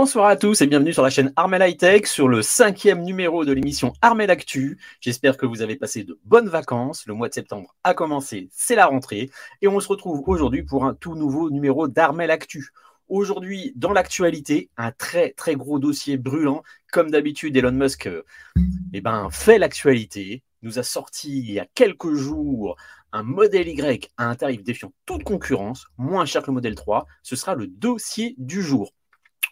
Bonsoir à tous et bienvenue sur la chaîne Armel High Tech sur le cinquième numéro de l'émission Armel Actu. J'espère que vous avez passé de bonnes vacances. Le mois de septembre a commencé, c'est la rentrée et on se retrouve aujourd'hui pour un tout nouveau numéro d'Armel Actu. Aujourd'hui, dans l'actualité, un très très gros dossier brûlant. Comme d'habitude, Elon Musk euh, eh ben, fait l'actualité, nous a sorti il y a quelques jours un modèle Y à un tarif défiant toute concurrence, moins cher que le modèle 3. Ce sera le dossier du jour.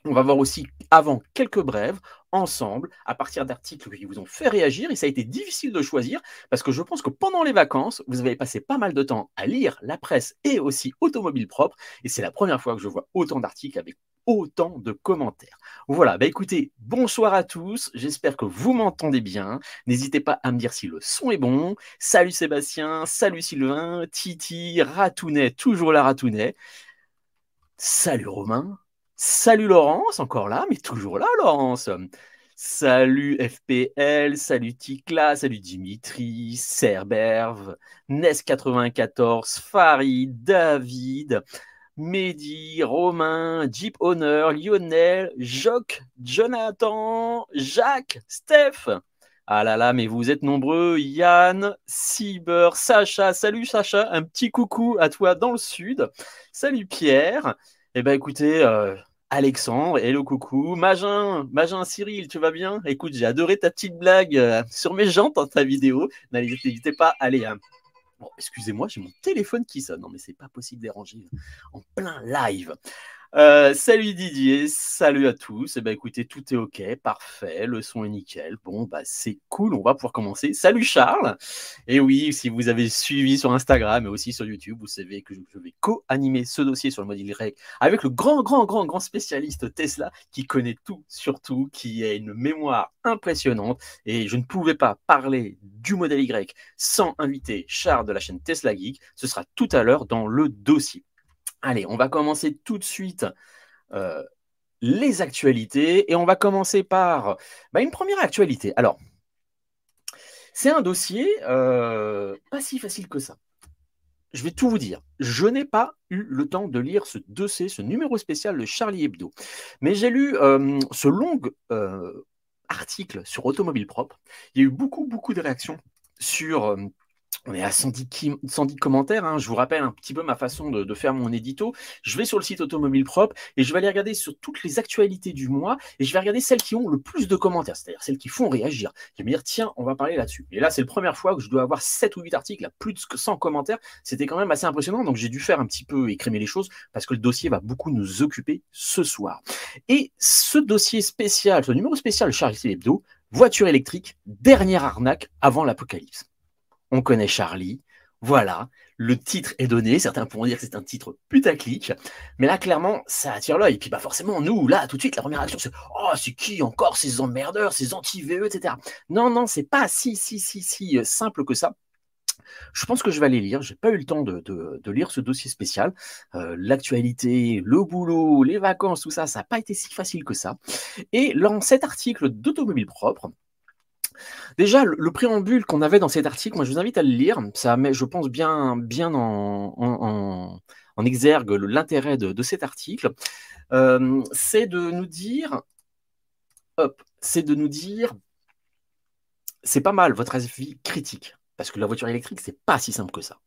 On va voir aussi avant quelques brèves ensemble à partir d'articles qui vous ont fait réagir et ça a été difficile de choisir parce que je pense que pendant les vacances, vous avez passé pas mal de temps à lire la presse et aussi Automobile Propre et c'est la première fois que je vois autant d'articles avec autant de commentaires. Voilà, bah écoutez, bonsoir à tous, j'espère que vous m'entendez bien. N'hésitez pas à me dire si le son est bon. Salut Sébastien, salut Sylvain, Titi, Ratounet, toujours la Ratounet. Salut Romain, Salut Laurence, encore là, mais toujours là, Laurence. Salut FPL, salut Tikla, salut Dimitri, Cerberve, Nes94, Farid, David, Mehdi, Romain, Jeep Honor, Lionel, Joc, Jonathan, Jacques, Steph. Ah là là, mais vous êtes nombreux. Yann, Cyber, Sacha. Salut Sacha, un petit coucou à toi dans le sud. Salut Pierre. Eh bien, écoutez, euh, Alexandre, hello coucou. Magin, Magin Cyril, tu vas bien? Écoute, j'ai adoré ta petite blague euh, sur mes jantes dans ta vidéo. N'hésitez pas, allez. Hein. excusez-moi, j'ai mon téléphone qui sonne. Non, mais c'est pas possible déranger en plein live. Euh, salut Didier, salut à tous. Et eh ben écoutez, tout est ok, parfait, le son est nickel. Bon, bah c'est cool, on va pouvoir commencer. Salut Charles. Et oui, si vous avez suivi sur Instagram et aussi sur YouTube, vous savez que je vais co-animer ce dossier sur le modèle Y avec le grand, grand, grand, grand spécialiste Tesla qui connaît tout, surtout, qui a une mémoire impressionnante. Et je ne pouvais pas parler du modèle Y sans inviter Charles de la chaîne Tesla Geek. Ce sera tout à l'heure dans le dossier. Allez, on va commencer tout de suite euh, les actualités et on va commencer par bah, une première actualité. Alors, c'est un dossier euh, pas si facile que ça. Je vais tout vous dire. Je n'ai pas eu le temps de lire ce dossier, ce numéro spécial de Charlie Hebdo. Mais j'ai lu euh, ce long article sur Automobile Propre. Il y a eu beaucoup, beaucoup de réactions sur on est à 110, commentaires. Hein. Je vous rappelle un petit peu ma façon de, faire mon édito. Je vais sur le site Automobile Propre et je vais aller regarder sur toutes les actualités du mois et je vais regarder celles qui ont le plus de commentaires, c'est-à-dire celles qui font réagir. Je vais me dire, tiens, on va parler là-dessus. Et là, c'est la première fois que je dois avoir 7 ou 8 articles à plus de 100 commentaires. C'était quand même assez impressionnant. Donc, j'ai dû faire un petit peu écrémer les choses parce que le dossier va beaucoup nous occuper ce soir. Et ce dossier spécial, ce numéro spécial Charlie Hebdo, voiture électrique, dernière arnaque avant l'apocalypse on connaît Charlie. Voilà, le titre est donné. Certains pourront dire que c'est un titre putaclic, mais là, clairement, ça attire l'œil. Et puis, bah, forcément, nous, là, tout de suite, la première réaction, c'est Oh, c'est qui encore ces emmerdeurs, ces anti-VE, etc. Non, non, c'est pas si, si, si, si euh, simple que ça. Je pense que je vais aller lire. J'ai pas eu le temps de, lire ce dossier spécial. Euh, l'actualité, le boulot, les vacances, tout ça, ça n'a pas été si facile que ça. Et dans cet article d'Automobile Propre, Déjà, le, préambule qu'on avait dans cet article, moi je vous invite à le lire, ça met, je pense, bien, bien en, exergue l'intérêt de, cet article. Euh, c'est de nous dire, c'est de nous dire, c'est pas mal votre avis critique, parce que la voiture électrique, c'est pas si simple que ça.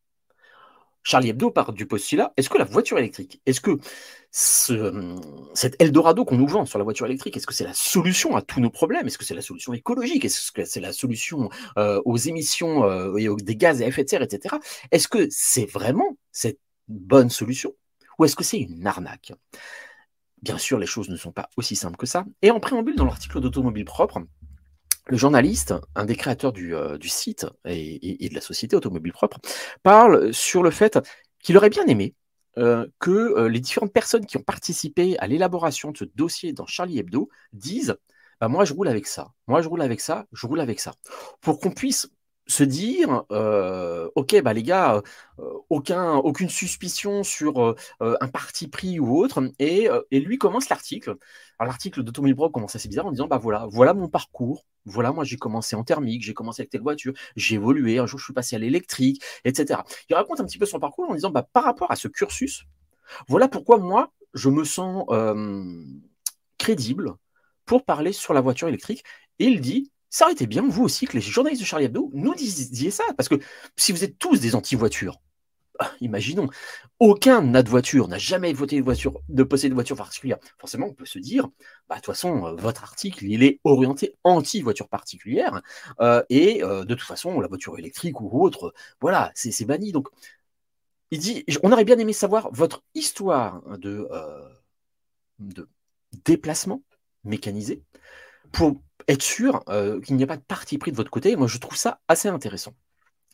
Charlie Hebdo part du postulat, est-ce que la voiture électrique, est-ce que ce, cet Eldorado qu'on nous vend sur la voiture électrique, est-ce que c'est la solution à tous nos problèmes? Est-ce que c'est la solution écologique? Est-ce que c'est la solution euh, aux émissions euh, et aux, des gaz à effet de serre, etc. Est-ce que c'est vraiment cette bonne solution? Ou est-ce que c'est une arnaque? Bien sûr, les choses ne sont pas aussi simples que ça. Et en préambule, dans l'article d'Automobile Propre, le journaliste, un des créateurs du, euh, site et, de la société Automobile Propre, parle sur le fait qu'il aurait bien aimé euh, que euh, les différentes personnes qui ont participé à l'élaboration de ce dossier dans Charlie Hebdo disent bah, Moi, je roule avec ça, moi, je roule avec ça, je roule avec ça. Pour qu'on puisse se dire, euh, ok, bah les gars, euh, aucun, aucune suspicion sur euh, un parti pris ou autre, et, lui commence l'article. L'article d'Automobile Pro commence assez bizarre en disant, bah voilà, voilà mon parcours, voilà, moi j'ai commencé en thermique, j'ai commencé avec telle voiture, j'ai évolué, un jour je suis passé à l'électrique, etc. Il raconte un petit peu son parcours en disant, bah par rapport à ce cursus, voilà pourquoi moi je me sens crédible pour parler sur la voiture électrique. Et il dit, ça aurait été bien, vous aussi, que les journalistes de Charlie Hebdo nous disiez ça. Parce que si vous êtes tous des anti-voitures, ah, imaginons, aucun n'a de voiture, n'a jamais voté de voiture, de posséder de voiture particulière. Forcément, on peut se dire, bah, de toute façon, euh, votre article, il est orienté anti-voiture particulière, euh, et euh, de toute façon, la voiture électrique ou autre, voilà, c'est banni. Donc, il dit, on aurait bien aimé savoir votre histoire de, de déplacement mécanisé pour être sûr qu'il n'y a pas de parti pris de votre côté. Moi, je trouve ça assez intéressant.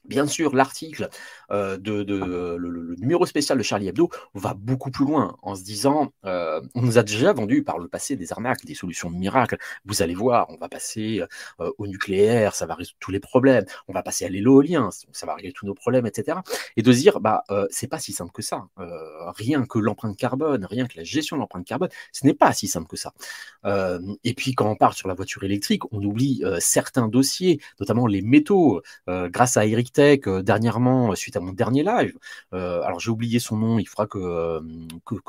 Bien sûr, l'article euh, de, le, numéro spécial de Charlie Hebdo va beaucoup plus loin en se disant euh, on nous a déjà vendu par le passé des arnaques, des solutions miracles. Vous allez voir, on va passer euh, au nucléaire, ça va résoudre tous les problèmes. On va passer à l'éolien, ça va régler tous nos problèmes, etc. Et de se dire bah c'est pas si simple que ça. rien que l'empreinte carbone, rien que la gestion de l'empreinte carbone, ce n'est pas si simple que ça. et puis quand on parle sur la voiture électrique, on oublie certains dossiers, notamment les métaux. grâce à Eric euh, dernièrement, euh, suite à mon dernier live. Euh, alors j'ai oublié son nom, il faudra que,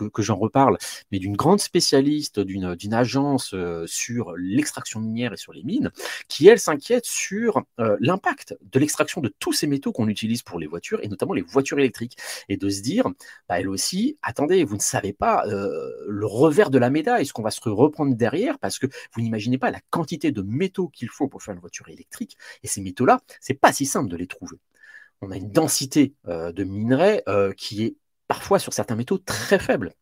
que, j'en reparle, mais d'une grande spécialiste d'une agence sur l'extraction minière et sur les mines, qui elle s'inquiète sur l'impact de l'extraction de tous ces métaux qu'on utilise pour les voitures et notamment les voitures électriques. Et de se dire, bah, elle aussi, attendez, vous ne savez pas le revers de la médaille, ce qu'on va se reprendre derrière, parce que vous n'imaginez pas la quantité de métaux qu'il faut pour faire une voiture électrique. Et ces métaux-là, c'est pas si simple de les trouver on a une densité euh, de minerais euh, qui est parfois sur certains métaux très faible.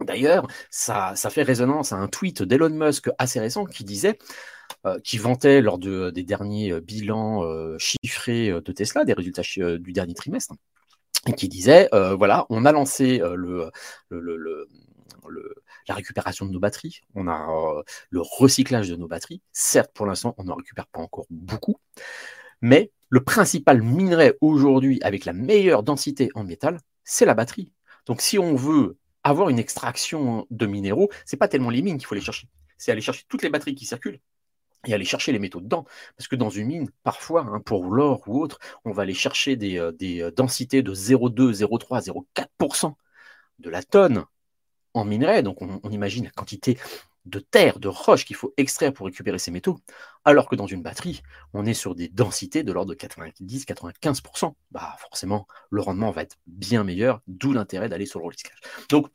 D'ailleurs, ça, fait résonance à un tweet d'Elon Musk assez récent qui disait, euh, qui vantait lors des derniers bilans chiffrés de Tesla, des résultats du dernier trimestre, et qui disait, voilà, on a lancé la récupération de nos batteries, on a le recyclage de nos batteries. Certes, pour l'instant, on n'en récupère pas encore beaucoup, mais le principal minerai aujourd'hui avec la meilleure densité en métal, c'est la batterie. Donc si on veut avoir une extraction de minéraux, c'est pas tellement les mines qu'il faut aller chercher. C'est aller chercher toutes les batteries qui circulent et aller chercher les métaux dedans. Parce que dans une mine, parfois, hein, pour l'or ou autre, on va aller chercher des, euh, euh, densités de 0,2, 0,3, 0,4% de la tonne en minerai. Donc on, on, imagine la quantité de terre, de roche qu'il faut extraire pour récupérer ces métaux, alors que dans une batterie, on est sur des densités de l'ordre de 90-95%. Bah forcément, le rendement va être bien meilleur, d'où l'intérêt d'aller sur le recyclage. Donc,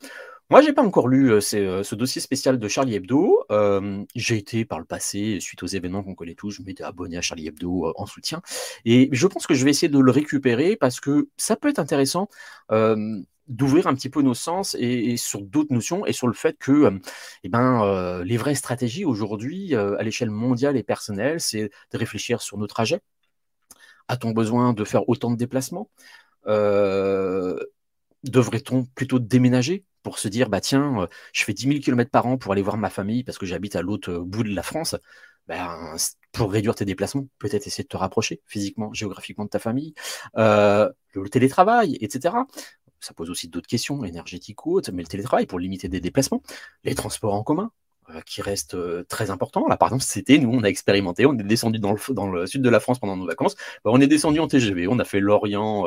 moi, j'ai pas encore lu euh, euh, ce dossier spécial de Charlie Hebdo. Euh, j'ai été par le passé, suite aux événements qu'on connaît tous, je m'étais abonné à Charlie Hebdo en soutien. Et je pense que je vais essayer de le récupérer parce que ça peut être intéressant d'ouvrir un petit peu nos sens et, sur d'autres notions et sur le fait que euh, eh ben, euh, les vraies stratégies aujourd'hui euh, à l'échelle mondiale et personnelle, c'est de réfléchir sur nos trajets. A-t-on besoin de faire autant de déplacements? Devrait-on plutôt déménager pour se dire, bah tiens, je fais 10 000 km par an pour aller voir ma famille parce que j'habite à l'autre bout de la France? Ben, pour réduire tes déplacements, peut-être essayer de te rapprocher physiquement, géographiquement de ta famille, le télétravail, etc ça pose aussi d'autres questions énergétiques ou autres, mais le télétravail pour limiter des déplacements, les transports en commun, euh, qui restent euh, très importants. Là, par exemple, c'était, nous, on a expérimenté, on est descendu dans le, sud de la France pendant nos vacances, bah, on est descendu en TGV, on a fait Lorient,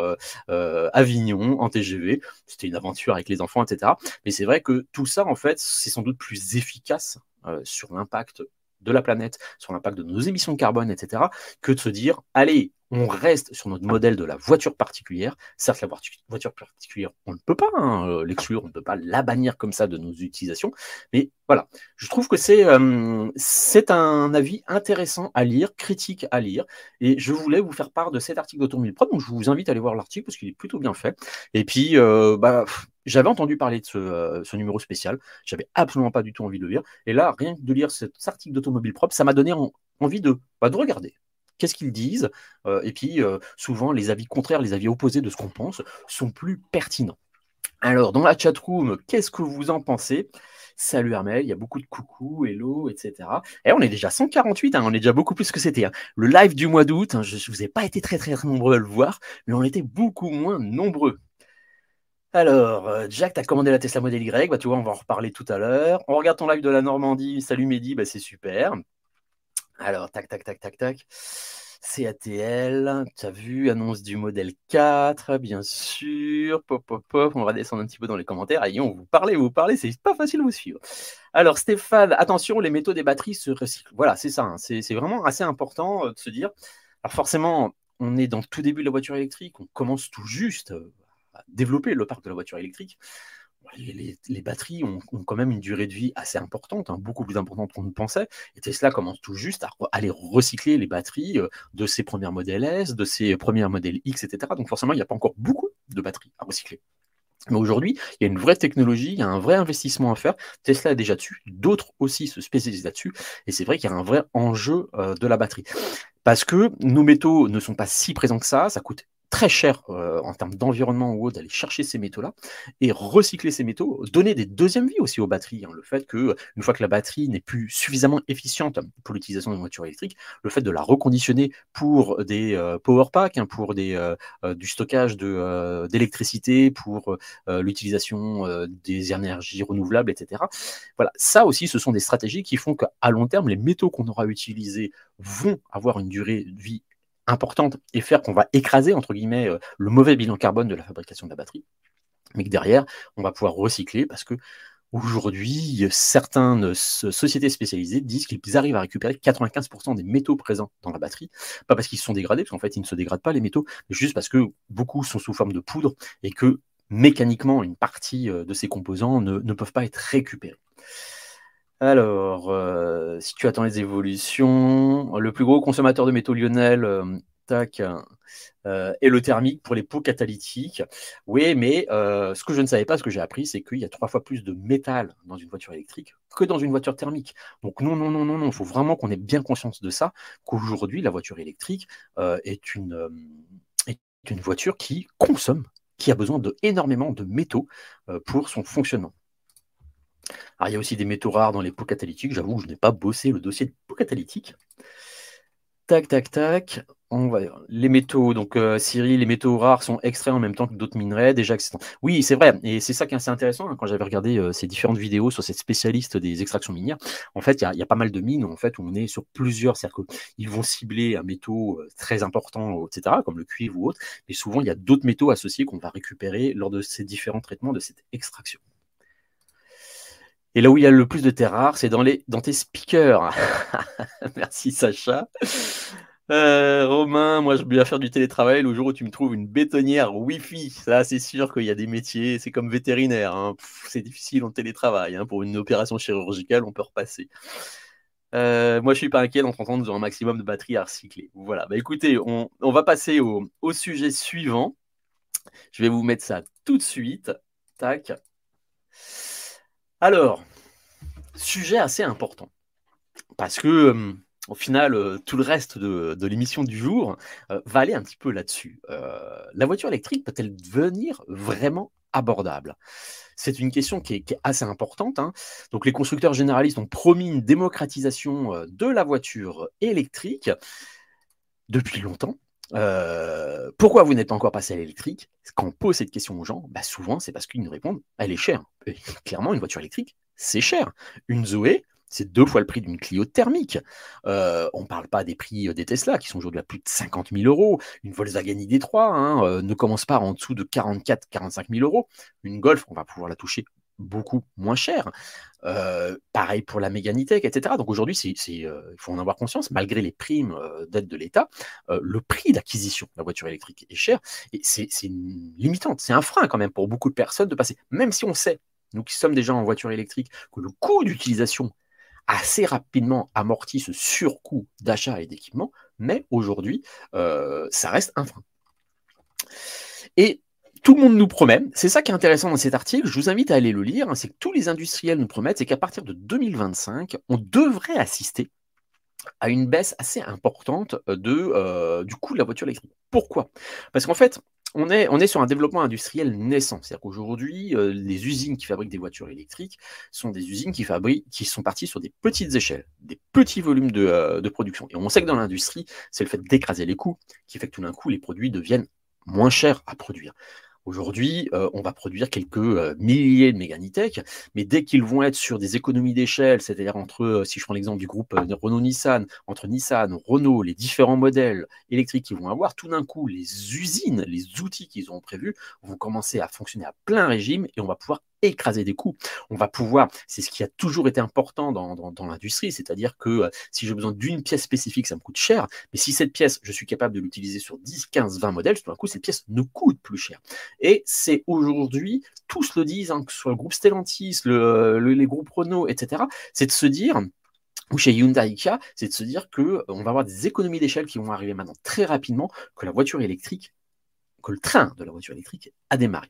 euh, Avignon en TGV, c'était une aventure avec les enfants, etc. Mais c'est vrai que tout ça, en fait, c'est sans doute plus efficace sur l'impact de la planète, sur l'impact de nos émissions de carbone, etc., que de se dire, allez, on reste sur notre modèle de la voiture particulière. Certes, la voiture particulière, on ne peut pas hein, euh, l'exclure, on ne peut pas la bannir comme ça de nos utilisations. Mais voilà, je trouve que c'est euh, un avis intéressant à lire, critique à lire. Et je voulais vous faire part de cet article d'Automobile Pro. Donc, je vous invite à aller voir l'article parce qu'il est plutôt bien fait. Et puis, euh, bah, j'avais entendu parler de ce, numéro spécial. J'avais absolument pas du tout envie de le lire. Et là, rien que de lire cet article d'Automobile Propre, ça m'a donné envie de, bah, de regarder qu'est-ce qu'ils disent, euh, et puis euh, souvent les avis contraires, les avis opposés de ce qu'on pense sont plus pertinents. Alors, dans la chatroom, qu'est-ce que vous en pensez? Salut Armel, il y a beaucoup de coucou, hello, etc. Et on est déjà 148, hein, on est déjà beaucoup plus que c'était. Hein. Le live du mois d'août, hein, je ne vous ai pas été très, très nombreux à le voir, mais on était beaucoup moins nombreux. Alors, euh, Jack, tu as commandé la Tesla Model Y, bah, tu vois, on va en reparler tout à l'heure. On regarde ton live de la Normandie, salut Mehdi, bah, c'est super. Alors, tac, tac, tac, tac, tac. CATL, tu as vu, annonce du modèle 4, bien sûr. Pop, pop, pop. On va descendre un petit peu dans les commentaires. Ayons, vous parlez, vous parlez, c'est pas facile de vous suivre. Alors, Stéphane, attention, les métaux des batteries se recyclent. Voilà, c'est ça. Hein. C'est vraiment assez important euh, de se dire. Alors, forcément, on est dans le tout début de la voiture électrique. On commence tout juste euh, développer le parc de la voiture électrique les, batteries ont, quand même une durée de vie assez importante, hein, beaucoup plus importante qu'on ne pensait. Et Tesla commence tout juste à aller recycler les batteries euh, de ses premiers modèles S, de ses premiers modèles X, etc. Donc forcément, il n'y a pas encore beaucoup de batteries à recycler. Mais aujourd'hui, il y a une vraie technologie, il y a un vrai investissement à faire. Tesla est déjà dessus, d'autres aussi se spécialisent là-dessus. Et c'est vrai qu'il y a un vrai enjeu euh, de la batterie. Parce que nos métaux ne sont pas si présents que ça, ça coûte très cher euh, en termes d'environnement ou d'aller chercher ces métaux-là et recycler ces métaux, donner des deuxièmes vies aussi aux batteries. Hein. Le fait que, une fois que la batterie n'est plus suffisamment efficiente pour l'utilisation d'une voiture électrique, le fait de la reconditionner pour des euh, power packs, hein, pour des, euh, du stockage d'électricité, pour l'utilisation des énergies renouvelables, etc. Voilà, ça aussi, ce sont des stratégies qui font qu'à long terme, les métaux qu'on aura utilisés vont avoir une durée de vie importante et faire qu'on va écraser, entre guillemets, euh, le mauvais bilan carbone de la fabrication de la batterie, mais que derrière, on va pouvoir recycler parce que Aujourd'hui, certaines sociétés spécialisées disent qu'ils arrivent à récupérer 95% des métaux présents dans la batterie. Pas parce qu'ils sont dégradés, parce qu'en fait, ils ne se dégradent pas les métaux, mais juste parce que beaucoup sont sous forme de poudre et que mécaniquement, une partie euh, de ces composants ne, ne peuvent pas être récupérés. Alors, euh, si tu attends les évolutions, le plus gros consommateur de métaux Lionel, euh, tac, euh, est le thermique pour les pots catalytiques. Oui, mais ce que je ne savais pas, ce que j'ai appris, c'est qu'il y a trois fois plus de métal dans une voiture électrique que dans une voiture thermique. Donc non, non, non, non, non, il faut vraiment qu'on ait bien conscience de ça, qu'aujourd'hui, la voiture électrique est, une, est une voiture qui consomme, qui a besoin de énormément de métaux pour son fonctionnement. Alors, il y a aussi des métaux rares dans les pots catalytiques. J'avoue que je n'ai pas bossé le dossier de pots catalytiques. Tac, tac, tac. On va... Les métaux, donc euh, les métaux rares sont extraits en même temps que d'autres minerais, déjà Oui, c'est vrai, et c'est ça qui est assez intéressant hein, quand j'avais regardé euh, ces différentes vidéos sur cette spécialiste des extractions minières. En fait, il y, a pas mal de mines en fait, où on est sur plusieurs, c'est-à-dire qu'ils vont cibler un métaux euh, très important, etc., comme le cuivre ou autre, mais souvent il y a d'autres métaux associés qu'on va récupérer lors de ces différents traitements de cette extraction. Et là où il y a le plus de terres rares, c'est dans, les, dans tes speakers. Merci Sacha. Euh, Romain, moi je vais faire du télétravail le jour où tu me trouves une bétonnière Wi-Fi. Ça, c'est sûr qu'il y a des métiers, c'est comme vétérinaire. Hein. C'est difficile en télétravail. Hein. Pour une opération chirurgicale, on peut repasser. Euh, moi, je suis pas inquiet. Dans 30 ans, nous aurons un maximum de batterie à recycler. Voilà. Bah, écoutez, on, va passer au, sujet suivant. Je vais vous mettre ça tout de suite. Tac. Alors, sujet assez important. Parce que, euh, au final, euh, tout le reste de, l'émission du jour euh, va aller un petit peu là-dessus. la voiture électrique peut-elle devenir vraiment abordable? C'est une question qui est, assez importante. Hein. Donc, les constructeurs généralistes ont promis une démocratisation de la voiture électrique depuis longtemps. Euh, pourquoi vous n'êtes pas encore passé à l'électrique? Quand on pose cette question aux gens, bah souvent c'est parce qu'ils nous répondent elle est chère. clairement, une voiture électrique, c'est cher. Une Zoé, c'est deux fois le prix d'une Clio thermique. Euh, on ne parle pas des prix euh, des Tesla qui sont aujourd'hui à plus de 50 000 euros. Une Volkswagen ID3 hein, ne commence pas en dessous de 44-45 000 euros. Une Golf, on va pouvoir la toucher beaucoup moins cher. Euh, pareil pour la Méganitech, etc. Donc aujourd'hui, euh, il faut en avoir conscience, malgré les primes euh, d'aide de l'État, le prix d'acquisition de la voiture électrique est cher et c'est limitante, c'est un frein quand même pour beaucoup de personnes de passer, même si on sait, nous qui sommes déjà en voiture électrique, que le coût d'utilisation assez rapidement amortit ce surcoût d'achat et d'équipement, mais aujourd'hui, ça reste un frein. Et tout le monde nous promet, c'est ça qui est intéressant dans cet article, je vous invite à aller le lire, c'est que tous les industriels nous promettent, c'est qu'à partir de 2025, on devrait assister à une baisse assez importante de, euh, du coût de la voiture électrique. Pourquoi? Parce qu'en fait, on est, sur un développement industriel naissant. C'est-à-dire qu'aujourd'hui, euh, les usines qui fabriquent des voitures électriques sont des usines qui, fabriquent, qui sont parties sur des petites échelles, des petits volumes de, euh, de production. Et on sait que dans l'industrie, c'est le fait d'écraser les coûts qui fait que tout d'un coup, les produits deviennent moins chers à produire. Aujourd'hui, euh, on va produire quelques euh, milliers de Meganitech, mais dès qu'ils vont être sur des économies d'échelle, c'est-à-dire entre, euh, si je prends l'exemple du groupe Renault-Nissan, entre Nissan, Renault, les différents modèles électriques qu'ils vont avoir, tout d'un coup, les usines, les outils qu'ils ont prévus vont commencer à fonctionner à plein régime et on va pouvoir écraser des coûts. On va pouvoir, c'est ce qui a toujours été important dans, l'industrie, c'est-à-dire que euh, si j'ai besoin d'une pièce spécifique, ça me coûte cher, mais si cette pièce, je suis capable de l'utiliser sur 10, 15, 20 modèles, tout d'un coup, cette pièce ne coûte plus cher. Et c'est aujourd'hui, tous le disent, hein, que ce soit le groupe Stellantis, le, les groupes Renault, etc., c'est de se dire, ou chez Hyundai Kia, c'est de se dire qu'on euh, va avoir des économies d'échelle qui vont arriver maintenant très rapidement, que la voiture électrique, que le train de la voiture électrique a démarré.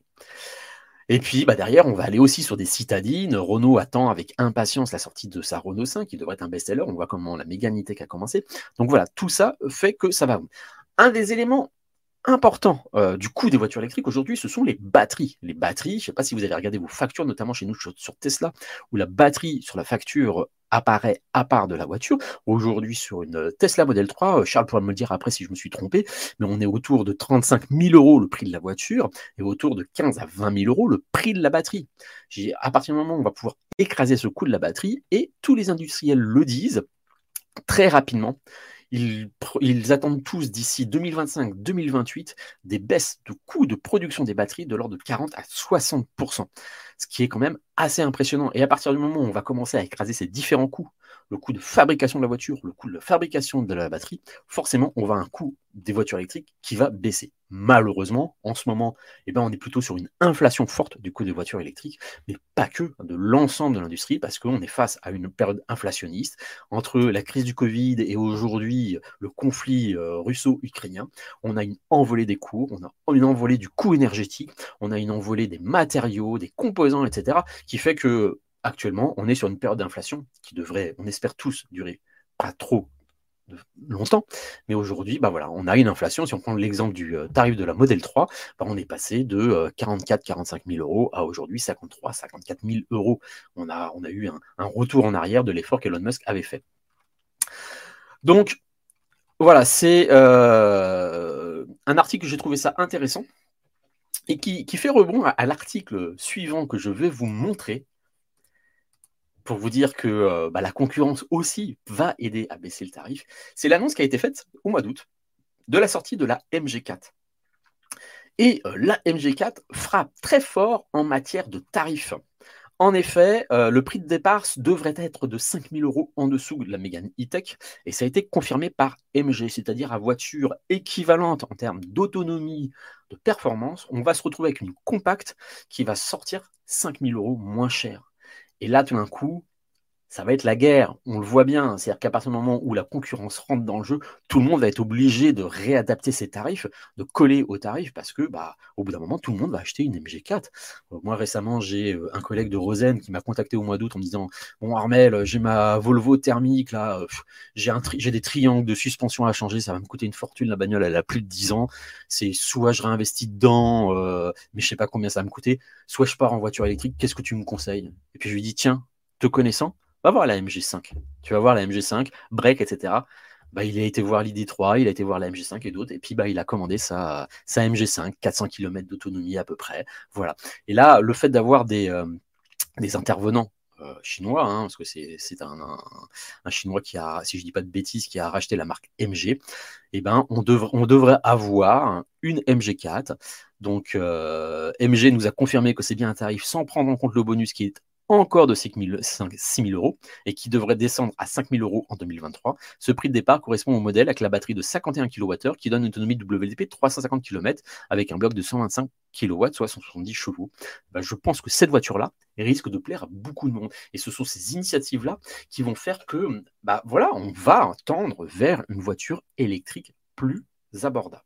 Et puis bah, derrière, on va aller aussi sur des citadines. Renault attend avec impatience la sortie de sa Renault 5, qui devrait être un best-seller. On voit comment la Mégane a commencé. Donc voilà, tout ça fait que ça va. Un des éléments importants euh, du coût des voitures électriques aujourd'hui, ce sont les batteries. Les batteries, je ne sais pas si vous avez regardé vos factures, notamment chez nous sur Tesla, où la batterie sur la facture apparaît à part de la voiture. Aujourd'hui, sur une Tesla Model 3, euh, Charles pourra me le dire après si je me suis trompé, mais on est autour de 35 000 euros le prix de la voiture et autour de 15 à 20 000 euros le prix de la batterie. À partir du moment où on va pouvoir écraser ce coût de la batterie, et tous les industriels le disent, très rapidement, ils, attendent tous d'ici 2025-2028 des baisses de coûts de production des batteries de l'ordre de 40 à 60% ce qui est quand même assez impressionnant. Et à partir du moment où on va commencer à écraser ces différents coûts, le coût de fabrication de la voiture, le coût de fabrication de la batterie, forcément, on va un coût des voitures électriques qui va baisser. Malheureusement, en ce moment, eh ben, on est plutôt sur une inflation forte du coût des voitures électriques, mais pas que de l'ensemble de l'industrie, parce qu'on est face à une période inflationniste entre la crise du Covid et aujourd'hui le conflit euh, russo-ukrainien. On a une envolée des cours, on a une envolée du coût énergétique, on a une envolée des matériaux, des composants, etc., qui fait que actuellement, on est sur une période d'inflation qui devrait, on espère tous, durer pas trop longtemps. Mais aujourd'hui, bah on a une inflation. Si on prend l'exemple du euh, tarif de la Model 3, bah on est passé de 44-45 euh, 000 euros à aujourd'hui 53-54 000 euros. On a, on a eu un, retour en arrière de l'effort qu'Elon Musk avait fait. Donc, voilà, c'est euh, un article que j'ai trouvé ça intéressant et qui, fait rebond à l'article suivant que je vais vous montrer pour vous dire que euh, bah, la concurrence aussi va aider à baisser le tarif, c'est l'annonce qui a été faite au mois d'août de la sortie de la MG4. Et euh, la MG4 frappe très fort en matière de tarifs. En effet, euh, le prix de départ devrait être de 5000 euros en dessous de la Mégane E-Tech, et ça a été confirmé par MG, c'est-à-dire à voiture équivalente en termes d'autonomie, de performance, on va se retrouver avec une compacte qui va sortir 5000 euros moins cher. Et là, tout d'un coup, ça va être la guerre. On le voit bien. C'est-à-dire qu'à partir du moment où la concurrence rentre dans le jeu, tout le monde va être obligé de réadapter ses tarifs, de coller aux tarifs, parce que, bah, au bout d'un moment, tout le monde va acheter une MG4. Euh, moi, récemment, j'ai euh, un collègue de Rosen qui m'a contacté au mois d'août en me disant Bon, Armel, j'ai ma Volvo thermique, là, euh, j'ai des triangles de suspension à changer, ça va me coûter une fortune. La bagnole, elle a plus de 10 ans. C'est soit je réinvestis dedans, mais je sais pas combien ça va me coûter, soit je pars en voiture électrique. Qu'est-ce que tu me conseilles? Et puis je lui dis Tiens, te connaissant, Va voir la MG5. Tu vas voir la MG5, break, etc. Bah, il a été voir l'ID3, il a été voir la MG5 et d'autres, et puis bah, il a commandé sa, sa MG5, 400 km d'autonomie à peu près. Voilà. Et là, le fait d'avoir des, euh, intervenants euh, chinois, hein, parce que c'est un, chinois qui a, si je dis pas de bêtises, qui a racheté la marque MG, eh ben, on, devrait, on devrait avoir une MG4. Donc euh, MG nous a confirmé que c'est bien un tarif sans prendre en compte le bonus qui est encore de 6 000 euros et qui devrait descendre à 5 000 euros en 2023. Ce prix de départ correspond au modèle avec la batterie de 51 kWh qui donne une autonomie WLTP de 350 km avec un bloc de 125 kW, soit 170 chevaux. Bah, je pense que cette voiture-là risque de plaire à beaucoup de monde. Et ce sont ces initiatives-là qui vont faire que, bah, voilà, on va tendre vers une voiture électrique plus abordable.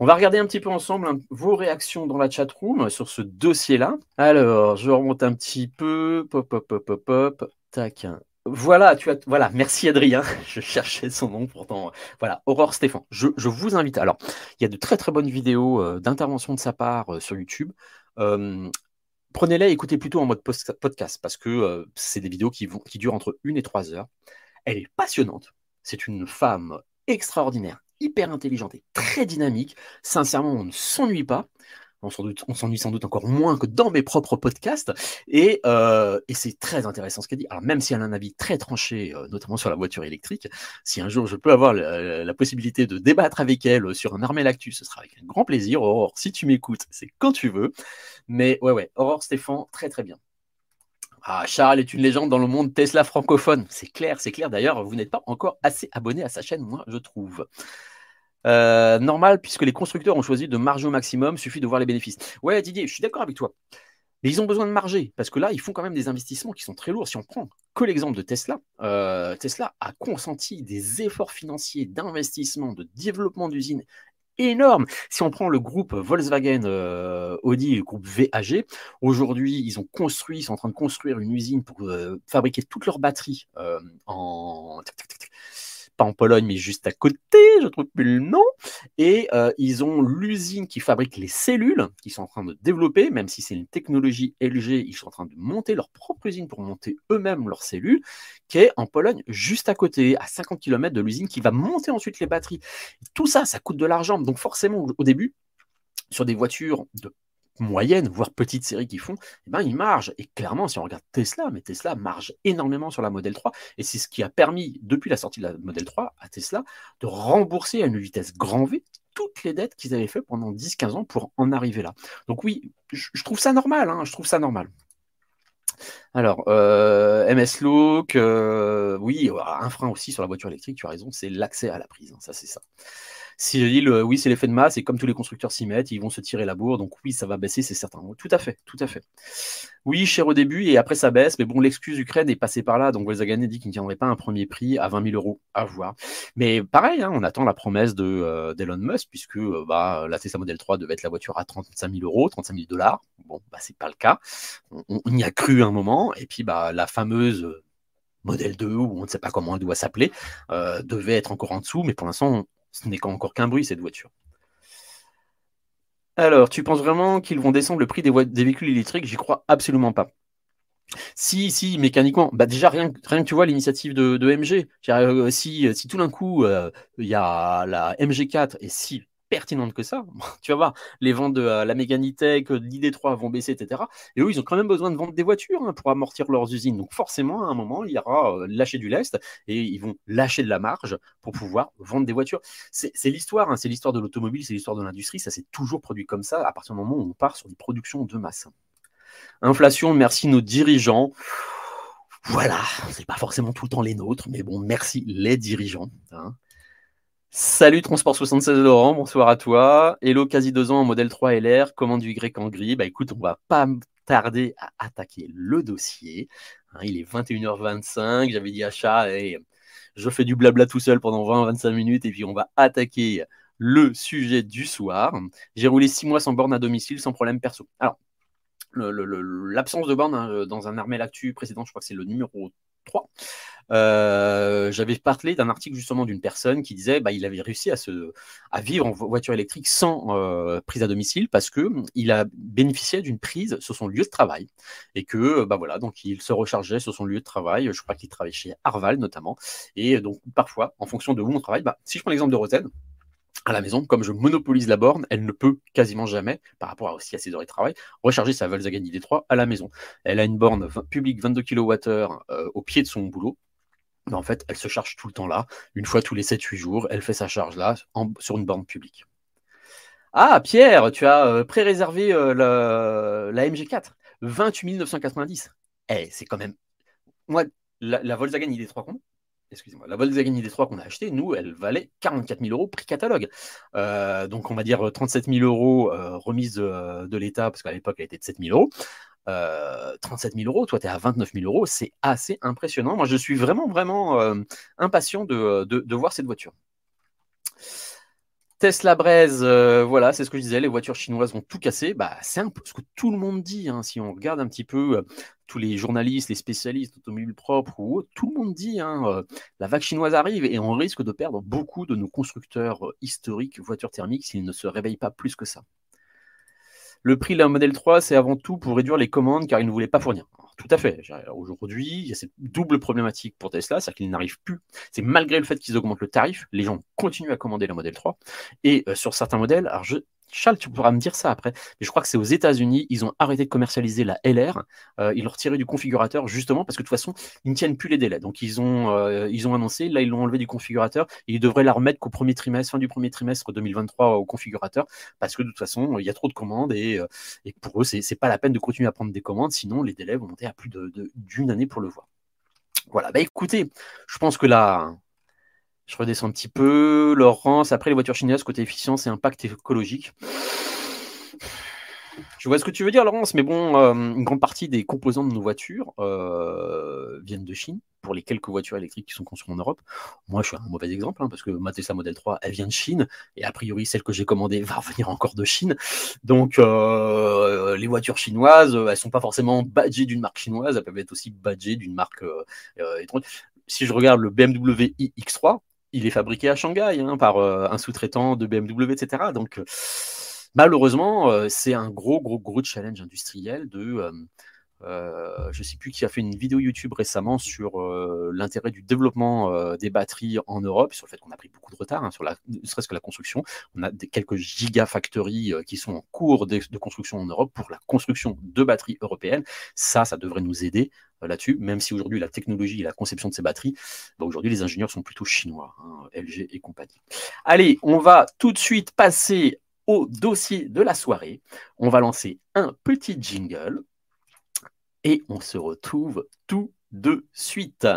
On va regarder un petit peu ensemble hein, vos réactions dans la chat room sur ce dossier-là. Alors, je remonte un petit peu. Pop, pop, pop, pop, pop. Tac. Voilà, tu as, voilà, merci Adrien. Je cherchais son nom pourtant. Voilà, Aurore Stéphane. Je, vous invite. Alors, il y a de très très bonnes vidéos euh, d'intervention de sa part euh, sur YouTube. Euh, prenez-les et écoutez plutôt en mode podcast parce que c'est des vidéos qui, qui durent entre une et trois heures. Elle est passionnante. C'est une femme extraordinaire, hyper intelligente et très dynamique. Sincèrement, on ne s'ennuie pas. On s'ennuie sans doute encore moins que dans mes propres podcasts. Et, euh, c'est très intéressant ce qu'elle dit. Alors, même si elle a un avis très tranché, euh, notamment sur la voiture électrique, si un jour je peux avoir la, possibilité de débattre avec elle sur un Armel Actu, ce sera avec un grand plaisir. Aurore, si tu m'écoutes, c'est quand tu veux. Mais ouais, ouais, Aurore Stéphane, très très bien. Ah, Charles est une légende dans le monde Tesla francophone. C'est clair, c'est clair. D'ailleurs, vous n'êtes pas encore assez abonné à sa chaîne, moi, je trouve. Euh, normal, puisque les constructeurs ont choisi de marger au maximum, suffit de voir les bénéfices. Ouais, Didier, je suis d'accord avec toi. Mais ils ont besoin de marger, parce que là, ils font quand même des investissements qui sont très lourds. Si on prend que l'exemple de Tesla, euh, Tesla a consenti des efforts financiers d'investissement, de développement d'usines énormes. Si on prend le groupe Volkswagen euh, Audi, le groupe VAG, aujourd'hui, ils ont construit, ils sont en train de construire une usine pour fabriquer toutes leurs batteries en pas en Pologne, mais juste à côté, je trouve plus le nom. Et euh, ils ont l'usine qui fabrique les cellules, qu'ils sont en train de développer, même si c'est une technologie LG, ils sont en train de monter leur propre usine pour monter eux-mêmes leurs cellules, qui est en Pologne, juste à côté, à 50 km de l'usine, qui va monter ensuite les batteries. Tout ça, ça coûte de l'argent. Donc forcément, au début, sur des voitures de moyenne, voire petite série qui font, eh ben, ils margent. Et clairement, si on regarde Tesla, mais Tesla marge énormément sur la Model 3. Et c'est ce qui a permis, depuis la sortie de la Model 3, à Tesla de rembourser à une vitesse grand V toutes les dettes qu'ils avaient fait pendant 10-15 ans pour en arriver là. Donc oui, je, trouve ça normal, hein, je trouve ça normal. Alors, euh, MS Look, euh, oui, un frein aussi sur la voiture électrique, tu as raison, c'est l'accès à la prise, hein, ça c'est ça. Si je dis oui, c'est l'effet de masse, et comme tous les constructeurs s'y mettent, ils vont se tirer la bourre, donc oui, ça va baisser, c'est certain. Tout à fait, tout à fait. Oui, cher au début, et après ça baisse, mais bon, l'excuse Ukraine est passée par là, donc Volkswagen dit qu'il ne tiendrait pas un premier prix à 20 000 euros, à voir. Mais pareil, hein, on attend la promesse de euh, d'Elon Musk, puisque bah, la Tesla Model 3 devait être la voiture à 35 000 euros, 35 000 dollars. Bon, bah, c'est pas le cas. On, y a cru un moment, et puis bah, la fameuse Model 2, ou on ne sait pas comment elle doit s'appeler, euh, devait être encore en dessous, mais pour l'instant, ce n'est encore qu'un bruit, cette voiture. Alors, tu penses vraiment qu'ils vont descendre le prix des, véhicules électriques? J'y crois absolument pas. Si, si, mécaniquement, bah déjà rien, rien que tu vois l'initiative de, MG. Euh, si, si tout d'un coup euh, il y a la MG4 et si pertinente que ça. tu vas voir, les ventes de euh, la Meganitech, de l'ID3 vont baisser, etc. Et eux, ils ont quand même besoin de vendre des voitures hein, pour amortir leurs usines. Donc forcément, à un moment, il y aura euh, lâcher du lest et ils vont lâcher de la marge pour pouvoir vendre des voitures. C'est l'histoire, hein, c'est l'histoire de l'automobile, c'est l'histoire de l'industrie. Ça s'est toujours produit comme ça à partir du moment où on part sur des productions de masse. Inflation, merci nos dirigeants. Voilà, c'est pas forcément tout le temps les nôtres, mais bon, merci les dirigeants. Hein. Salut Transport 76 Laurent, bonsoir à toi. Hello, quasi deux ans en modèle 3 LR, commande du Y en gris. Bah écoute, on va pas tarder à attaquer le dossier. Hein, il est 21h25, j'avais dit achat et je fais du blabla tout seul pendant 20-25 minutes et puis on va attaquer le sujet du soir. J'ai roulé 6 mois sans borne à domicile sans problème perso. Alors, l'absence de borne hein, dans un Armel Actu précédent, je crois que c'est le numéro 3. Euh, j'avais parlé d'un article justement d'une personne qui disait bah, il avait réussi à vivre en voiture électrique sans euh, prise à domicile parce que il a bénéficié d'une prise sur son lieu de travail et que bah voilà donc il se rechargeait sur son lieu de travail. Je crois qu'il travaillait chez Arval notamment et donc parfois en fonction de où on travaille, bah, si je prends l'exemple de Rosen, à la maison, comme je monopolise la borne, elle ne peut quasiment jamais, par rapport aussi à ses heures de travail, recharger sa Volkswagen ID3 à la maison. Elle a une borne publique 22 kWh euh, au pied de son boulot, en fait, elle se charge tout le temps là. Une fois tous les 7-8 jours, elle fait sa charge là, sur une borne publique. Ah, Pierre, tu as euh, pré-réservé euh, la, MG4. 28 990. Eh, c'est quand même. Moi, la, Volkswagen ID3 qu'on excusez-moi, la Volkswagen ID3 qu'on a acheté, nous, elle valait 44 000 euros prix catalogue. Euh, donc, on va dire 37 000 euros remise de, l'État, parce qu'à l'époque, elle était de 7 000 euros. 37 euh, 000 euros, toi tu es à 29 000 euros, c'est assez impressionnant. Moi je suis vraiment, vraiment euh, impatient de, voir cette voiture. Tesla Braise, euh, voilà, c'est ce que je disais, les voitures chinoises vont tout casser. Bah, c'est un peu ce que tout le monde dit. Hein. si on regarde un petit peu tous les journalistes, les spécialistes automobiles propres ou tout le monde dit hein, la vague chinoise arrive et on risque de perdre beaucoup de nos constructeurs historiques voitures thermiques s'ils ne se réveillent pas plus que ça. Le prix la modèle 3, c'est avant tout pour réduire les commandes car ils ne voulaient pas fournir. Tout à fait. Aujourd'hui, il y a cette double problématique pour Tesla, c'est-à-dire qu'ils n'arrivent plus. C'est malgré le fait qu'ils augmentent le tarif, les gens continuent à commander la modèle 3. Et euh, sur certains modèles, alors je, Charles, tu pourras me dire ça après. Mais je crois que c'est aux États-Unis, ils ont arrêté de commercialiser la LR. Euh, ils l'ont retiré du configurateur justement parce que de toute façon, ils ne tiennent plus les délais. Donc ils ont, euh, ils ont annoncé, là ils l'ont enlevé du configurateur et ils devraient la remettre qu'au premier trimestre, fin du premier trimestre 2023 au configurateur parce que de toute façon, il y a trop de commandes et, euh, pour eux, c'est, c'est pas la peine de continuer à prendre des commandes, sinon les délais vont monter à plus de, d'une année pour le voir. Voilà, bah écoutez, je pense que là, je redescends un petit peu. Laurence, après les voitures chinoises, côté efficience et impact écologique. Je vois ce que tu veux dire, Laurence, mais bon, euh, une grande partie des composants de nos voitures euh, viennent de Chine, pour les quelques voitures électriques qui sont construites en Europe. Moi, je suis un mauvais exemple, hein, parce que ma Tesla Model 3, elle vient de Chine, et a priori, celle que j'ai commandée va revenir encore de Chine. Donc, euh, les voitures chinoises, elles ne sont pas forcément badgées d'une marque chinoise, elles peuvent être aussi badgées d'une marque étrangère. Si je regarde le BMW iX3, il est fabriqué à Shanghai hein, par euh, un sous-traitant de BMW, etc. Donc, euh, malheureusement, euh, c'est un gros, gros, gros challenge industriel de. Je ne sais plus qui a fait une vidéo YouTube récemment sur l'intérêt du développement des batteries en Europe, sur le fait qu'on a pris beaucoup de retard, hein, sur la, ne serait-ce que la construction. On a des, quelques gigafactories qui sont en cours de, de, construction en Europe pour la construction de batteries européennes. Ça, ça devrait nous aider là-dessus, même si aujourd'hui la technologie et la conception de ces batteries, bah, aujourd'hui les ingénieurs sont plutôt chinois, hein, LG et compagnie. Allez, on va tout de suite passer au dossier de la soirée. On va lancer un petit jingle et on se retrouve tout de suite.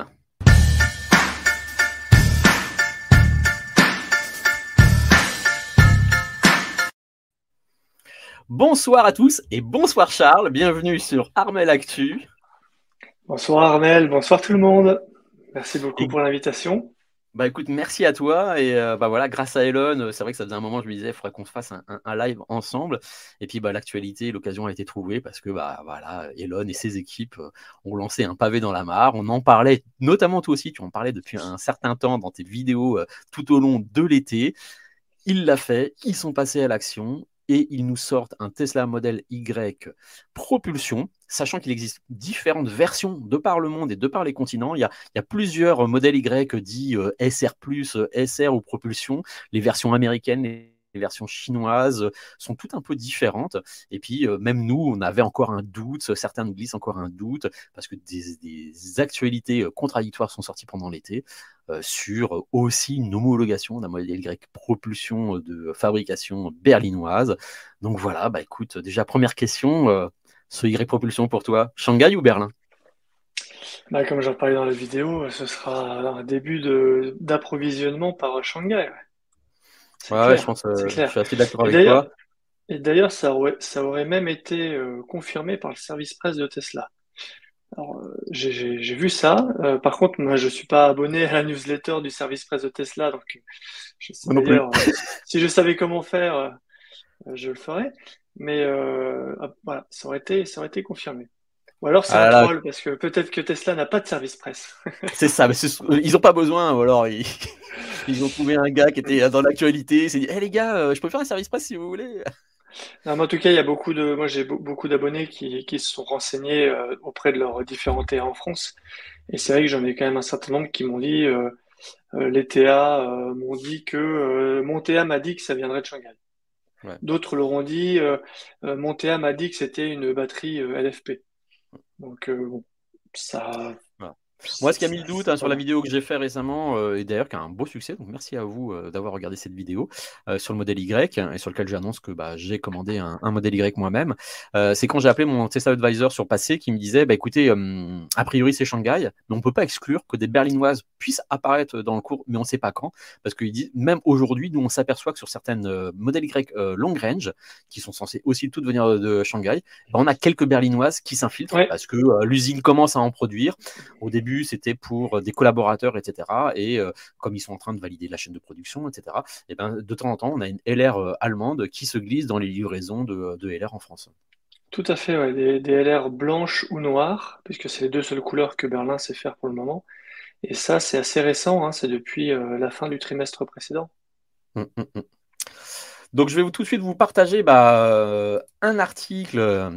Bonsoir à tous et bonsoir Charles, bienvenue sur Armel Actu. Bonsoir Armel, bonsoir tout le monde. Merci beaucoup pour l'invitation. Bah écoute, merci à toi. Et euh, bah voilà, grâce à Elon, euh, c'est vrai que ça faisait un moment, je me disais, il faudrait qu'on se fasse un, live ensemble. Et puis bah, l'actualité, l'occasion a été trouvée parce que bah voilà, Elon et ses équipes euh, ont lancé un pavé dans la mare. On en parlait, notamment toi aussi, tu en parlais depuis un certain temps dans tes vidéos tout au long de l'été. Il l'a fait, ils sont passés à l'action et ils nous sortent un Tesla Model Y propulsion, sachant qu'il existe différentes versions de par le monde et de par les continents. Il y a, plusieurs modèles Y dits euh, SR, SR ou propulsion, les versions américaines, versions chinoises sont toutes un peu différentes. Et puis, euh, même nous, on avait encore un doute, certains nous glissent encore un doute, parce que des, actualités euh, contradictoires sont sorties pendant l'été euh, sur aussi une homologation d'un modèle Y propulsion de fabrication berlinoise. Donc voilà, bah écoute, déjà première question, ce Y propulsion pour toi, Shanghai ou Berlin? Bah, comme j'en parlais dans la vidéo, ce sera un début d'approvisionnement par Shanghai. Je pense, euh, je suis assez d'accord avec toi. Et d'ailleurs, ça aurait, ça aurait même été euh, confirmé par le service presse de Tesla. Alors, euh, j'ai vu ça. par contre, moi, je suis pas abonné à la newsletter du service presse de Tesla, donc je sais si je savais comment faire, je le ferais. Mais voilà, ça aurait été, ça aurait été confirmé. Ou alors c'est ah un troll, parce que peut-être que Tesla n'a pas de service presse. c'est ça, mais ils n'ont pas besoin, ou alors ils... ont trouvé un gars qui était dans l'actualité, il s'est dit hey, les gars, euh, je peux faire un service presse si vous voulez non, en tout cas, il y a beaucoup de, moi j'ai beaucoup d'abonnés qui, qui, se sont renseignés euh, auprès de leurs différents TA en France. Et c'est vrai que j'en ai quand même un certain nombre qui m'ont dit, euh, les TA m'ont dit que mon TA m'a dit que ça viendrait de Shanghai. D'autres leur ont dit, mon TA m'a dit que c'était une batterie LFP. Donc, euh, bon, ça, moi, ce qui a mis le doute hein, sur la vidéo que j'ai fait récemment, euh, et d'ailleurs qui a un beau succès, donc merci à vous euh, d'avoir regardé cette vidéo euh, sur le modèle Y, et sur lequel j'annonce que bah, j'ai commandé un, modèle Y moi-même, c'est quand j'ai appelé mon Tesla Advisor sur passé qui me disait, bah, écoutez, a priori c'est Shanghai, mais on ne peut pas exclure que des berlinoises puissent apparaître dans le cours, mais on ne sait pas quand, parce qu'il dit, même aujourd'hui, nous on s'aperçoit que sur certaines modèles Y long range, qui sont censés aussi toutes venir de Shanghai, bah, on a quelques berlinoises qui s'infiltrent, parce que l'usine commence à en produire. Au début, c'était pour euh, des collaborateurs, etc. Et euh, comme ils sont en train de valider la chaîne de production, etc., et ben, de temps en temps, on a une LR euh, allemande qui se glisse dans les livraisons de, LR en France. Tout à fait, des, LR blanches ou noires, puisque c'est les deux seules couleurs que Berlin sait faire pour le moment. Et ça, c'est assez récent, hein, c'est depuis la fin du trimestre précédent. Hum, hum, hum. Donc, je vais tout de suite vous partager bah, un article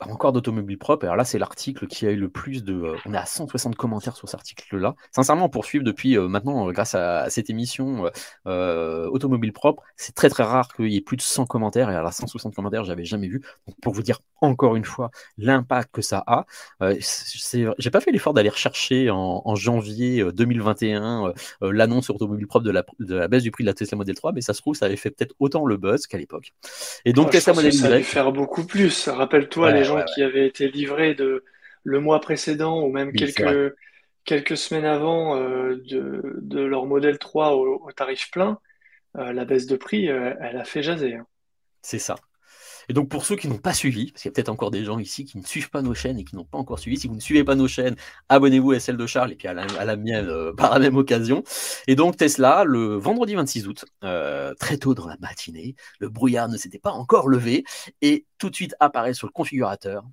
encore d'automobiles propres. Alors là, c'est l'article qui a eu le plus de. Euh, on est à 160 commentaires sur cet article-là. Sincèrement, pour suivre depuis euh, maintenant, euh, grâce à, cette émission Automobile propre, c'est très très rare qu'il y ait plus de 100 commentaires. Et à la 160 commentaires, j'avais jamais vu. Donc, pour vous dire encore une fois l'impact que ça a, j'ai pas fait l'effort d'aller rechercher en, janvier 2021 l'annonce sur Automobile propre de la, de la, baisse du prix de la Tesla Model 3, mais ça se trouve, ça avait fait peut-être autant le buzz qu'à l'époque. Et donc, Tesla Model Y. Ça allait faire beaucoup plus. Rappelle-toi les gens qui avaient été livrés de, le mois précédent ou même quelques, quelques semaines avant euh, de, leur modèle 3 au, tarif plein, euh, la baisse de prix, euh, elle a fait jaser. Hein. C'est ça. Et donc pour ceux qui n'ont pas suivi, parce qu'il y a peut-être encore des gens ici qui ne suivent pas nos chaînes et qui n'ont pas encore suivi, si vous ne suivez pas nos chaînes, abonnez-vous à celle de Charles et puis à la, mienne par la même occasion. Et donc Tesla, le vendredi 26 août, très tôt dans la matinée, le brouillard ne s'était pas encore levé et tout de suite apparaît sur le configurateur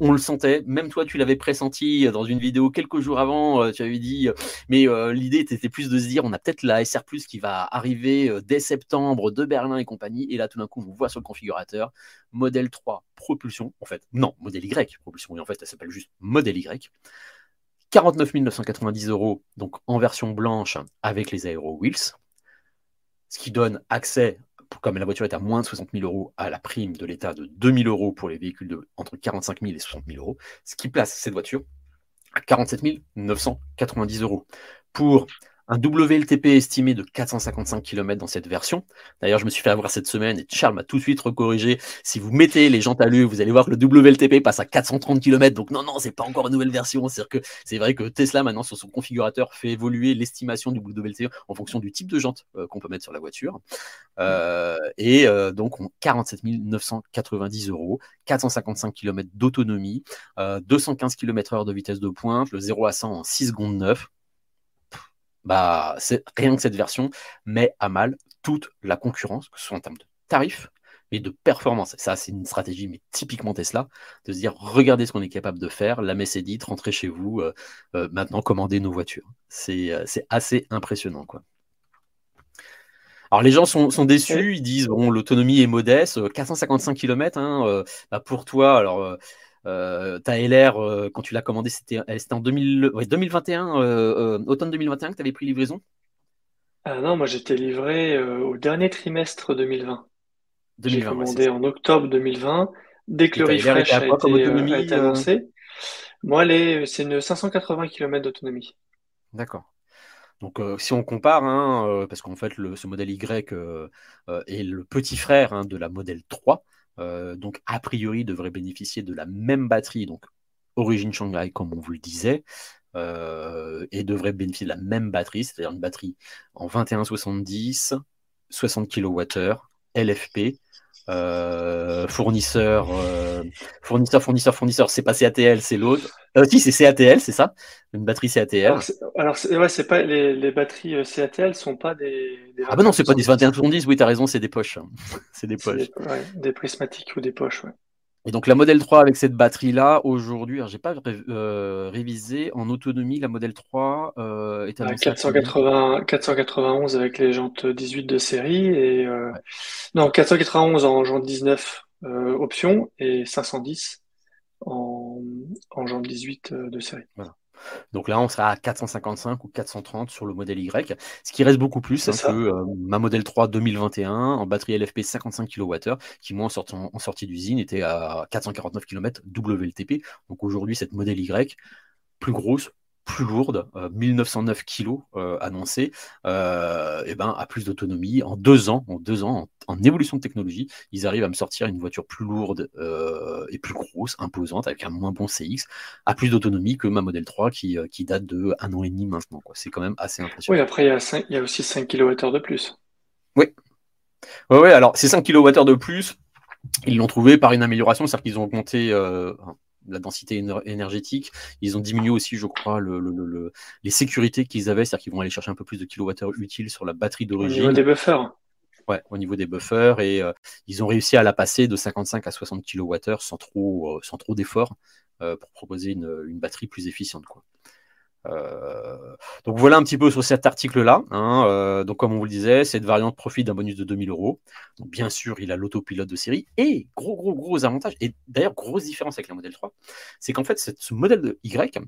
on le sentait, même toi tu l'avais pressenti dans une vidéo quelques jours avant, euh, tu avais dit, euh, mais euh, l'idée était plus de se dire, on a peut-être la SR Plus qui va arriver dès septembre de Berlin et compagnie, et là tout d'un coup on voit sur le configurateur, modèle 3 propulsion, en fait, non, modèle Y propulsion, et en fait elle s'appelle juste modèle Y, 49 990 euros, donc en version blanche avec les Aero Wheels, ce qui donne accès comme la voiture est à moins de 60 000 euros, à la prime de l'État de 2 000 euros pour les véhicules de entre 45 000 et 60 000 euros, ce qui place cette voiture à 47 990 euros. Pour un WLTP estimé de 455 km dans cette version. D'ailleurs, je me suis fait avoir cette semaine et Charles m'a tout de suite recorrigé. Si vous mettez les jantes à l'œil, vous allez voir que le WLTP passe à 430 km. Donc non, non, c'est pas encore une nouvelle version. C'est-à-dire que c'est vrai que Tesla maintenant sur son configurateur fait évoluer l'estimation du WLTP en fonction du type de jante euh, qu'on peut mettre sur la voiture. Euh, et euh, donc on 47 990 euros, 455 km d'autonomie, 215 km/h de vitesse de pointe, le 0 à 100 en 6 secondes 9 bah, c'est rien que cette version met à mal toute la concurrence, que ce soit en termes de tarifs, mais de performance. Ça, c'est une stratégie, mais typiquement Tesla, de se dire regardez ce qu'on est capable de faire, la messe est dite, rentrez chez vous, euh, euh, maintenant commandez nos voitures. Euh, c'est assez impressionnant, quoi. Alors les gens sont, déçus, ils disent bon l'autonomie est modeste, 455 km hein, bah, pour toi. Alors euh, ta LR, euh, quand tu l'as commandé, c'était en 2021, euh, automne 2021 que tu avais pris livraison? Ah Non, moi j'étais livré au dernier trimestre 2020. 2020 J'ai commandé en octobre 2020, dès que le refresh a, été, annoncé. Moi, c'est une 580 km d'autonomie. D'accord. Donc, si on compare, hein, parce qu'en fait, ce modèle Y est le petit frère hein, de la modèle 3, euh, donc, a priori, devrait bénéficier de la même batterie, donc origine Shanghai, comme on vous le disait, euh, et devrait bénéficier de la même batterie, c'est-à-dire une batterie en 2170, 60 kWh, LFP, fournisseur, euh, fournisseur, fournisseur, fournisseur, c'est pas CATL, c'est l'autre. Euh, si, c'est CATL, c'est ça Une batterie CATL. Alors, ouais, c'est pas les, batteries euh, CATL sont pas des. ah bah non, c'est pas des 2170, oui, tu as raison, c'est des poches. c'est des poches. Des prismatiques ou des poches, ouais. Et donc la modèle 3 avec cette batterie-là, aujourd'hui, je n'ai pas euh, révisé, en autonomie, la modèle 3 euh, est à 480, 491 avec les jantes 18 de série et euh, non 491 en jantes 19 option et 510 en, en jantes 18 de série. Voilà. Donc là, on sera à 455 ou 430 sur le modèle Y, ce qui reste beaucoup plus hein, que euh, ma modèle 3 2021 en batterie LFP 55 kWh, qui moi en sortie, d'usine était à 449 km WLTP. Donc aujourd'hui, cette modèle Y, plus grosse, plus lourde, 1909 kg annoncé, euh, et ben, à plus d'autonomie. En deux ans, en deux ans, en, évolution de technologie, ils arrivent à me sortir une voiture plus lourde euh, et plus grosse, imposante, avec un moins bon CX, à plus d'autonomie que ma Model 3 qui, euh, qui date de un an et demi maintenant. C'est quand même assez impressionnant. Oui, après, il y a, il y a aussi 5 kWh de plus. Oui. Oui, ouais, alors ces 5 kWh de plus, ils l'ont trouvé par une amélioration, c'est-à-dire qu'ils ont augmenté la densité énergétique. Ils ont diminué aussi, je crois, le, les sécurités qu'ils avaient, c'est-à-dire qu'ils vont aller chercher un peu plus de kilowattheures utiles sur la batterie d'origine. Au niveau des buffers. Ouais, au niveau des buffers. Et euh, ils ont réussi à la passer de 55 à 60 kWh sans trop, euh, sans trop d'efforts euh, pour proposer une, batterie plus efficiente. Quoi. Donc voilà un petit peu sur cet article-là. Hein, donc comme on vous le disait, cette variante profite d'un bonus de 2000 euros. Bien sûr, il a l'autopilote de série. Et gros, gros, gros avantage, et d'ailleurs grosse différence avec la modèle 3, c'est qu'en fait, ce modèle de Y,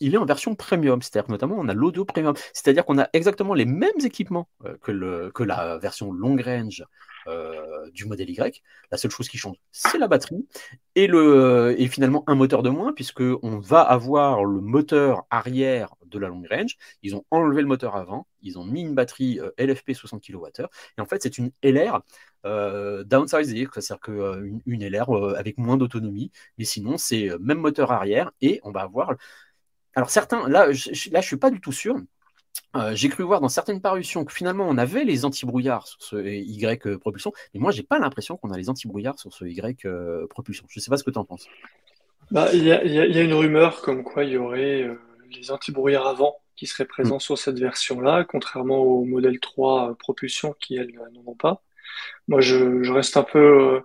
il est en version premium, c'est-à-dire notamment on a l'audio premium, c'est-à-dire qu'on a exactement les mêmes équipements euh, que, que la version long range euh, du modèle Y. La seule chose qui change, c'est la batterie et, le, et finalement un moteur de moins, puisqu'on va avoir le moteur arrière de la long range. Ils ont enlevé le moteur avant, ils ont mis une batterie euh, LFP 60 kWh, et en fait c'est une LR euh, downsized, c'est-à-dire qu'une une LR avec moins d'autonomie, mais sinon c'est même moteur arrière, et on va avoir alors certains, là, je, là, suis pas du tout sûr. Euh, j'ai cru voir dans certaines parutions que finalement on avait les anti-brouillards sur ce Y euh, propulsion, mais moi j'ai pas l'impression qu'on a les anti-brouillards sur ce Y euh, propulsion. Je sais pas ce que tu en penses. Bah, il y, a une rumeur comme quoi il y aurait les anti-brouillards avant qui seraient présents hmm. sur cette version-là, contrairement au modèle 3 propulsion qui elles n'en ont pas. Moi je, reste un peu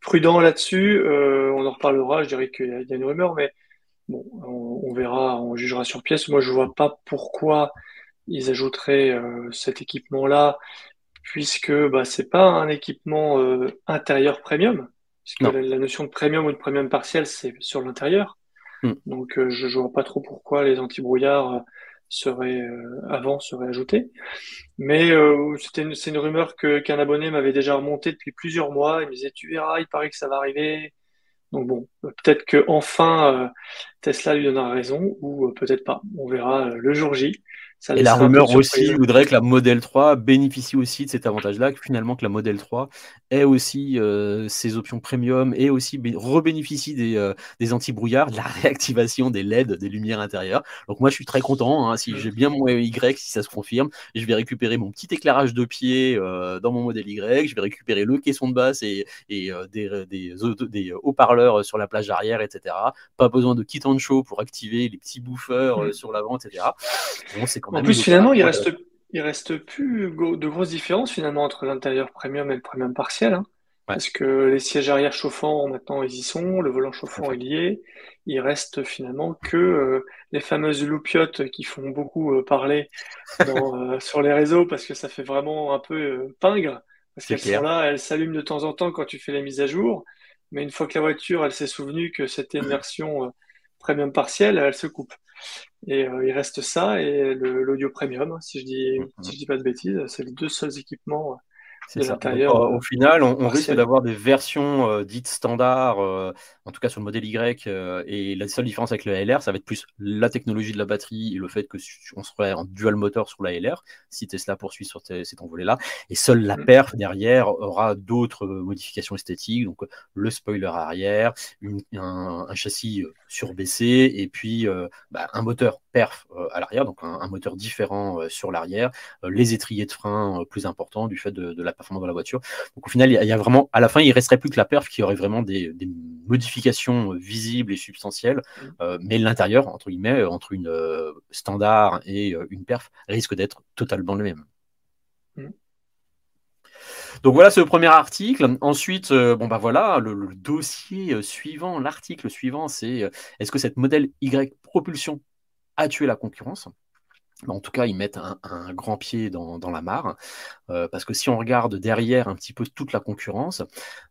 prudent là-dessus. on en reparlera. Je dirais qu'il y, a une rumeur, mais Bon, on, verra, on jugera sur pièce. Moi, je vois pas pourquoi ils ajouteraient euh, cet équipement-là, puisque bah, c'est pas un équipement euh, intérieur premium, puisque la, notion de premium ou de premium partiel, c'est sur l'intérieur. Hmm. Donc, euh, je, ne vois pas trop pourquoi les anti-brouillards seraient avant seraient ajoutés. Mais c'était c'est une rumeur que qu'un abonné m'avait déjà remonté depuis plusieurs mois. Il me disait, tu verras, il paraît que ça va arriver. Donc bon, peut-être que enfin euh, Tesla lui donnera raison ou euh, peut-être pas. On verra euh, le jour J et la rumeur aussi voudrait que la Model 3 bénéficie aussi de cet avantage-là, que finalement que la Model 3 ait aussi euh, ses options premium et aussi rebénéficie des, euh, des anti-brouillards, de la réactivation des LED, des lumières intérieures. Donc moi je suis très content, hein, si j'ai bien mon Y, si ça se confirme, je vais récupérer mon petit éclairage de pied euh, dans mon modèle Y, je vais récupérer le caisson de basse et, et des, des, des haut-parleurs sur la plage arrière, etc. Pas besoin de kit show pour activer les petits bouffeurs mmh. sur l'avant, etc. Bon, c'est en plus, finalement, il reste, il reste plus de grosses différences finalement entre l'intérieur premium et le premium partiel. Hein. Parce que les sièges arrière chauffants, maintenant, ils y sont, le volant chauffant est lié. Il reste finalement que euh, les fameuses loupiottes qui font beaucoup euh, parler euh, sur les réseaux parce que ça fait vraiment un peu pingre. Parce qu'elles sont là, elles s'allument de temps en temps quand tu fais les mises à jour. Mais une fois que la voiture, elle s'est souvenue que c'était une version premium partielle, elle se coupe. Et euh, il reste ça et l'audio premium, si je dis, mm-hmm. si je dis pas de bêtises, c'est les deux seuls équipements c'est ça. au, final, on, risque d'avoir des versions euh, dites standards, euh, en tout cas sur le modèle Y, euh, et la seule différence avec le LR, ça va être plus la technologie de la batterie et le fait que on serait en dual moteur sur la LR, si Tesla poursuit sur cet envolé-là, et seule la mm. perf derrière aura d'autres modifications esthétiques, donc le spoiler arrière, un, châssis surbaissé, et puis bah, un moteur perf à l'arrière, donc un, moteur différent sur l'arrière, les étriers de frein plus importants du fait de, de la performance de la voiture. Donc au final, il y, a vraiment, à la fin, il resterait plus que la perf qui aurait vraiment des, modifications visibles et substantielles, mm. euh, mais l'intérieur, entre guillemets, euh, entre une euh, standard et une perf, risque d'être totalement le même. Mm. Donc voilà ce premier article. Ensuite, bon bah voilà, le dossier suivant, l'article suivant, c'est est-ce que cette modèle Y propulsion a tué la concurrence? En tout cas, ils mettent un, grand pied dans, la mare, euh, parce que si on regarde derrière un petit peu toute la concurrence,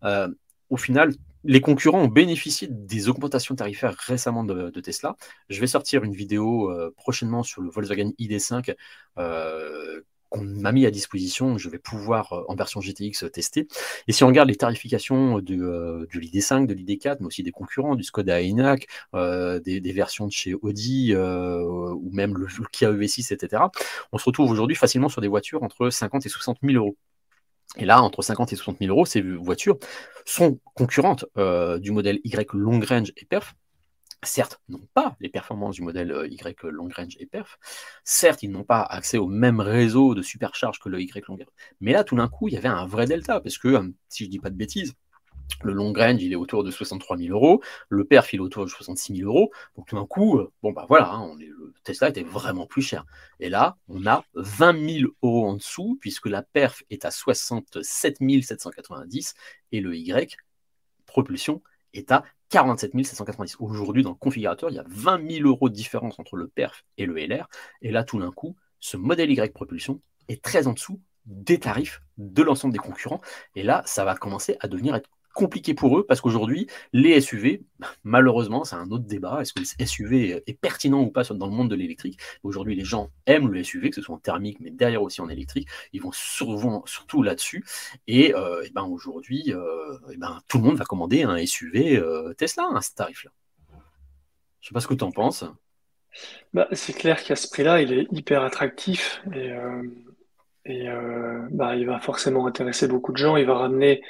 euh, au final, les concurrents ont bénéficié des augmentations tarifaires récemment de, Tesla. Je vais sortir une vidéo euh, prochainement sur le Volkswagen ID5 qu'on m'a mis à disposition, je vais pouvoir euh, en version GTX tester. Et si on regarde les tarifications de, euh, du l'ID5, de l'ID4, mais aussi des concurrents, du Skoda Enyaq, euh, des, versions de chez Audi ou même le, Kia EV6, etc., on se retrouve aujourd'hui facilement sur des voitures entre 50 et 60 000 euros. Et là, entre 50 et 60 000 euros, ces voitures sont concurrentes du modèle Y Long Range et Perf, certes, n'ont pas les performances du modèle euh, Y long range et perf. Certes, ils n'ont pas accès au même réseau de supercharge que le Y long range. Mais là, tout d'un coup, il y avait un vrai delta, parce que, euh, si je dis pas de bêtises, le long range, il est autour de 63 000 euros. Le perf, il est autour de 66 000 euros. Donc tout d'un coup, euh, bon bah voilà, hein, on est, le Tesla était vraiment plus cher. Et là, on a 20 000 euros en dessous, puisque la perf est à 67 790 et le Y, propulsion, est à 47 790. Aujourd'hui, dans le configurateur, il y a 20 000 euros de différence entre le perf et le LR. Et là, tout d'un coup, ce modèle Y propulsion est très en dessous des tarifs de l'ensemble des concurrents. Et là, ça va commencer à devenir être compliqué pour eux parce qu'aujourd'hui, les SUV, malheureusement, c'est un autre débat. Est-ce que le SUV est pertinent ou pas dans le monde de l'électrique? Aujourd'hui, les gens aiment le SUV, que ce soit en thermique, mais derrière aussi en électrique. Ils vont surtout là-dessus. Et, euh, ben aujourd'hui, euh, ben, tout le monde va commander un SUV euh, Tesla à ce tarif-là. Je ne sais pas ce que tu en penses. Bah, c'est clair qu'à ce prix-là, il est hyper attractif. Et et euh, bah, il va forcément intéresser beaucoup de gens. Il va ramener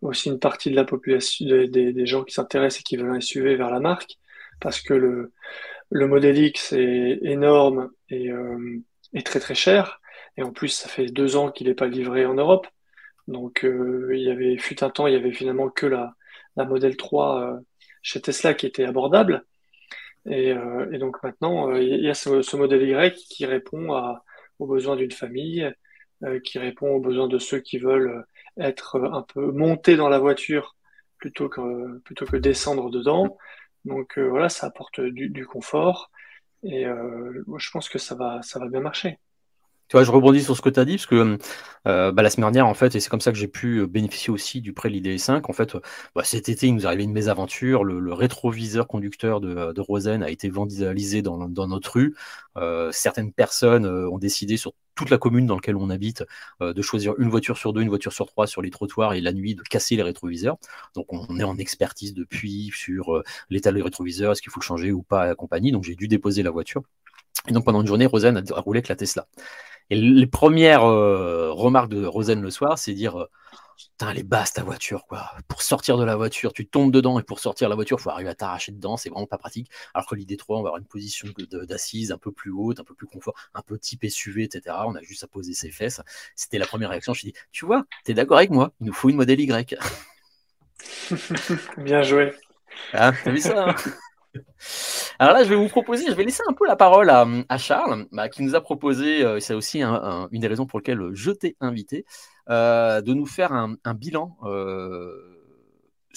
aussi une partie de la population, des, gens qui s'intéressent et qui veulent un SUV vers la marque, parce que le, le modèle X est énorme et, euh, est très très cher. Et en plus, ça fait deux ans qu'il n'est pas livré en Europe. Donc, euh, il y avait, fut un temps, il y avait finalement que la, la modèle 3 euh, chez Tesla qui était abordable. Et, euh, et donc maintenant, euh, il y a ce, ce, modèle Y qui répond à, aux besoins d'une famille, qui répond aux besoins de ceux qui veulent être un peu montés dans la voiture plutôt que, plutôt que descendre dedans. Donc euh, voilà, ça apporte du, du confort et euh, je pense que ça va, ça va bien marcher. Tu vois, je rebondis sur ce que tu as dit, parce que euh, bah, la semaine dernière, en fait, et c'est comme ça que j'ai pu bénéficier aussi du prêt l'IDE 5. En fait, bah, cet été, il nous arrivé une mésaventure. Le, le rétroviseur conducteur de, de, Rosen a été vandalisé dans, dans notre rue. Euh, certaines personnes ont décidé sur toute la commune dans laquelle on habite euh, de choisir une voiture sur deux, une voiture sur trois sur les trottoirs et la nuit de casser les rétroviseurs. Donc on est en expertise depuis sur euh, l'état des rétroviseurs, est-ce qu'il faut le changer ou pas la compagnie. Donc j'ai dû déposer la voiture. Et donc pendant une journée, Rosen a roulé avec la Tesla. Et les premières euh, remarques de Rosen le soir, c'est dire euh, Putain, elle est basse ta voiture, quoi. Pour sortir de la voiture, tu tombes dedans et pour sortir de la voiture, il faut arriver à t'arracher dedans, c'est vraiment pas pratique. Alors que l'ID3, on va avoir une position d'assise un peu plus haute, un peu plus confort, un peu type SUV, etc. On a juste à poser ses fesses. C'était la première réaction. Je me suis dit, tu vois, t'es d'accord avec moi, il nous faut une modèle Y. Bien joué. Ah, t'as vu ça hein? Alors là, je vais vous proposer, je vais laisser un peu la parole à, Charles, bah, qui nous a proposé, euh, c'est aussi un, un, une des raisons pour lesquelles je t'ai invité, euh, de nous faire un, un bilan euh,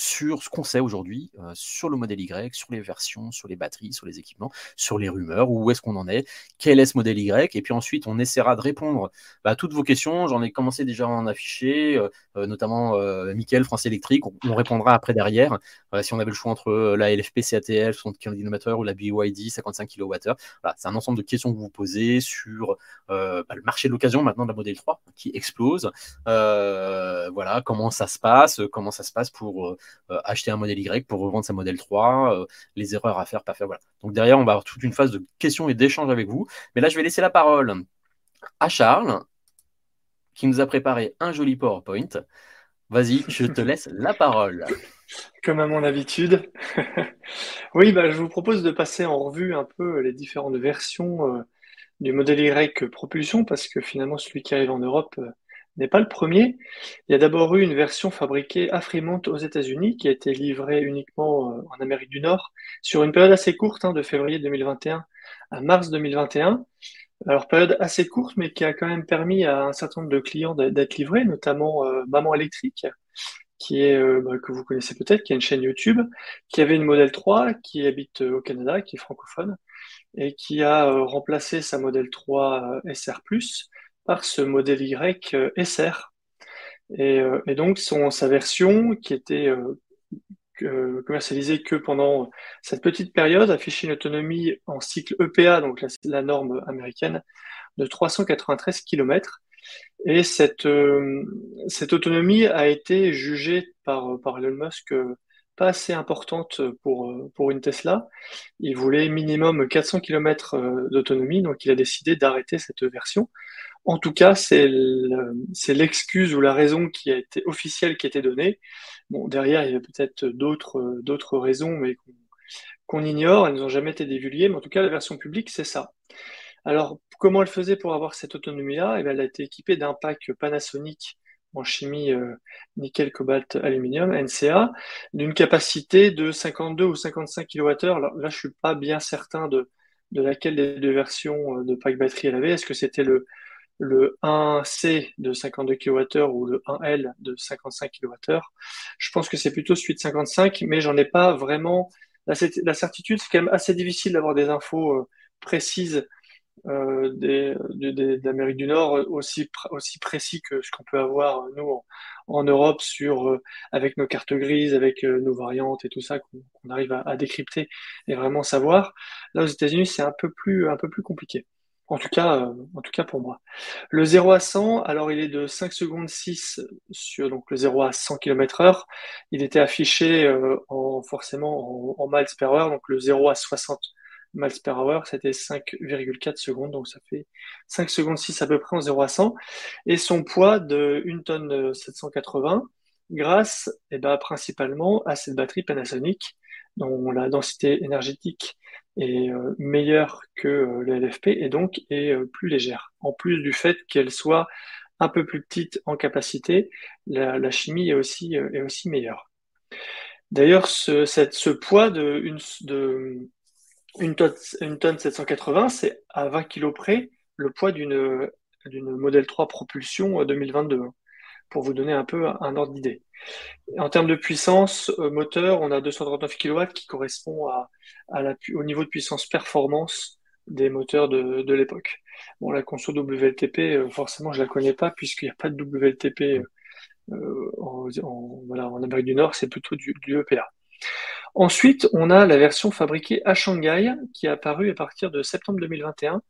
sur ce qu'on sait aujourd'hui, euh, sur le modèle Y, sur les versions, sur les batteries, sur les équipements, sur les rumeurs, où est-ce qu'on en est, quel est ce modèle Y, et puis ensuite on essaiera de répondre à toutes vos questions. J'en ai commencé déjà à en afficher, euh, euh notamment euh, Mickaël, France Électrique, on, on, répondra après derrière, si on avait le choix entre la LFP CATL 75 km ou la BYD 55 kWh. C'est un ensemble de questions que vous posez sur bah, le marché de l'occasion maintenant de la modèle 3 qui explose. voilà, comment ça se passe, comment ça se passe pour acheter un modèle Y pour revendre sa modèle 3, euh, les erreurs à faire, pas faire. Voilà. Donc derrière, on va avoir toute une phase de questions et d'échanges avec vous. Mais là, je vais laisser la parole à Charles, qui nous a préparé un joli PowerPoint. Vas-y, je te laisse la parole. Comme à mon habitude. oui, bah, je vous propose de passer en revue un peu les différentes versions euh, du modèle Y propulsion, parce que finalement, celui qui arrive en Europe euh, n'est pas le premier. Il y a d'abord eu une version fabriquée à Fremont aux États-Unis qui a été livrée uniquement euh, en Amérique du Nord sur une période assez courte, hein, de février 2021 à mars 2021. Alors période assez courte, mais qui a quand même permis à un certain nombre de clients d'être livrés, notamment euh, Maman électrique, qui est euh, bah, que vous connaissez peut-être, qui a une chaîne YouTube, qui avait une modèle 3, qui habite au Canada, qui est francophone, et qui a remplacé sa modèle 3 SR+ par ce modèle Y euh, SR. Et, euh, et donc son, sa version qui était euh, commercialisée que pendant cette petite période affichait une autonomie en cycle EPA, donc la, norme américaine, de 393 km. Et cette, cette autonomie a été jugée par, par Elon Musk pas assez importante pour, pour une Tesla. Il voulait minimum 400 km d'autonomie, donc il a décidé d'arrêter cette version. En tout cas, c'est l'excuse ou la raison qui a été officielle qui a été donnée. Bon, derrière, il y a peut-être d'autres raisons, mais qu'on ignore. Elles n'ont jamais été divulguées, mais en tout cas, la version publique, c'est ça. Alors, comment elle faisait pour avoir cette autonomie-là? Eh Elle a été équipée d'un pack Panasonic en chimie euh, nickel, cobalt, aluminium, NCA, d'une capacité de 52 ou 55 kWh. Alors là, je suis pas bien certain de, de laquelle des deux versions de pack batterie elle avait. Est-ce que c'était le le 1C de 52 kWh ou le 1L de 55 kWh. Je pense que c'est plutôt de 55, mais j'en ai pas vraiment la, certitude. C'est quand même assez difficile d'avoir des infos euh, précises euh, d'Amérique du Nord aussi, aussi précis que ce qu'on peut avoir nous en, Europe sur euh, avec nos cartes grises, avec euh, nos variantes et tout ça qu'on arrive à, décrypter et vraiment savoir. Là aux États-Unis c'est un peu plus un peu plus compliqué. En tout cas, euh, en tout cas pour moi. Le 0 à 100, alors il est de 5 secondes 6 sur donc le 0 à 100 km heure. Il était affiché en forcément en, en miles per heure, donc le 0 à 60 miles per hour, c'était 5,4 secondes, donc ça fait 5 secondes 6 à peu près en 0 à 100. Et son poids de 1 tonne 780, grâce eh ben, principalement à cette batterie Panasonic, dont la densité énergétique est euh, meilleure que euh, le LFP et donc est euh, plus légère. En plus du fait qu'elle soit un peu plus petite en capacité, la, chimie est aussi, est aussi meilleure. D'ailleurs, ce, ce poids de, une, de, une tonne, une tonne 780, c'est à 20 kg près le poids d'une Model 3 propulsion 2022, euh, hein, pour vous donner un peu un ordre d'idée. En termes de puissance euh, moteur, on a 239 kW qui correspond à, au niveau de puissance performance des moteurs de, l'époque. Bon, la conso WLTP, euh, forcément, je la connais pas puisqu'il n'y a pas de WLTP en, en, Amérique du Nord, c'est plutôt du, EPA. Ensuite, on a la version fabriquée à Shanghai qui est apparue à partir de septembre 2021,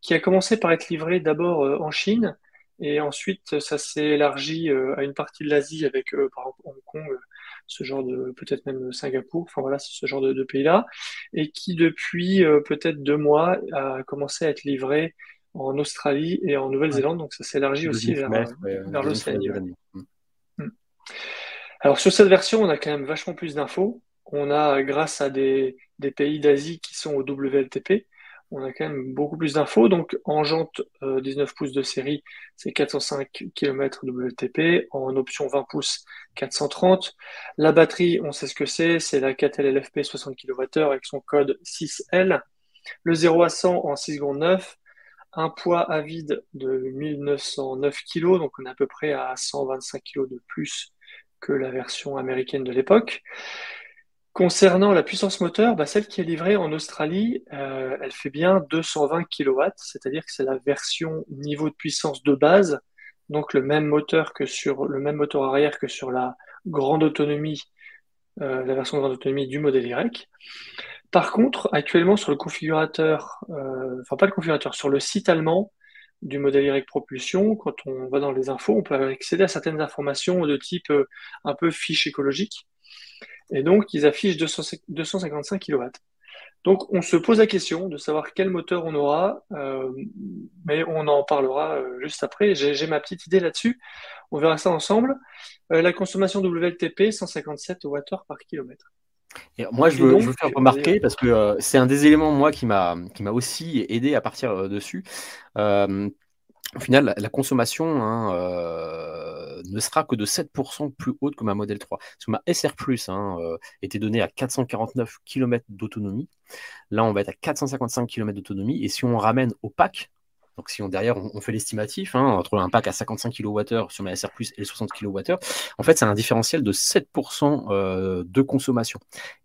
qui a commencé par être livrée d'abord euh, en Chine et ensuite ça s'est élargi euh, à une partie de l'Asie avec euh, par exemple Hong Kong, ce genre de peut-être même Singapour, enfin voilà, ce genre de, pays-là, et qui depuis peut-être deux mois a commencé à être livrée en Australie et en Nouvelle-Zélande, donc ça s'est élargi aussi vers, vers l'Océanie. Hmm. Alors sur cette version, on a quand même vachement plus d'infos. On a, grâce à des, pays d'Asie qui sont au WLTP, on a quand même beaucoup plus d'infos. Donc, en jante 19 euh, pouces de série, c'est 405 km WLTP. En option 20 pouces, 430. La batterie, on sait ce que c'est. C'est la 4L LFP 60 kWh avec son code 6L. Le 0 à 100 en 6 secondes 9. Un poids à vide de 1909 kg. Donc, on est à peu près à 125 kg de plus que la version américaine de l'époque. Concernant la puissance moteur, bah, celle qui est livrée en Australie, euh, elle fait bien 220 kW, c'est-à-dire que c'est la version niveau de puissance de base, donc le même moteur que sur le même moteur arrière que sur la grande autonomie, euh, la version de grande autonomie du modèle Y. Par contre, actuellement sur le configurateur, euh, enfin pas le configurateur, sur le site allemand du modèle Y Propulsion, quand on va dans les infos, on peut accéder à certaines informations de type un peu fiche écologique. Et donc, ils affichent 255 kW. Donc, on se pose la question de savoir quel moteur on aura, euh, mais on en parlera euh, juste après. J'ai ma petite idée là-dessus. On verra ça ensemble. Euh, la consommation WLTP, 157 Wh par kilomètre. Et moi, je veux, je veux faire remarquer parce que c'est un des éléments moi qui m'a qui m'a aussi aidé à partir dessus au final, la consommation hein, euh, ne sera que de 7% plus haute que ma Model 3. Parce que ma SR hein, euh, était donnée à 449 km d'autonomie. Là, on va être à 455 km d'autonomie. Et si on ramène au pack, donc si on, derrière on, fait l'estimatif, hein, entre un pack à 55 kWh sur ma SR et les 60 kWh, en fait c'est un différentiel de 7% euh, de consommation.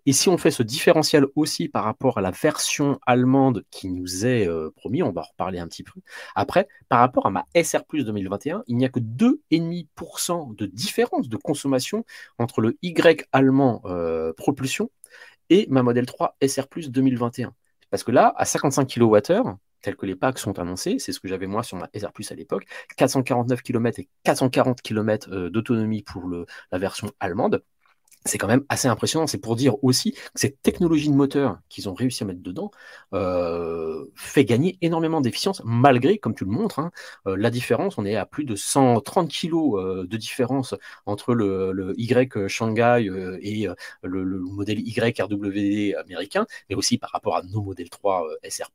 Et si on fait ce différentiel aussi par rapport à la version allemande qui nous est euh, promis, on va en reparler un petit peu après, par rapport à ma SR Plus 2021, il n'y a que 2,5% de différence de consommation entre le Y allemand euh, propulsion et ma Model 3 SR Plus 2021. Parce que là, à 55 kWh, tels que les packs sont annoncés, c'est ce que j'avais moi sur ma SR Plus à l'époque, 449 km et 440 km euh, d'autonomie pour la version allemande c'est quand même assez impressionnant. C'est pour dire aussi que cette technologie de moteur qu'ils ont réussi à mettre dedans euh, fait gagner énormément d'efficience, malgré, comme tu le montres, hein, euh, la différence. On est à plus de 130 kg euh, de différence entre le, Y Shanghai et le, modèle Y RWD américain, mais aussi par rapport à nos modèles 3 SR+.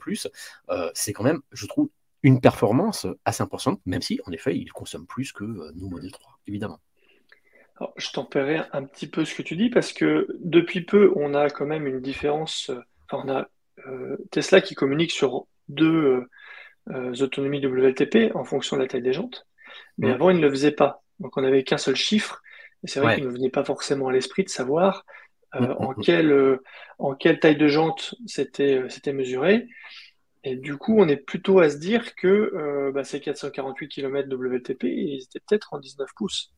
c'est quand même, je trouve, une performance assez importante, même si, en effet, il consomme plus que nos modèles 3, évidemment je tempérerai un petit peu ce que tu dis parce que depuis peu, on a quand même une différence. Euh, enfin, on a euh, Tesla qui communique sur deux, autonomies WLTP en fonction de la taille des jantes. Mais Mm. avant, ils ne le faisaient pas. Donc, on n'avait qu'un seul chiffre. Et c'est vrai Ouais. qu'il ne venait pas forcément à l'esprit de savoir euh, Mm, mm, en quelle, euh, en quelle taille de jante c'était euh, c'était mesuré. Et du coup, on est plutôt à se dire que euh, bah, ces 448 km WLTP, ils étaient peut-être en 19 pouces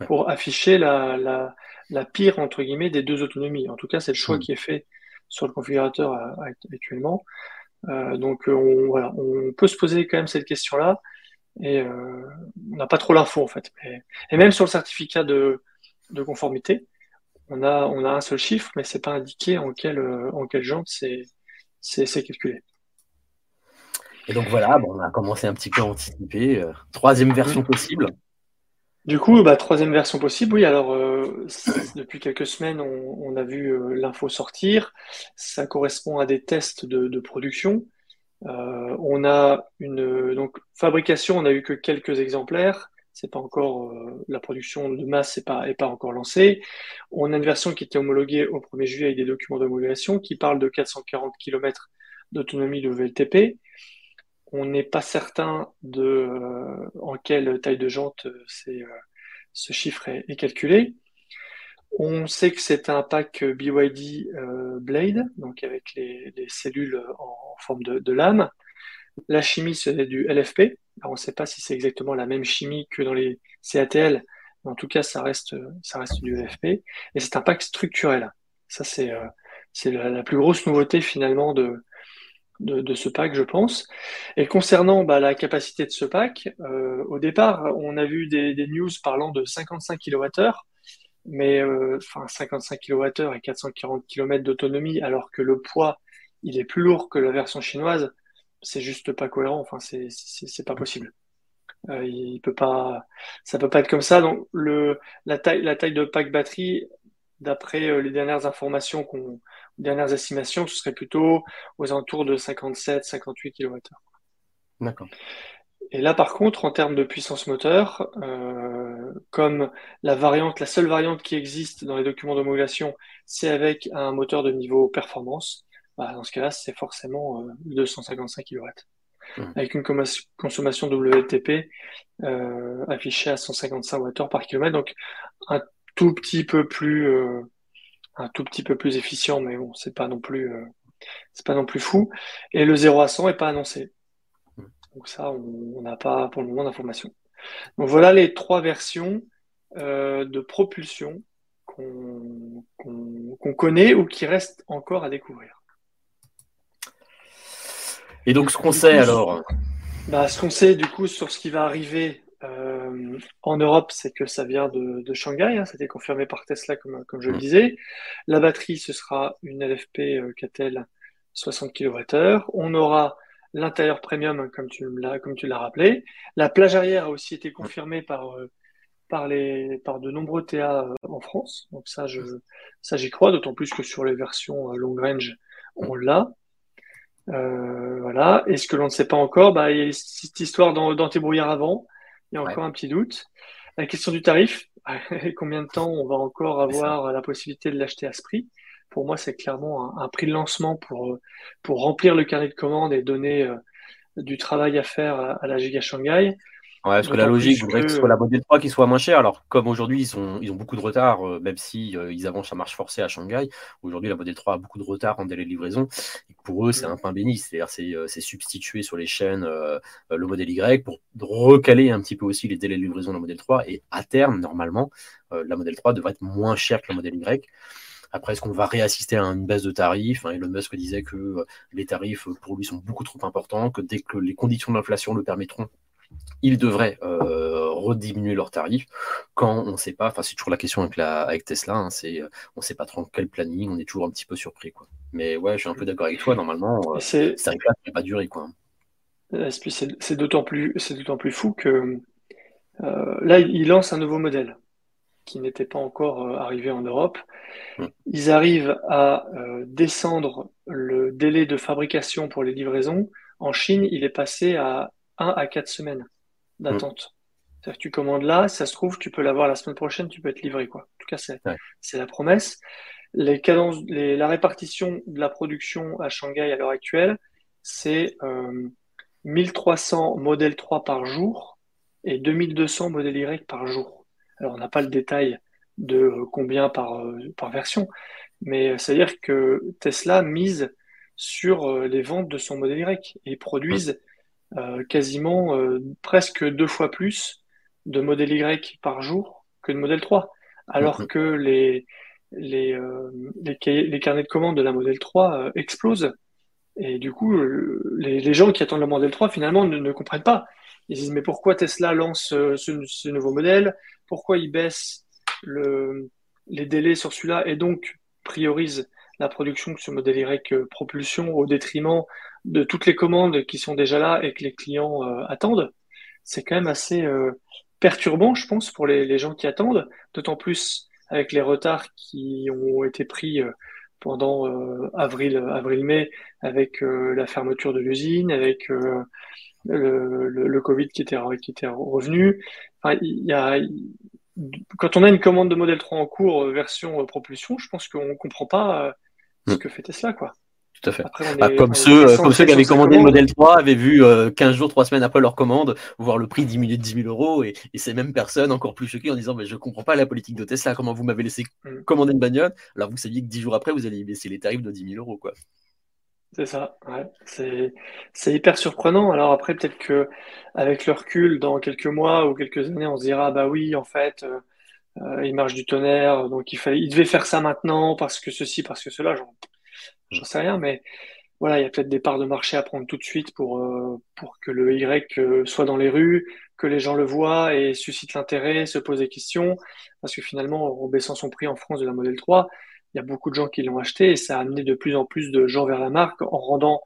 Ouais. pour afficher la, la, la pire, entre guillemets, des deux autonomies. En tout cas, c'est le choix Mm. qui est fait sur le configurateur euh, actuellement. Euh, donc, euh, on, voilà, on peut se poser quand même cette question-là. Et euh, on n'a pas trop l'info, en fait. Et, et même sur le certificat de, de conformité, on a, on a un seul chiffre, mais c'est pas indiqué en quelle, en quelle jante c'est calculé. Et donc voilà, bon, on a commencé un petit peu à anticiper. euh, troisième version possible. Du coup, bah, troisième version possible, oui. Alors, euh, depuis quelques semaines, on, on a vu euh, l'info sortir. Ça correspond à des tests de, de production. Euh, on a une donc fabrication, on a eu que quelques exemplaires. C'est pas encore euh, la production de masse, c'est pas pas encore lancée. On a une version qui était homologuée au 1er juillet avec des documents d'homologation qui parlent de 440 km d'autonomie de VLTP. On n'est pas certain de euh, en quelle taille de jante euh, euh, ce chiffre est, calculé. On sait que c'est un pack BYD Blade, donc avec les, les cellules en, forme de, lame. La chimie, c'est du LFP. On ne sait pas si c'est exactement la même chimie que dans les CATL, mais en tout cas, ça reste, ça reste du LFP. Et c'est un pack structurel. Ça, c'est c'est la, plus grosse nouveauté finalement de, de, ce pack, je pense. Et concernant bah, la capacité de ce pack, euh, au départ, on a vu des, news parlant de 55 kWh mais euh, enfin 55 kWh et 440 km d'autonomie, alors que le poids il est plus lourd que la version chinoise, c'est juste pas cohérent. Enfin, c'est c'est pas possible. Euh, il peut pas, ça peut pas être comme ça. Donc le la taille la taille de pack batterie, d'après euh, les dernières informations qu'on, dernières estimations, ce serait plutôt aux alentours de 57-58 kWh. D'accord. Et là, par contre, en termes de puissance moteur, euh, comme la variante, la seule variante qui existe dans les documents d'homologation, c'est avec un moteur de niveau performance, bah, dans ce cas-là, c'est forcément euh, 255 kW. Mmh. Avec une consommation WLTP euh, affichée à 155 Wh par km, donc un tout petit peu plus, euh, un tout petit peu plus efficient, mais bon, c'est pas non plus, euh, c'est pas non plus fou. Et le 0 à 100 est pas annoncé. Donc ça, on n'a pas pour le moment d'informations. Donc voilà les trois versions euh, de propulsion qu'on qu qu connaît ou qui restent encore à découvrir. Et donc ce qu'on sait coup, alors? bah, Ce qu'on sait du coup sur ce qui va arriver euh, en Europe, c'est que ça vient de, de Shanghai, hein, ça a été confirmé par Tesla comme, comme je le disais. La batterie, ce sera une LFP euh, KTL 60 kWh. On aura l'intérieur premium, comme tu l'as, comme tu l'as rappelé. La plage arrière a aussi été confirmée par, euh, par, les, par de nombreux TA euh, en France. Donc ça, je, ça j'y crois, d'autant plus que sur les versions euh, long range, on l'a. Euh, voilà. Et ce que l'on ne sait pas encore, bah, il y a cette histoire d'antibrouillard avant. Il y a encore ouais. un petit doute. La question du tarif, combien de temps on va encore avoir la possibilité de l'acheter à ce prix? Pour moi, c'est clairement un, un, prix de lancement pour, pour remplir le carnet de commandes et donner euh, du travail à faire à, à la Giga Shanghai. Ouais, parce que la logique voudrait que... que ce soit la modèle 3 qui soit moins chère. Alors, comme aujourd'hui, ils, sont, ils ont beaucoup de retard, euh, même si euh, ils avancent à marche forcée à Shanghai. Aujourd'hui, la modèle 3 a beaucoup de retard en délai de livraison. Et pour eux, c'est un pain béni. C'est-à-dire, c'est substituer sur les chaînes euh, le modèle Y pour recaler un petit peu aussi les délais de livraison de la modèle 3. Et à terme, normalement, euh, la modèle 3 devrait être moins chère que la modèle Y. Après, est-ce qu'on va réassister à une baisse de tarifs? Hein, Elon Musk disait que euh, les tarifs, pour lui, sont beaucoup trop importants, que dès que les conditions de l'inflation le permettront, ils devraient euh, rediminuer leurs tarifs. Quand on ne sait pas, enfin, c'est toujours la question avec, la, avec Tesla, hein, c'est, on ne sait pas trop quel planning, on est toujours un petit peu surpris. Quoi. Mais ouais, je suis un peu d'accord avec toi, normalement, euh, ça ne pas durer. Quoi. C'est d'autant plus, plus fou que là, il lance un nouveau modèle qui n'était pas encore euh, arrivé en Europe. Mmh. Ils arrivent à euh, descendre le délai de fabrication pour les livraisons. En Chine, il est passé à 1 à 4 semaines d'attente. Mmh. C'est-à-dire que tu commandes là, ça se trouve, tu peux l'avoir la semaine prochaine, tu peux être livré. Quoi. En tout cas, c'est ouais. la promesse. Les cadences, les, la répartition de la production à Shanghai à l'heure actuelle, c'est euh, 1300 modèles 3 par jour et 2200 modèles Y par jour. Alors, on n'a pas le détail de combien par, par version, mais c'est-à-dire que Tesla mise sur les ventes de son modèle Y et produisent quasiment presque deux fois plus de modèle Y par jour que de modèle 3, alors mm-hmm. que les, les, euh, les, carnets de commandes de la modèle 3 euh, explosent. Et du coup, euh, les, les, gens qui attendent la modèle 3, finalement, ne, ne, comprennent pas. Ils disent, mais pourquoi Tesla lance ce, ce nouveau modèle? Pourquoi il baisse le, les délais sur celui-là et donc priorise la production de ce modèle Y propulsion au détriment de toutes les commandes qui sont déjà là et que les clients attendent C'est quand même assez perturbant, je pense, pour les, les gens qui attendent, d'autant plus avec les retards qui ont été pris euh, pendant euh, avril, avril-mai, avec euh, la fermeture de l'usine, avec le, le, le, Covid qui était, qui était revenu. Enfin, il y a, quand on a une commande de modèle 3 en cours, version propulsion, je pense qu'on ne comprend pas ce mm. que fait Tesla, quoi. Tout à fait. Bah, comme, ceux, comme ceux qui avaient commandé le modèle 3 avaient vu 15 jours, 3 semaines après leur commande, voir le prix diminuer de 10 000 euros et, et, ces mêmes personnes encore plus choquées en disant mais Je comprends pas la politique de Tesla, comment vous m'avez laissé mm. commander une bagnole alors vous saviez que 10 jours après vous allez baisser les tarifs de 10 000 euros. quoi. C'est ça, ouais. c'est hyper surprenant. Alors après, peut-être que avec le recul, dans quelques mois ou quelques années, on se dira bah oui, en fait, euh, euh, il marche du tonnerre, donc il, fallait, il devait faire ça maintenant parce que ceci, parce que cela. Genre, j'en sais rien, mais voilà, il y a peut-être des parts de marché à prendre tout de suite pour, euh, pour que le Y euh, soit dans les rues, que les gens le voient et suscite l'intérêt, se posent des questions. Parce que finalement, en baissant son prix en France de la modèle 3, il y a beaucoup de gens qui l'ont acheté et ça a amené de plus en plus de gens vers la marque en rendant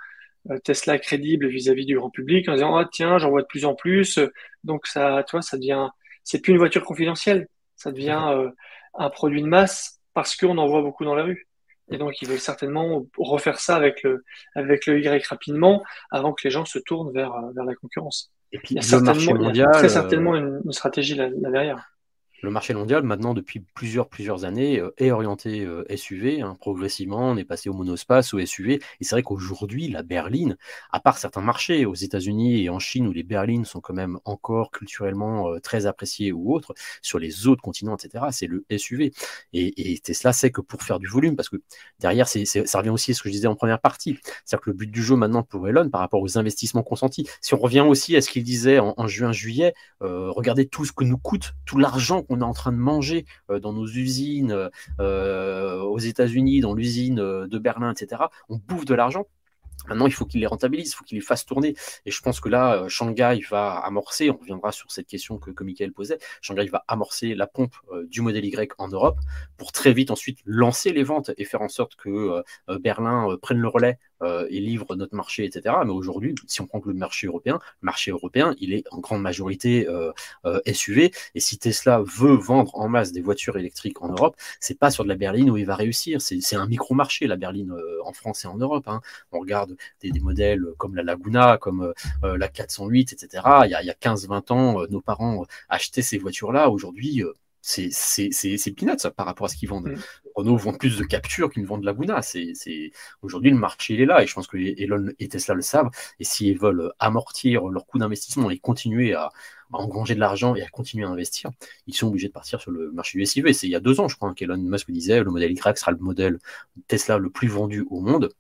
euh, Tesla crédible vis-à-vis du grand public, en disant, ah, tiens, j'en vois de plus en plus. Donc ça, tu vois, ça devient, c'est plus une voiture confidentielle. Ça devient un produit de masse parce qu'on en voit beaucoup dans la rue. Et donc, ils veulent certainement refaire ça avec le, avec le Y rapidement avant que les gens se tournent vers, vers la concurrence. Et puis, il y a, certainement, très certainement une, une stratégie là, là derrière le marché mondial, maintenant, depuis plusieurs, plusieurs années, euh, est orienté euh, SUV. Hein, progressivement, on est passé au monospace, au SUV. Et c'est vrai qu'aujourd'hui, la berline, à part certains marchés, aux États-Unis et en Chine, où les berlines sont quand même encore culturellement euh, très appréciées ou autres, sur les autres continents, etc., c'est le SUV. Et, Tesla sait que pour faire du volume, parce que derrière, ça revient aussi à ce que je disais en première partie. C'est-à-dire que le but du jeu maintenant pour Elon, par rapport aux investissements consentis, si on revient aussi à ce qu'il disait en, juin-juillet, regardez tout ce que nous coûte, tout l'argent on est en train de manger euh, dans nos usines euh, aux États-Unis, dans l'usine euh, de Berlin, etc. On bouffe de l'argent. Maintenant, il faut qu'il les rentabilise, il faut qu'il les fasse tourner. Et je pense que là, Shanghai va amorcer, on reviendra sur cette question que, que Michael posait, Shanghai va amorcer la pompe du modèle Y en Europe pour très vite ensuite lancer les ventes et faire en sorte que Berlin prenne le relais euh, et livre notre marché, etc. Mais aujourd'hui, si on prend que le marché européen, le marché européen, il est en grande majorité euh, euh, SUV. Et si Tesla veut vendre en masse des voitures électriques en Europe, c'est pas sur de la berline où il va réussir. C'est un micro-marché, la berline en France et en Europe. Hein. On regarde des, modèles comme la Laguna, comme la 408, etc. Il y a, a 15-20 ans, nos parents achetaient ces voitures-là. Aujourd'hui, c'est peanuts ça, par rapport à ce qu'ils vendent. Mm. Renault vend plus de captures qu'ils ne vendent de Laguna. C'est Aujourd'hui, le marché il est là et je pense que Elon et Tesla le savent. Et s'ils veulent amortir leur coût d'investissement et continuer à, engranger de l'argent et à continuer à investir, ils sont obligés de partir sur le marché du SUV. C'est il y a deux ans, je crois, qu'Elon Musk disait le modèle Y sera le modèle Tesla le plus vendu au monde.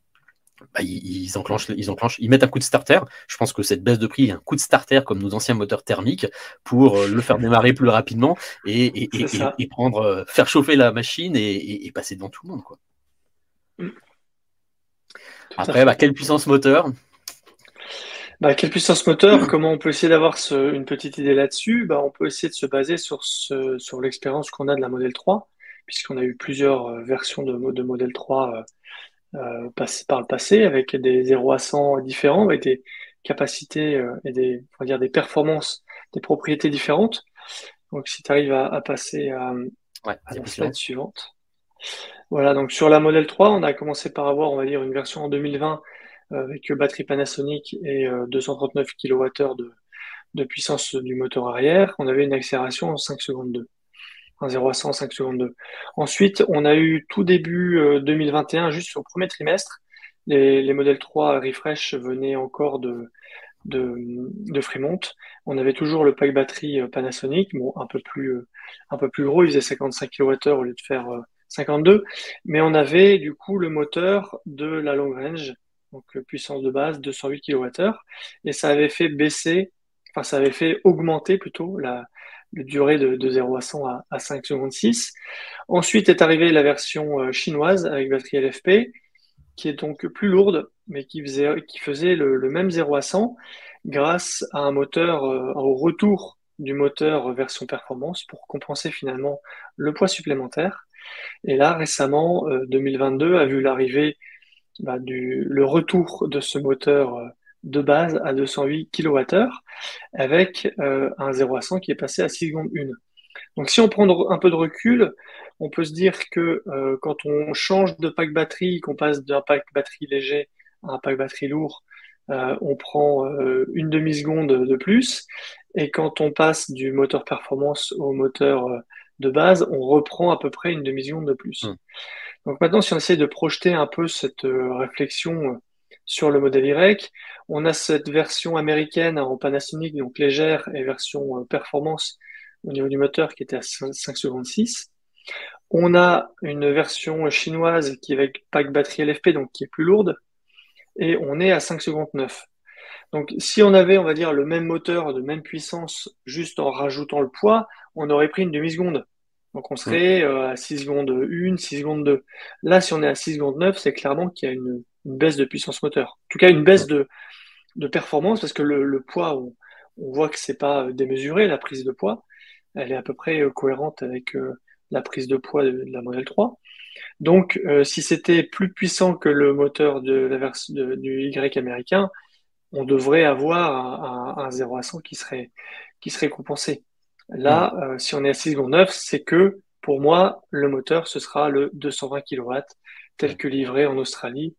Bah, ils, enclenchent, ils enclenchent, ils mettent un coup de starter. Je pense que cette baisse de prix est un coup de starter comme nos anciens moteurs thermiques pour euh, le faire démarrer plus rapidement et, et, prendre, euh, faire chauffer la machine et, passer devant tout le monde. Quoi. Mm. Après, bah, quelle puissance moteur? Bah, Quelle puissance moteur? Comment on peut essayer d'avoir une petite idée là-dessus? Bah, On peut essayer de se baser sur, ce, sur l'expérience qu'on a de la modèle 3, puisqu'on a eu plusieurs euh, versions de, de modèle 3 euh, par le passé avec des 0 à 100 différents, avec des capacités euh, et des, on va dire des performances, des propriétés différentes. Donc si tu arrives à, passer à, la slide suivante. Voilà, donc sur la modèle 3, on a commencé par avoir, on va dire, une version en 2020 euh, avec batterie Panasonic et 239 kWh de, de puissance du moteur arrière. On avait une accélération en 5 secondes 2. 0 à 100 5 secondes 2. Ensuite, on a eu tout début 2021, euh, juste au premier trimestre, les, les modèles 3 refresh venaient encore de, de, Fremont. On avait toujours le pack batterie Panasonic, bon, un peu plus, un peu plus gros, il faisait 55 kWh au lieu de faire 52, mais on avait du coup le moteur de la long range, donc puissance de base 208 kWh, et ça avait fait baisser, enfin ça avait fait augmenter plutôt la, durée de, de 0 à 100 à, 5 secondes 6. Ensuite est arrivée la version chinoise avec batterie LFP, qui est donc plus lourde, mais qui faisait, qui faisait le, même 0 à 100 grâce à un moteur, euh, au retour du moteur version performance pour compenser finalement le poids supplémentaire. Et là, récemment, 2022 euh, a vu l'arrivée bah, du le retour de ce moteur euh, de base à 208 kWh avec un 0 à 100 qui est passé à 6 secondes 1. Donc si on prend un peu de recul, on peut se dire que euh, quand on change de pack batterie, qu'on passe d'un pack batterie léger à un pack batterie lourd, euh, on prend euh, une demi-seconde de plus. Et quand on passe du moteur performance au moteur de base, on reprend à peu près une demi-seconde de plus. Mmh. Donc maintenant, si on essaie de projeter un peu cette réflexion sur le modèle Y, on a cette version américaine en Panasonic, donc légère, et version performance au niveau du moteur qui était à 5, secondes 6. On a une version chinoise qui est avec pack batterie LFP, donc qui est plus lourde, et on est à 5 secondes 9. Donc si on avait, on va dire, le même moteur de même puissance, juste en rajoutant le poids, on aurait pris une demi-seconde. Donc on serait euh, à 6 secondes 1, 6 secondes 2. Là, si on est à 6 secondes 9, c'est clairement qu'il y a une, baisse de puissance moteur. En tout cas, une baisse de, de performance, parce que le, poids, on, on voit que c'est pas démesuré, la prise de poids elle est à peu près euh, cohérente avec euh, la prise de poids de, la Model 3. Donc, euh, si c'était plus puissant que le moteur de la du Y américain, on devrait avoir un, 0 à 100 qui serait, qui serait compensé. Là, si on est à 6 secondes 9, c'est que pour moi, le moteur, ce sera le 220 kW tel que livré en Australie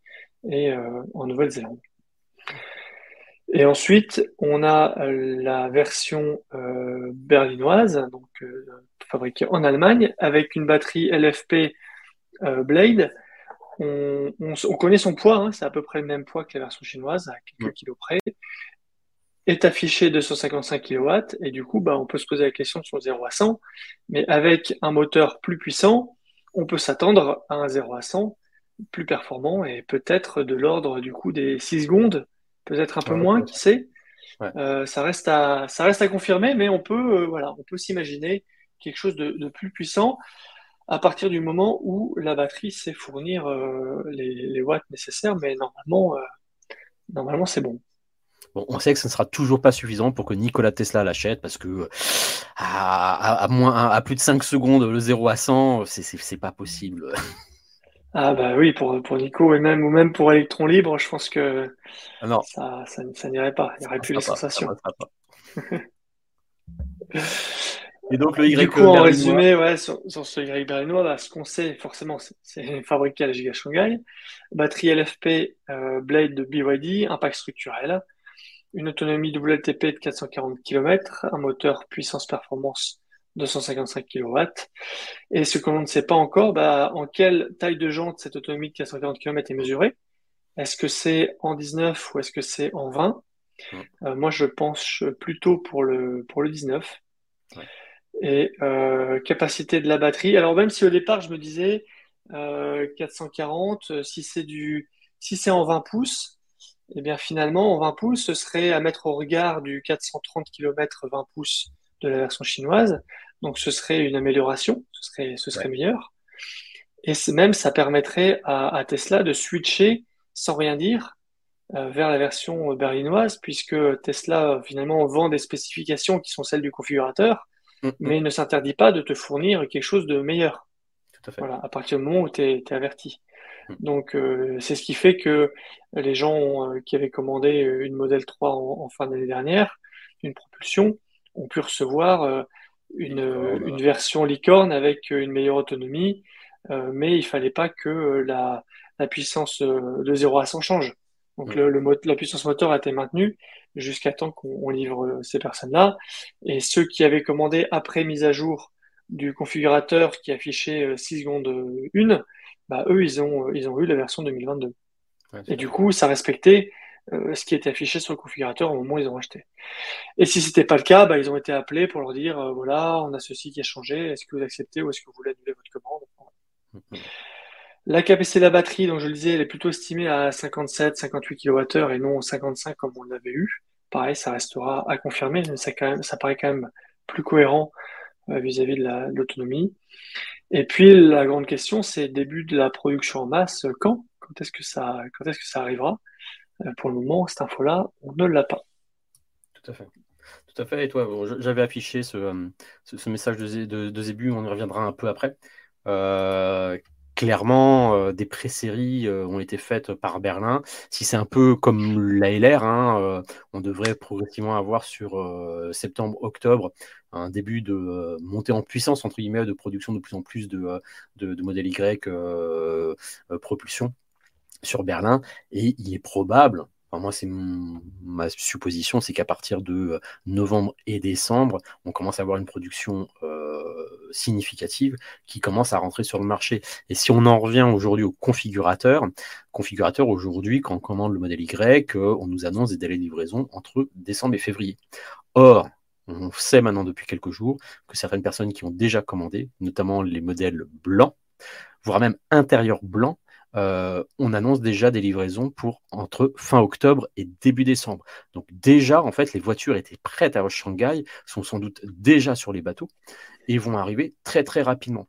et en Nouvelle-Zélande. Et ensuite, on a euh, la version euh, berlinoise, donc euh, fabriquée en Allemagne, avec une batterie LFP Blade. On, connaît son poids, hein, c'est à peu près le même poids que la version chinoise, à quelques kilos près. Est affiché 255 kW, et du coup, bah, on peut se poser la question sur 0 à 100, mais avec un moteur plus puissant, on peut s'attendre à un 0 à 100 plus performant et peut-être de l'ordre du coup des 6 secondes peut-être un peu moins, qui sait. Euh, ça, reste à, ça reste à confirmer, mais on peut, euh, voilà, on peut s'imaginer quelque chose de, plus puissant à partir du moment où la batterie sait fournir euh, les, watts nécessaires, mais normalement, normalement c'est bon. Bon, on sait que ce ne sera toujours pas suffisant pour que Nikola Tesla l'achète parce que à, moins, à plus de 5 secondes, le 0 à 100, c'est pas possible. Ah bah oui, pour, pour Nico et même, ou même pour Electron Libre, je pense que ah non. ça, ça, n'irait pas. Il n'y aurait plus les sensations. et donc le Y Du coup, en résumé, ouais, sur, ce Y berlinois, là, ce qu'on sait forcément, c'est fabriqué à la Giga Shanghai, batterie LFP euh, Blade de BYD, impact structurel, une autonomie WLTP de 440 km, un moteur puissance performance 255 kW. Et ce qu'on ne sait pas encore, bah, en quelle taille de jante cette autonomie de 440 km est mesurée? Est-ce que c'est en 19 ou est-ce que c'est en 20 euh, Moi, je pense plutôt pour le, pour le 19. Et euh, capacité de la batterie. Alors même si au départ, je me disais 440, euh, si c'est du, si c'est en 20 pouces, eh bien finalement, en 20 pouces, ce serait à mettre au regard du 430 km 20 pouces de la version chinoise. Donc ce serait une amélioration, ce serait, ce serait meilleur. Et même, ça permettrait à, Tesla de switcher sans rien dire euh, vers la version berlinoise, puisque Tesla finalement vend des spécifications qui sont celles du configurateur, mm, mais ne s'interdit pas de te fournir quelque chose de meilleur. Tout à, fait. Voilà, à partir du moment où tu es, averti. Mm. Donc euh, c'est ce qui fait que les gens euh, qui avaient commandé une modèle 3 en fin d'année dernière, une propulsion, ont pu recevoir euh, une, une, version licorne avec une meilleure autonomie, euh, mais il fallait pas que la, la puissance euh, de 0 à 100 change. Donc le, le, la puissance moteur a été maintenue jusqu'à temps qu'on livre ces personnes-là. Et ceux qui avaient commandé après mise à jour du configurateur qui affichait 6 secondes 1, bah, eux, ils ont, ils ont eu la version 2022. et du coup, ça respectait euh, ce qui était affiché sur le configurateur au moment où ils ont acheté. Et si c'était pas le cas, bah, ils ont été appelés pour leur dire euh, voilà, on a ceci qui a changé, est-ce que vous acceptez ou est-ce que vous voulez annuler votre commande? La capacité de la batterie, donc je le disais, elle est plutôt estimée à 57, 58 kWh et non 55 comme on l'avait eu. Pareil, ça restera à confirmer, mais ça, paraît quand même plus cohérent euh, vis-à-vis de l'autonomie. Et puis la grande question, c'est début de la production en masse, quand? Quand est-ce que ça, quand est-ce que ça arrivera? Pour le moment, cette info-là, on ne l'a pas. Tout à fait. Tout à fait. Et toi, j'avais affiché ce, euh, message de, de, Zébu, on y reviendra un peu après. Euh, clairement, euh, des pré-séries euh, ont été faites par Berlin. Si c'est un peu comme la LR, hein, euh, on devrait progressivement avoir sur septembre-octobre un début de montée en puissance, entre guillemets, de production de plus en plus de, de, de modèles Y propulsion sur Berlin. Et il est probable moi, c'est ma supposition, c'est qu'à partir de euh, novembre et décembre, on commence à avoir une production euh, significative qui commence à rentrer sur le marché. Et si on en revient aujourd'hui au configurateur, configurateur aujourd'hui, quand on commande le modèle Y, on nous annonce des délais de livraison entre décembre et février. Or, on sait maintenant depuis quelques jours que certaines personnes qui ont déjà commandé, notamment les modèles blancs, voire même intérieur blanc, euh, on annonce déjà des livraisons pour entre fin octobre et début décembre. Donc déjà, en fait, les voitures étaient prêtes à Shanghai, sont sans doute déjà sur les bateaux et vont arriver très très rapidement.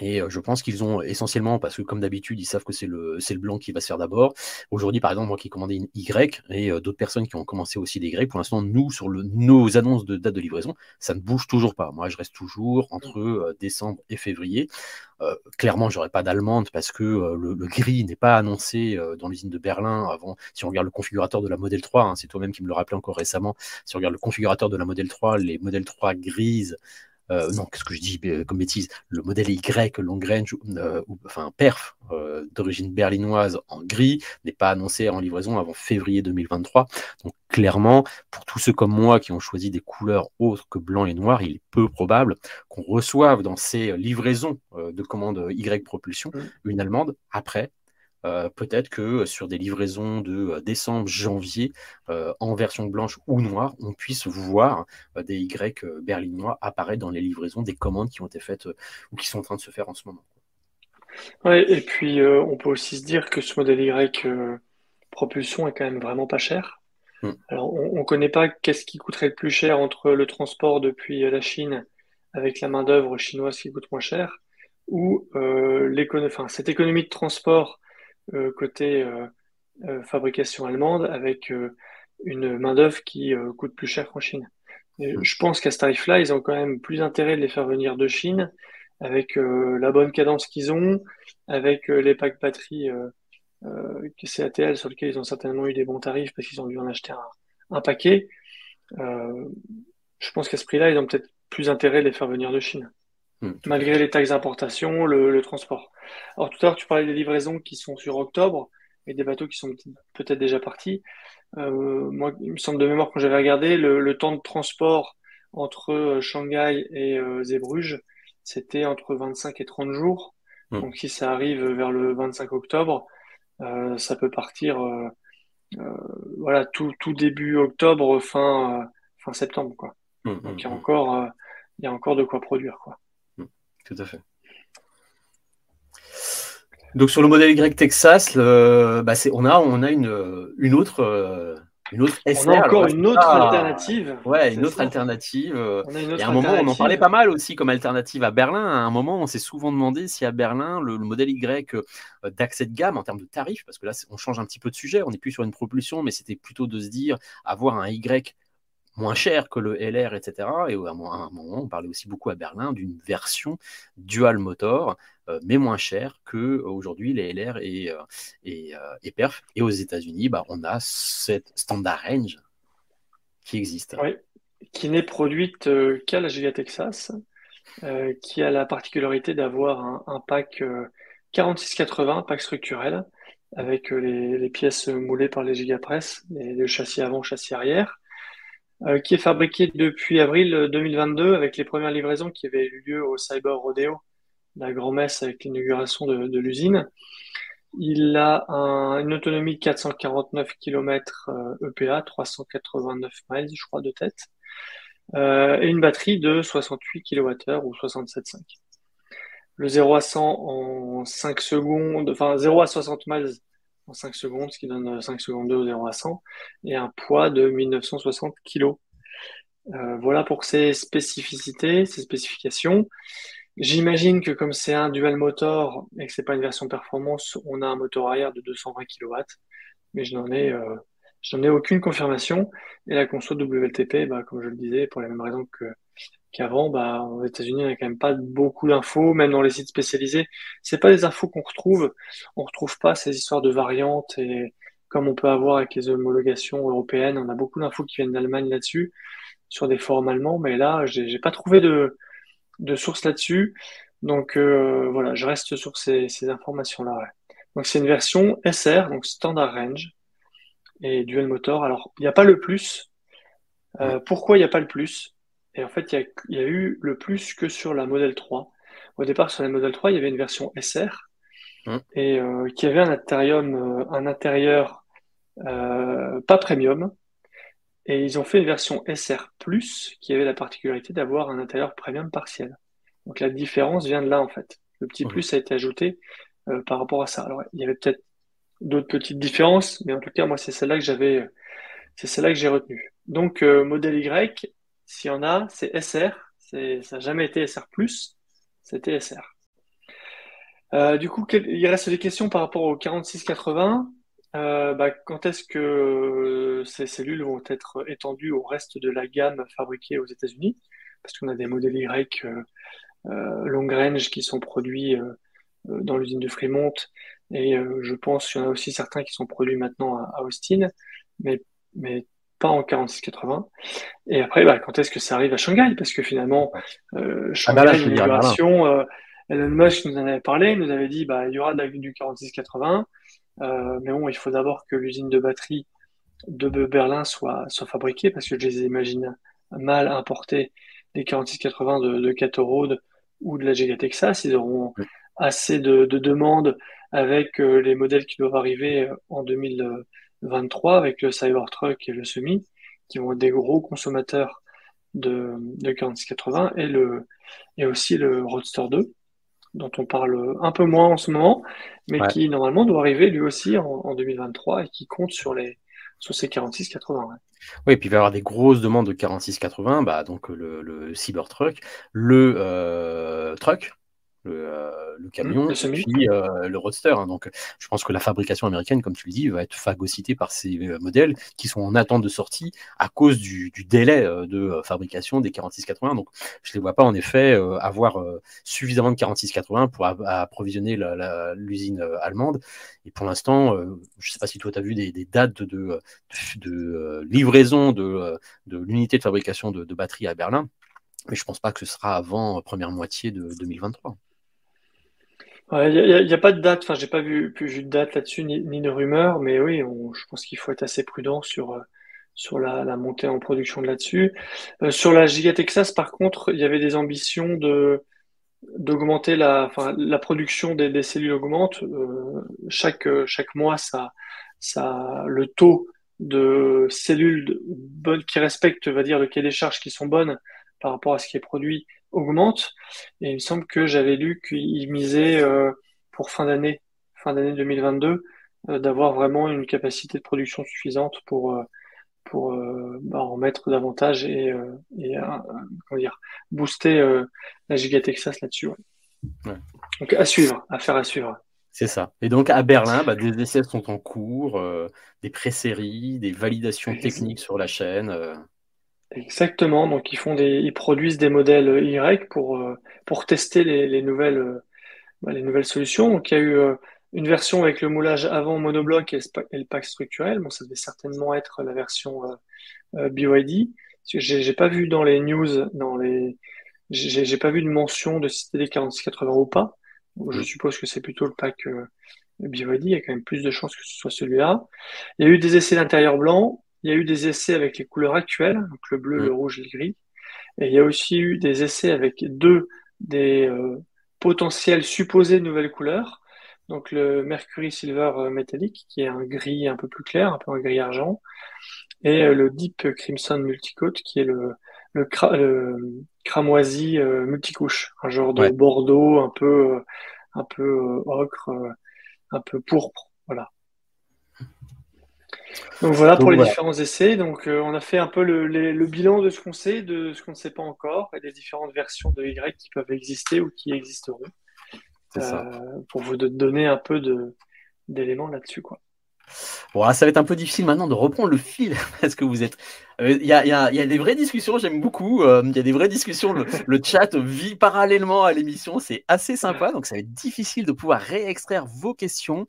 Et euh, je pense qu'ils ont essentiellement, parce que comme d'habitude, ils savent que c'est le, le blanc qui va se faire d'abord. Aujourd'hui, par exemple, moi qui ai commandé une Y et euh, d'autres personnes qui ont commencé aussi des Y, pour l'instant, nous, sur le, nos annonces de date de livraison, ça ne bouge toujours pas. Moi, je reste toujours entre euh, décembre et février. clairement, j'aurais pas d'allemande parce que le, gris n'est pas annoncé dans l'usine de Berlin avant. Si on regarde le configurateur de la Model 3, hein, c'est toi-même qui me le rappelais encore récemment. Si on regarde le configurateur de la Model 3, les Model 3 grises euh, non, qu'est-ce que je dis euh, comme bêtise, le modèle Y long range, euh, enfin perf d'origine berlinoise en gris n'est pas annoncé en livraison avant février 2023. Donc clairement, pour tous ceux comme moi qui ont choisi des couleurs autres que blanc et noir, il est peu probable qu'on reçoive dans ces livraisons de commandes Y propulsion mmh. une allemande après euh, peut-être que sur des livraisons de euh, décembre, janvier, euh, en version blanche ou noire, on puisse voir des Y berlinois apparaître dans les livraisons des commandes qui ont été faites ou qui sont en train de se faire en ce moment. Ouais, et puis on peut aussi se dire que ce modèle Y propulsion est quand même vraiment pas cher. Hmm. Alors on ne connaît pas qu'est-ce qui coûterait le plus cher entre le transport depuis la Chine avec la main-d'œuvre chinoise qui coûte moins cher ou enfin, cette économie de transport euh, côté euh, euh, fabrication allemande avec une main-d'œuvre qui coûte plus cher qu'en Chine. je pense qu'à ce tarif-là, ils ont quand même plus intérêt de les faire venir de Chine avec la bonne cadence qu'ils ont, avec les packs batteries euh, CATL sur lesquels ils ont certainement eu des bons tarifs parce qu'ils ont dû en acheter un, paquet. je pense qu'à ce prix-là, ils ont peut-être plus intérêt de les faire venir de Chine. Hmm. malgré les taxes d'importation, le, transport. Alors tout à l'heure, tu parlais des livraisons qui sont sur octobre et des bateaux qui sont peut-être déjà partis. Euh, moi, il me semble de mémoire quand j'avais regardé, le, temps de transport entre euh, Shanghai et euh, Zeebrugge, c'était entre 25 et 30 jours. Hmm. Donc si ça arrive vers le 25 octobre, ça peut partir voilà, tout, tout, début octobre, fin, fin septembre. Quoi. Hmm, Donc il y, a encore, il y a encore de quoi produire. Quoi. Tout à fait. Donc sur le modèle Y Texas, bah, on a, on a une, une autre, euh, une autre On a encore une autre alternative. Ouais, une autre alternative. Il y a un moment, on en parlait pas mal aussi comme alternative à Berlin. À un moment, on s'est souvent demandé si à Berlin, le, modèle Y euh, d'accès de gamme en termes de tarifs, parce que là, on change un petit peu de sujet. On n'est plus sur une propulsion, mais c'était plutôt de se dire avoir un Y moins cher que le LR, etc. Et à un moment, on parlait aussi beaucoup à Berlin d'une version dual motor, euh, mais moins cher que euh, aujourd'hui les LR et, euh, et, Perf. Et aux États-Unis, bah, on a cette standard range qui existe. Oui, qui n'est produite qu'à la Giga Texas, qui a la particularité d'avoir un, pack 4680, pack structurel, avec les, pièces moulées par les Gigapress, les, le châssis avant, châssis arrière. Euh, qui est fabriqué depuis avril 2022 avec les premières livraisons qui avaient eu lieu au Cyber Rodeo, la grand-messe avec l'inauguration de, l'usine. Il a une autonomie de 449 km EPA, 389 miles, je crois, de tête, euh, et une batterie de 68 kWh ou 67,5. Le 0 à 100 en 5 secondes, enfin 0 à 60 miles en 5 secondes, ce qui donne 5 secondes de 0 à 100, et un poids de 1960 kg. Euh, voilà pour ses spécificités, ses spécifications. J'imagine que comme c'est un dual motor et que c'est pas une version performance, on a un moteur arrière de 220 kW, mais je n'en ai, euh, je n'en ai aucune confirmation. Et la console WLTP, bah, comme je le disais, pour les mêmes raisons que qu'avant, bah, aux États-Unis, il n'y a quand même pas beaucoup d'infos, même dans les sites spécialisés. C'est pas des infos qu'on retrouve. On retrouve pas ces histoires de variantes et comme on peut avoir avec les homologations européennes, on a beaucoup d'infos qui viennent d'Allemagne là-dessus, sur des forums allemands, mais là, j'ai pas trouvé de, de sources là-dessus. Donc euh, voilà, je reste sur ces, ces informations-là. Donc c'est une version SR, donc Standard Range et Dual Motor. Alors il n'y a pas le plus. Euh, pourquoi il n'y a pas le plus? Et en fait, il y, a, eu le plus que sur la Model 3. Au départ, sur la Model 3, il y avait une version SR et euh, qui avait un intérieur, un intérieur pas premium. Et ils ont fait une version SR Plus qui avait la particularité d'avoir un intérieur premium partiel. Donc la différence vient de là en fait. Le petit plus a été ajouté euh, par rapport à ça. Alors il y avait peut-être d'autres petites différences, mais en tout cas moi c'est celle-là que j'avais, c'est celle-là que j'ai retenue. Donc euh, modèle Y, s'il y en a, c'est SR. Ça n'a jamais été SR c'était SR. Euh, du coup, il reste des questions par rapport au 4680. Euh, bah, quand est-ce que euh, ces cellules vont être étendues au reste de la gamme fabriquée aux États-Unis? Parce qu'on a des modèles Y long range qui sont produits dans l'usine de Fremont et je pense qu'il y en a aussi certains qui sont produits maintenant à, Austin, mais pas en 46-80. Et après, bah, quand est-ce que ça arrive à Shanghai? Parce que finalement, euh, Shanghai, ah Elon Musk nous en avait parlé, nous avait dit bah, il y aura du 46-80, euh, mais bon, il faut d'abord que l'usine de batterie de Berlin soit, soit fabriquée, parce que je les imagine mal importer des 46-80 de, de Road ou de la GK Texas. Ils auront assez de demandes avec euh, les modèles qui doivent arriver en 2020 avec le Cybertruck et le Semi, qui vont être des gros consommateurs de, de 4680 et le et aussi le Roadster 2 dont on parle un peu moins en ce moment, mais qui normalement doit arriver lui aussi en, 2023 et qui compte sur les sur ces 4680. Ouais. Oui, et puis il va y avoir des grosses demandes de 4680, bah, donc le, Cybertruck, le euh, Truck, euh, le, camion, mmh, le puis euh, le roadster. Hein. Donc, je pense que la fabrication américaine, comme tu le dis, va être phagocytée par ces euh, modèles qui sont en attente de sortie à cause du, délai de fabrication des 4680. Donc, je ne les vois pas en effet avoir suffisamment de 4680 pour approvisionner l'usine allemande. Et pour l'instant, je ne sais pas si toi tu as vu des, dates de, de, livraison de, l'unité de fabrication de, de batteries à Berlin. Mais je ne pense pas que ce sera avant première moitié de 2023. Il n'y a, pas de date, enfin, j'ai pas vu, de date là-dessus, ni, de rumeur, mais oui, je pense qu'il faut être assez prudent sur, euh, sur la, montée en production de là-dessus. Euh, sur la Giga Texas, par contre, il y avait des ambitions de d'augmenter la, production des, cellules augmente. Euh, chaque, chaque mois, ça, le taux de cellules bonnes qui respectent, va dire, le cahier des charges qui sont bonnes par rapport à ce qui est produit augmente. Et il me semble que j'avais lu qu'il misait euh, pour fin d'année, fin d'année 2022, euh, d'avoir vraiment une capacité de production suffisante pour euh, pour bah, en mettre davantage et, et comment dire, booster la Giga Texas là-dessus. Donc à suivre, à faire à suivre. C'est ça. Et donc à Berlin, bah, des essais sont en cours, des pré-séries, des validations techniques sur la chaîne. Exactement. Donc ils font des, ils produisent des modèles Y pour euh, pour tester les, les nouvelles euh, bah, les nouvelles solutions. Donc il y a eu euh, une version avec le moulage avant monobloc et, le pack structurel. Bon, ça devait certainement être la version BYD. J'ai pas vu dans les news, dans les, j'ai pas vu de mention de si c'était des 4680 ou pas. je mm. suppose que c'est plutôt le pack BYD. Il y a quand même plus de chances que ce soit celui-là. Il y a eu des essais d'intérieur blanc. Il y a eu des essais avec les couleurs actuelles, donc le bleu, le rouge et le gris. Et il y a aussi eu des essais avec deux des euh, potentiels supposés nouvelles couleurs. donc le Mercury Silver Metallic, qui est un gris un peu plus clair, un peu un gris argent, et le Deep Crimson Multicoat, qui est le, le, cramoisi multicouche, un genre de bordeaux un peu, un peu ocre, un peu pourpre, voilà. Donc voilà pour les différents essais. Donc euh, on a fait un peu le, bilan de ce qu'on sait, de ce qu'on ne sait pas encore, et des différentes versions de Y qui peuvent exister ou qui existeront. Euh, pour vous donner un peu d'éléments là-dessus. Quoi. Bon, ça va être un peu difficile maintenant de reprendre le fil parce que vous êtes. Euh, il y, a, des vraies discussions, j'aime beaucoup. Il y a des vraies discussions. Le, le chat vit parallèlement à l'émission, c'est assez sympa. Donc, ça va être difficile de pouvoir réextraire vos questions.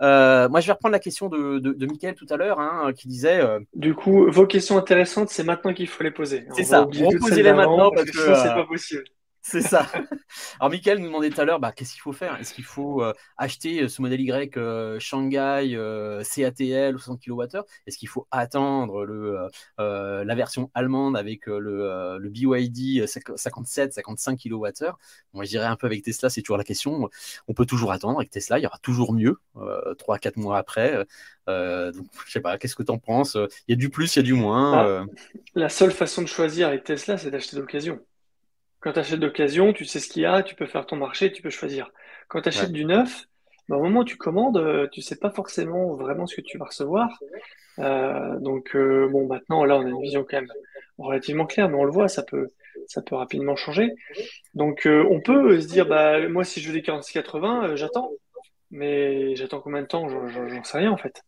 Euh, moi, je vais reprendre la question de, de, Mickaël tout à l'heure, hein, qui disait. Euh, du coup, vos questions intéressantes, c'est maintenant qu'il faut les poser. C'est ça. Reposez-les maintenant parce, que, c'est pas possible. C'est ça. Alors, Michael nous demandait tout à l'heure, bah, qu'est-ce qu'il faut faire? Est-ce qu'il faut euh, acheter euh, ce modèle Y euh, Shanghai CATL 60 kWh Est-ce qu'il faut attendre le, la version allemande avec le, le BYD 57-55 kWh Moi, je dirais un peu avec Tesla, c'est toujours la question. On peut toujours attendre avec Tesla, il y aura toujours mieux, 3-4 mois après. donc, je sais pas, qu'est-ce que tu en penses? Il y a du plus, il y a du moins. Ah, la seule façon de choisir avec Tesla, c'est d'acheter d'occasion. Quand tu achètes d'occasion, tu sais ce qu'il y a, tu peux faire ton marché, tu peux choisir. Quand tu achètes du neuf, bah, au moment où tu commandes, euh, tu sais pas forcément vraiment ce que tu vas recevoir. Euh, donc euh, bon, maintenant là, on a une vision quand même relativement claire, mais on le voit, ça peut, ça peut rapidement changer. Donc on peut se dire, bah moi, si je veux des 4680, j'attends. Mais j'attends combien de temps? J'en sais rien en fait.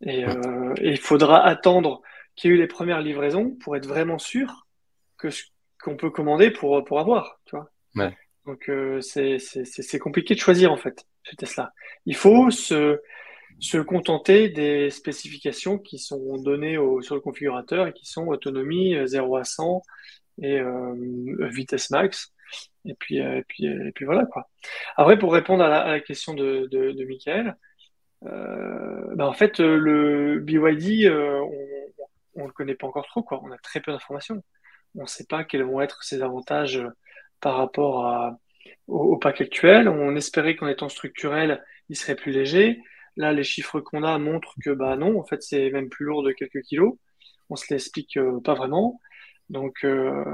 Et, et il faudra attendre qu'il y ait eu les premières livraisons pour être vraiment sûr que qu'on peut commander pour, pour avoir, tu vois. Donc euh, c'est compliqué de choisir en fait chez Tesla. Il faut se, se contenter des spécifications qui sont données au, sur le configurateur et qui sont autonomie 0 euh, à 100 et euh, vitesse max. Et puis, et puis, et puis voilà quoi. Après, pour répondre à la, question de, de, de Michael, bah, en fait, le BYD, on ne le connaît pas encore trop. Quoi. On a très peu d'informations. On ne sait pas quels vont être ses avantages euh, par rapport au, pack actuel. On espérait qu'en étant structurel, il serait plus léger. Là, les chiffres qu'on a montrent que bah non, en fait, c'est même plus lourd de quelques kilos. On se l'explique euh, pas vraiment. Donc, euh,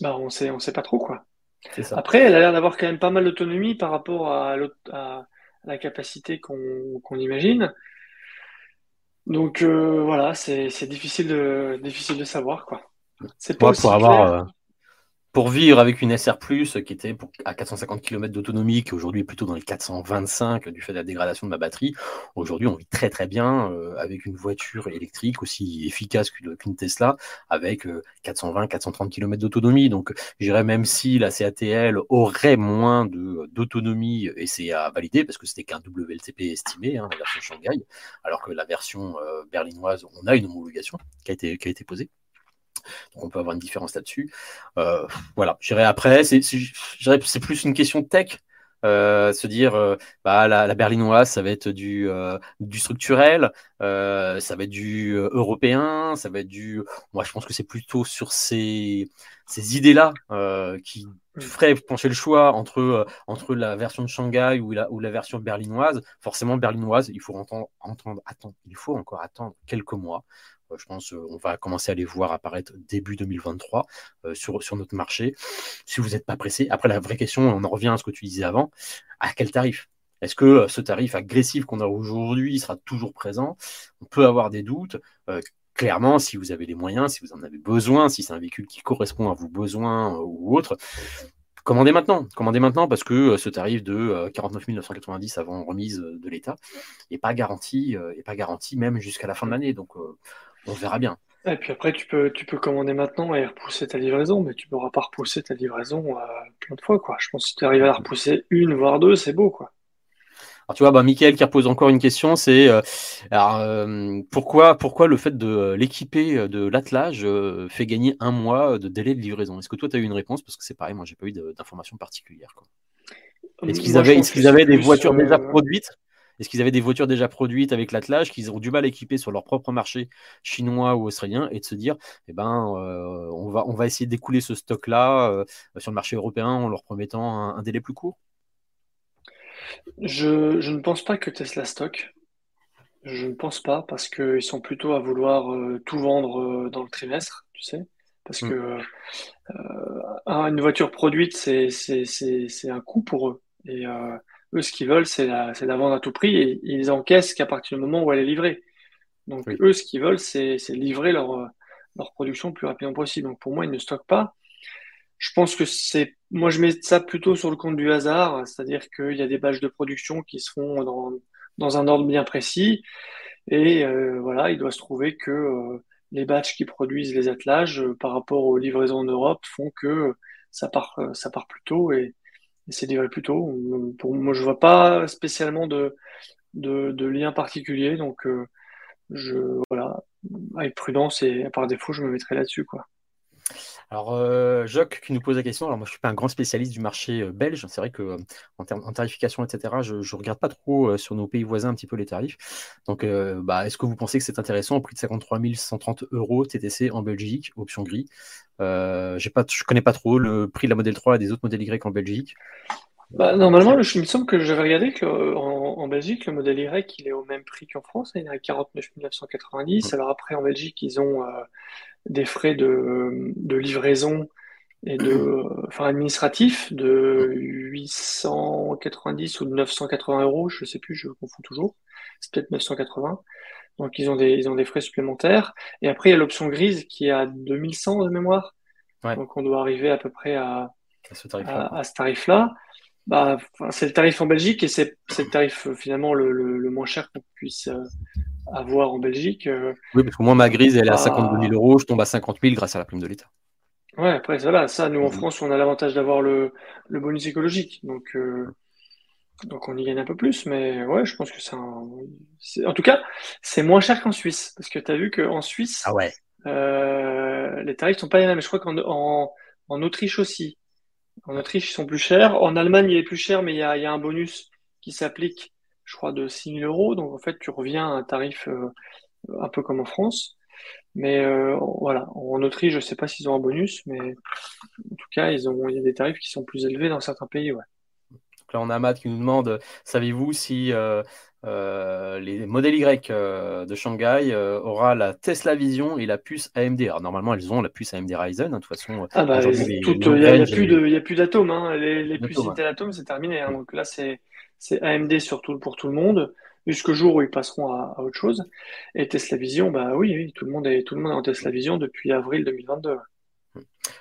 bah, on sait, on sait pas trop quoi. Après, elle a l'air d'avoir quand même pas mal d'autonomie par rapport à, la capacité qu'on imagine. Donc euh, voilà, c'est difficile de, difficile de savoir. quoi. C'est pas pour avoir, pour vivre avec une SR, qui était à 450 km d'autonomie, qui aujourd'hui est plutôt dans les 425 du fait de la dégradation de ma batterie, aujourd'hui on vit très très bien euh, avec une voiture électrique aussi efficace qu'une Tesla, avec 420-430 km d'autonomie. Donc je dirais même si la CATL aurait moins d'autonomie, et c'est à valider parce que c'était qu'un WLTP estimé, hein, la version Shanghai, alors que la version euh, berlinoise, on a une homologation qui a été, qui a été posée. Donc on peut avoir une différence là-dessus. Euh, voilà, je dirais après, c'est plus une question de tech. Euh, se dire euh, bah, la, berlinoise ça va être du, du structurel ça va être du européen ça va être du moi je pense que c'est plutôt sur ces, ces idées là qui ferait pencher le choix entre, entre la version de Shanghai ou la, ou la version berlinoise forcément berlinoise il faut entendre, entendre attendre il faut encore attendre quelques mois je pense qu'on va commencer à les voir apparaître début 2023 euh, sur, sur notre marché. Si vous n'êtes pas pressé, après la vraie question, on en revient à ce que tu disais avant, à quel tarif? Est-ce que euh, ce tarif agressif qu'on a aujourd'hui sera toujours présent? On peut avoir des doutes. clairement, si vous avez les moyens, si vous en avez besoin, si c'est un véhicule qui correspond à vos besoins ou autres, commandez maintenant. Commandez maintenant parce que ce tarif de 49 990 avant remise de l'État n'est pas garanti, et pas garanti même jusqu'à la fin de l'année. Donc, on verra bien. Et puis après, tu peux, tu peux commander maintenant et repousser ta livraison, mais tu ne pourras pas repousser ta livraison euh, plein de fois. Quoi. Je pense que si tu arrives à la repousser une, voire deux, c'est beau. Quoi. Alors tu vois, bah, Michael qui repose encore une question, c'est euh, euh, pourquoi, pourquoi le fait de l'équiper de l'attelage fait gagner un mois de délai de livraison? Est-ce que toi, tu as eu une réponse? Parce que c'est pareil, moi, j'ai pas eu d'informations particulières. Est-ce qu'ils avaient, est qu'ils avaient des voitures déjà produites? Est-ce qu'ils avaient des voitures déjà produites avec l'attelage qu'ils ont du mal à équiper sur leur propre marché chinois ou australien et de se dire, eh ben, euh, on, va, on va essayer d'écouler ce stock-là euh, sur le marché européen en leur promettant un, délai plus court? Je, je ne pense pas que Tesla stocke. Je ne pense pas parce qu'ils sont plutôt à vouloir euh, tout vendre dans le trimestre, tu sais. Parce Mm. que euh, un- une voiture produite, c'est, un coût pour eux. Et euh, eux, ce qu'ils veulent, c'est la, vendre à tout prix et ils encaissent qu'à partir du moment où elle est livrée. Donc Oui. eux, ce qu'ils veulent, c'est, c'est livrer leur, euh, leur production le plus rapidement possible. Donc pour moi, ils ne stockent pas. Je pense que c'est, moi, je mets ça plutôt sur le compte du hasard, c'est-à-dire qu'il y a des batchs de production qui se font dans, dans un ordre bien précis. Et euh, voilà, il doit se trouver que euh, les batchs qui produisent les attelages euh, par rapport aux livraisons en Europe font que ça part, ça part plus tôt et, c'est livré plus tôt. Pour moi, je vois pas spécialement de, de, de lien particulier, donc euh, je voilà, avec prudence et par défaut, je me mettrai là-dessus, quoi. Alors, euh, Jacques qui nous pose la question. Alors, moi, je suis pas un grand spécialiste du marché euh, belge. C'est vrai que euh, en termes en tarification, etc., je, je regarde pas trop euh, sur nos pays voisins un petit peu les tarifs. Donc, bah, est-ce que vous pensez que c'est intéressant au prix de 53 130 euros TTC en Belgique, option gris? J'ai pas, je connais pas trop le prix de la modèle 3 et des autres modèles Y en Belgique. Bah, normalement, le, il me semble que j'avais regardé que, euh, en, Belgique, le modèle Y, il est au même prix qu'en France. Il est à 49 990. Alors après, en Belgique, ils ont des frais de, de livraison et de, enfin, administratif de 890 ou de 980 euros. Je sais plus, je confonds toujours. C'est peut-être 980. Donc, ils ont des, ils ont des frais supplémentaires. Et après, il y a l'option grise qui est à 2100 de mémoire. Ouais. Donc, on doit arriver à peu près à, à ce tarif-là. à, à ce tarif-là. Bah, c'est le tarif en Belgique et c'est le tarif euh, finalement le, le, le moins cher qu'on puisse euh, avoir en Belgique. Euh, Oui, parce que moi, ma grise, elle est à bah, 52 000 euros. Je tombe à 50 000 grâce à la prime de l'État. ouais, après, voilà, ça, nous en Mhm. France, on a l'avantage d'avoir le, le bonus écologique. Donc, euh, donc, on y gagne un peu plus. Mais ouais, je pense que c'est un. En tout cas, c'est moins cher qu'en Suisse. Parce que tu as vu qu'en Suisse, Ah ouais. euh, les tarifs sont pas les mêmes. Je crois qu'en en, en Autriche aussi. En Autriche, ils sont plus chers. En Allemagne, il est plus cher, mais il y a, il y a un bonus qui s'applique, je crois, de 6 000 euros. Donc, en fait, tu reviens à un tarif euh, un peu comme en France. Mais euh, voilà, en Autriche, je sais pas s'ils ont un bonus, mais en tout cas, ils ont, il y a des tarifs qui sont plus élevés dans certains pays, ouais. Donc là, on a Matt qui nous demande, savez-vous si euh, euh, les modèles Y de Shanghai aura la Tesla Vision et la puce AMD? Alors normalement, elles ont la puce AMD Ryzen. hein. De toute façon, Ah bah, il y a, plus d'atomes, hein. Les, les puces. Intel Atom, c'est terminé, hein. Donc là, c'est, c'est AMD surtout pour tout le monde, jusqu'au jour où ils passeront à, autre chose. Et Tesla Vision, bah oui, oui, tout le monde est, tout le monde est en Tesla Vision depuis avril 2022.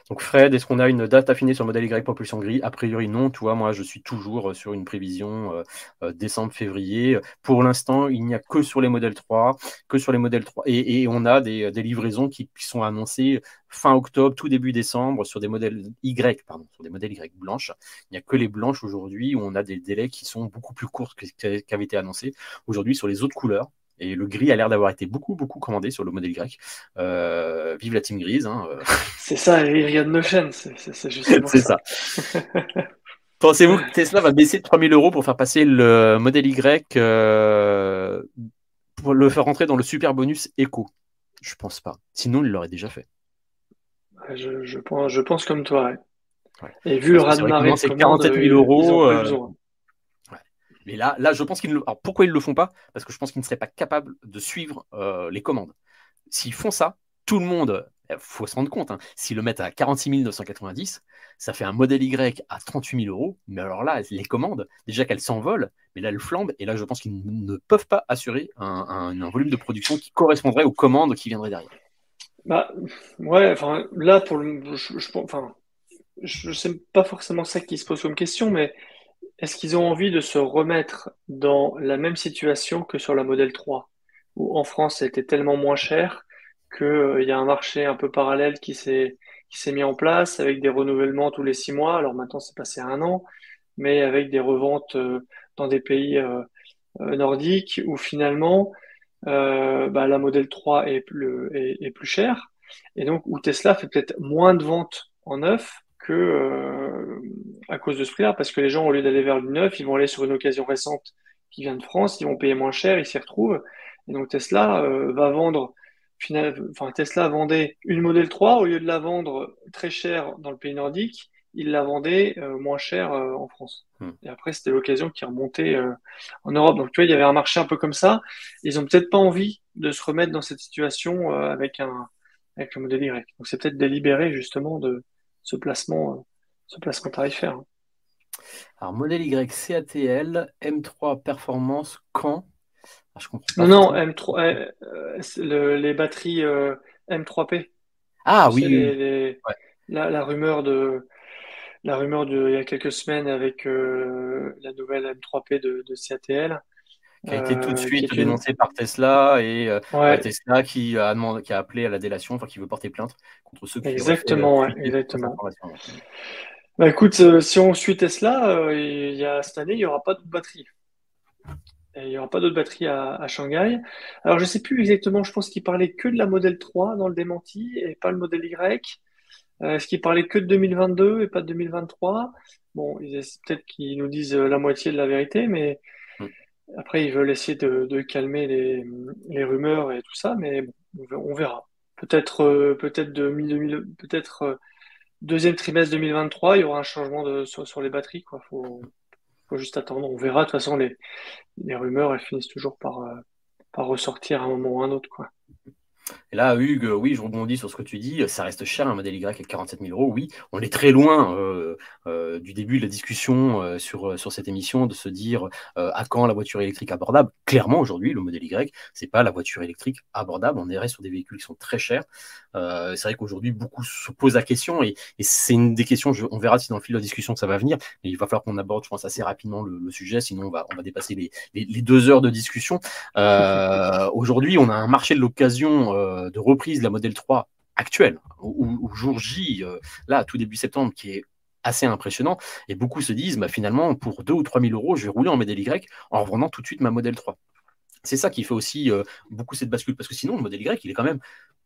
Donc Fred, est-ce qu'on a une date affinée sur le modèle Y propulsion gris? A priori non, tu vois, moi je suis toujours euh, sur une prévision euh, euh, décembre-février. Pour l'instant, il n'y a que sur les modèles 3, que sur les modèles 3. Et, on a des, livraisons qui, sont annoncées fin octobre, tout début décembre sur des modèles Y, pardon, sur des modèles Y blanches. Il n'y a que les blanches aujourd'hui où on a des délais qui sont beaucoup plus courts que été annoncé aujourd'hui sur les autres couleurs. Et le gris a l'air d'avoir été beaucoup, beaucoup commandé sur le modèle Y. Euh, vive la team grise. Hein, euh. C'est ça, nos chaînes, c'est, justement ça. ça. Pensez-vous que Tesla va baisser de 3000 euros pour faire passer le modèle Y euh, pour le faire rentrer dans le super bonus éco? Je pense pas. Sinon, il l'aurait déjà fait. Je, je pense, je pense comme toi, ouais. Ouais. Et vu le que de c'est commandes, 47 000 ils- ils euros, ont pas eu euh, besoin. Mais là, là, je pense qu'ils ne le... Alors, pourquoi ils ne le font pas? Parce que je pense qu'ils ne seraient pas capables de suivre euh, les commandes. S'ils font ça, tout le monde, il faut se rendre compte, hein, s'ils le mettent à 46 990, ça fait un modèle Y à 38 000 euros. Mais alors là, les commandes, déjà qu'elles s'envolent, mais là, elles flambent. Et là, je pense qu'ils ne peuvent pas assurer un, un- volume de production qui correspondrait aux commandes qui viendraient derrière. Bah, ouais, enfin, là, pour le, je, je, enfin, je sais pas forcément ça qui se pose comme question, mais est-ce qu'ils ont envie de se remettre dans la même situation que sur la modèle 3, où en France, été tellement moins cher que, euh, y a un marché un peu parallèle qui s'est, qui s'est mis en place avec des renouvellements tous les six mois. Alors maintenant, c'est passé un an, mais avec des reventes, euh, dans des pays, euh, nordiques où finalement, bah, la modèle 3 est plus, est, est plus chère et donc où Tesla fait peut-être moins de ventes en neuf que à cause de ce prix-là, parce que les gens, au lieu d'aller vers du neuf, ils vont aller sur une occasion récente qui vient de France, ils vont payer moins cher, ils s'y retrouvent. Et donc Tesla euh, va vendre, final, enfin Tesla vendait une modèle 3 au lieu de la vendre très cher dans le pays nordique, ils la vendaient euh, moins cher euh, en France. Hmm. Et après, c'était l'occasion qui remontait en Europe. Donc, tu vois, il y avait un marché un peu comme ça. Ils ont peut-être pas envie de se remettre dans cette situation avec un avec le modèle Y. Donc, c'est peut-être délibéré justement de ce placement, ce placement tarifaire. Alors, modèle Y, CATL, M3 Performance, quand? Ah, je comprends pas. Non, non, M3, les batteries M3P. Ah oui. la, rumeur de la rumeur de il y a quelques semaines avec euh, la nouvelle M3P de, de CATL. Qui a été tout de euh, suite dénoncée par Tesla et euh, Tesla qui a, demandé, qui a appelé à la délation, enfin qui veut porter plainte contre ceux qui Exactement, ouais, exactement. Bah écoute, si on suit Tesla, il y a, cette année, il n'y aura pas de batterie. il n'y aura pas d'autres batteries à, à, Shanghai. Alors, je ne sais plus exactement, je pense qu'il parlait que de la modèle 3 dans le démenti et pas le modèle Y. Euh, est-ce qu'ils parlaient que de 2022 et pas de 2023 Bon, peut-être qu'ils nous disent euh, la moitié de la vérité, mais mm. après, ils veulent essayer de, calmer les, rumeurs et tout ça, mais on verra. Peut-être euh, peut-être de peut-être deuxième trimestre 2023, il y aura un changement de, sur, les batteries. Quoi. Faut, juste attendre. On verra. De toute façon, les, les rumeurs, elles finissent toujours par, par ressortir à un moment ou à un autre. Quoi. Et là, Hugues, oui, je rebondis sur ce que tu dis. Ça reste cher un modèle Y avec 47 000 euros. Oui, on est très loin euh, euh, du début de la discussion euh, sur, sur cette émission de se dire à quand la voiture électrique abordable? Clairement, aujourd'hui, le modèle Y, c'est pas la voiture électrique abordable. On est sur des véhicules qui sont très chers. c'est vrai qu'aujourd'hui, beaucoup se posent la question et, c'est une des questions. on verra si dans le fil de la discussion ça va venir. Mais il va falloir qu'on aborde, je pense, assez rapidement le, sujet. Sinon, on va, on va dépasser les, les deux heures de discussion. aujourd'hui, on a un marché de l'occasion de reprise de la modèle 3 actuelle, ou, jour J, euh, là, tout début septembre, qui est assez impressionnant. Et beaucoup se disent, bah, finalement, pour 2 ou 3 000 euros, je vais rouler en modèle Y en revendant tout de suite ma modèle 3. C'est ça qui fait aussi euh, beaucoup cette bascule, parce que sinon, le modèle Y, il est quand même,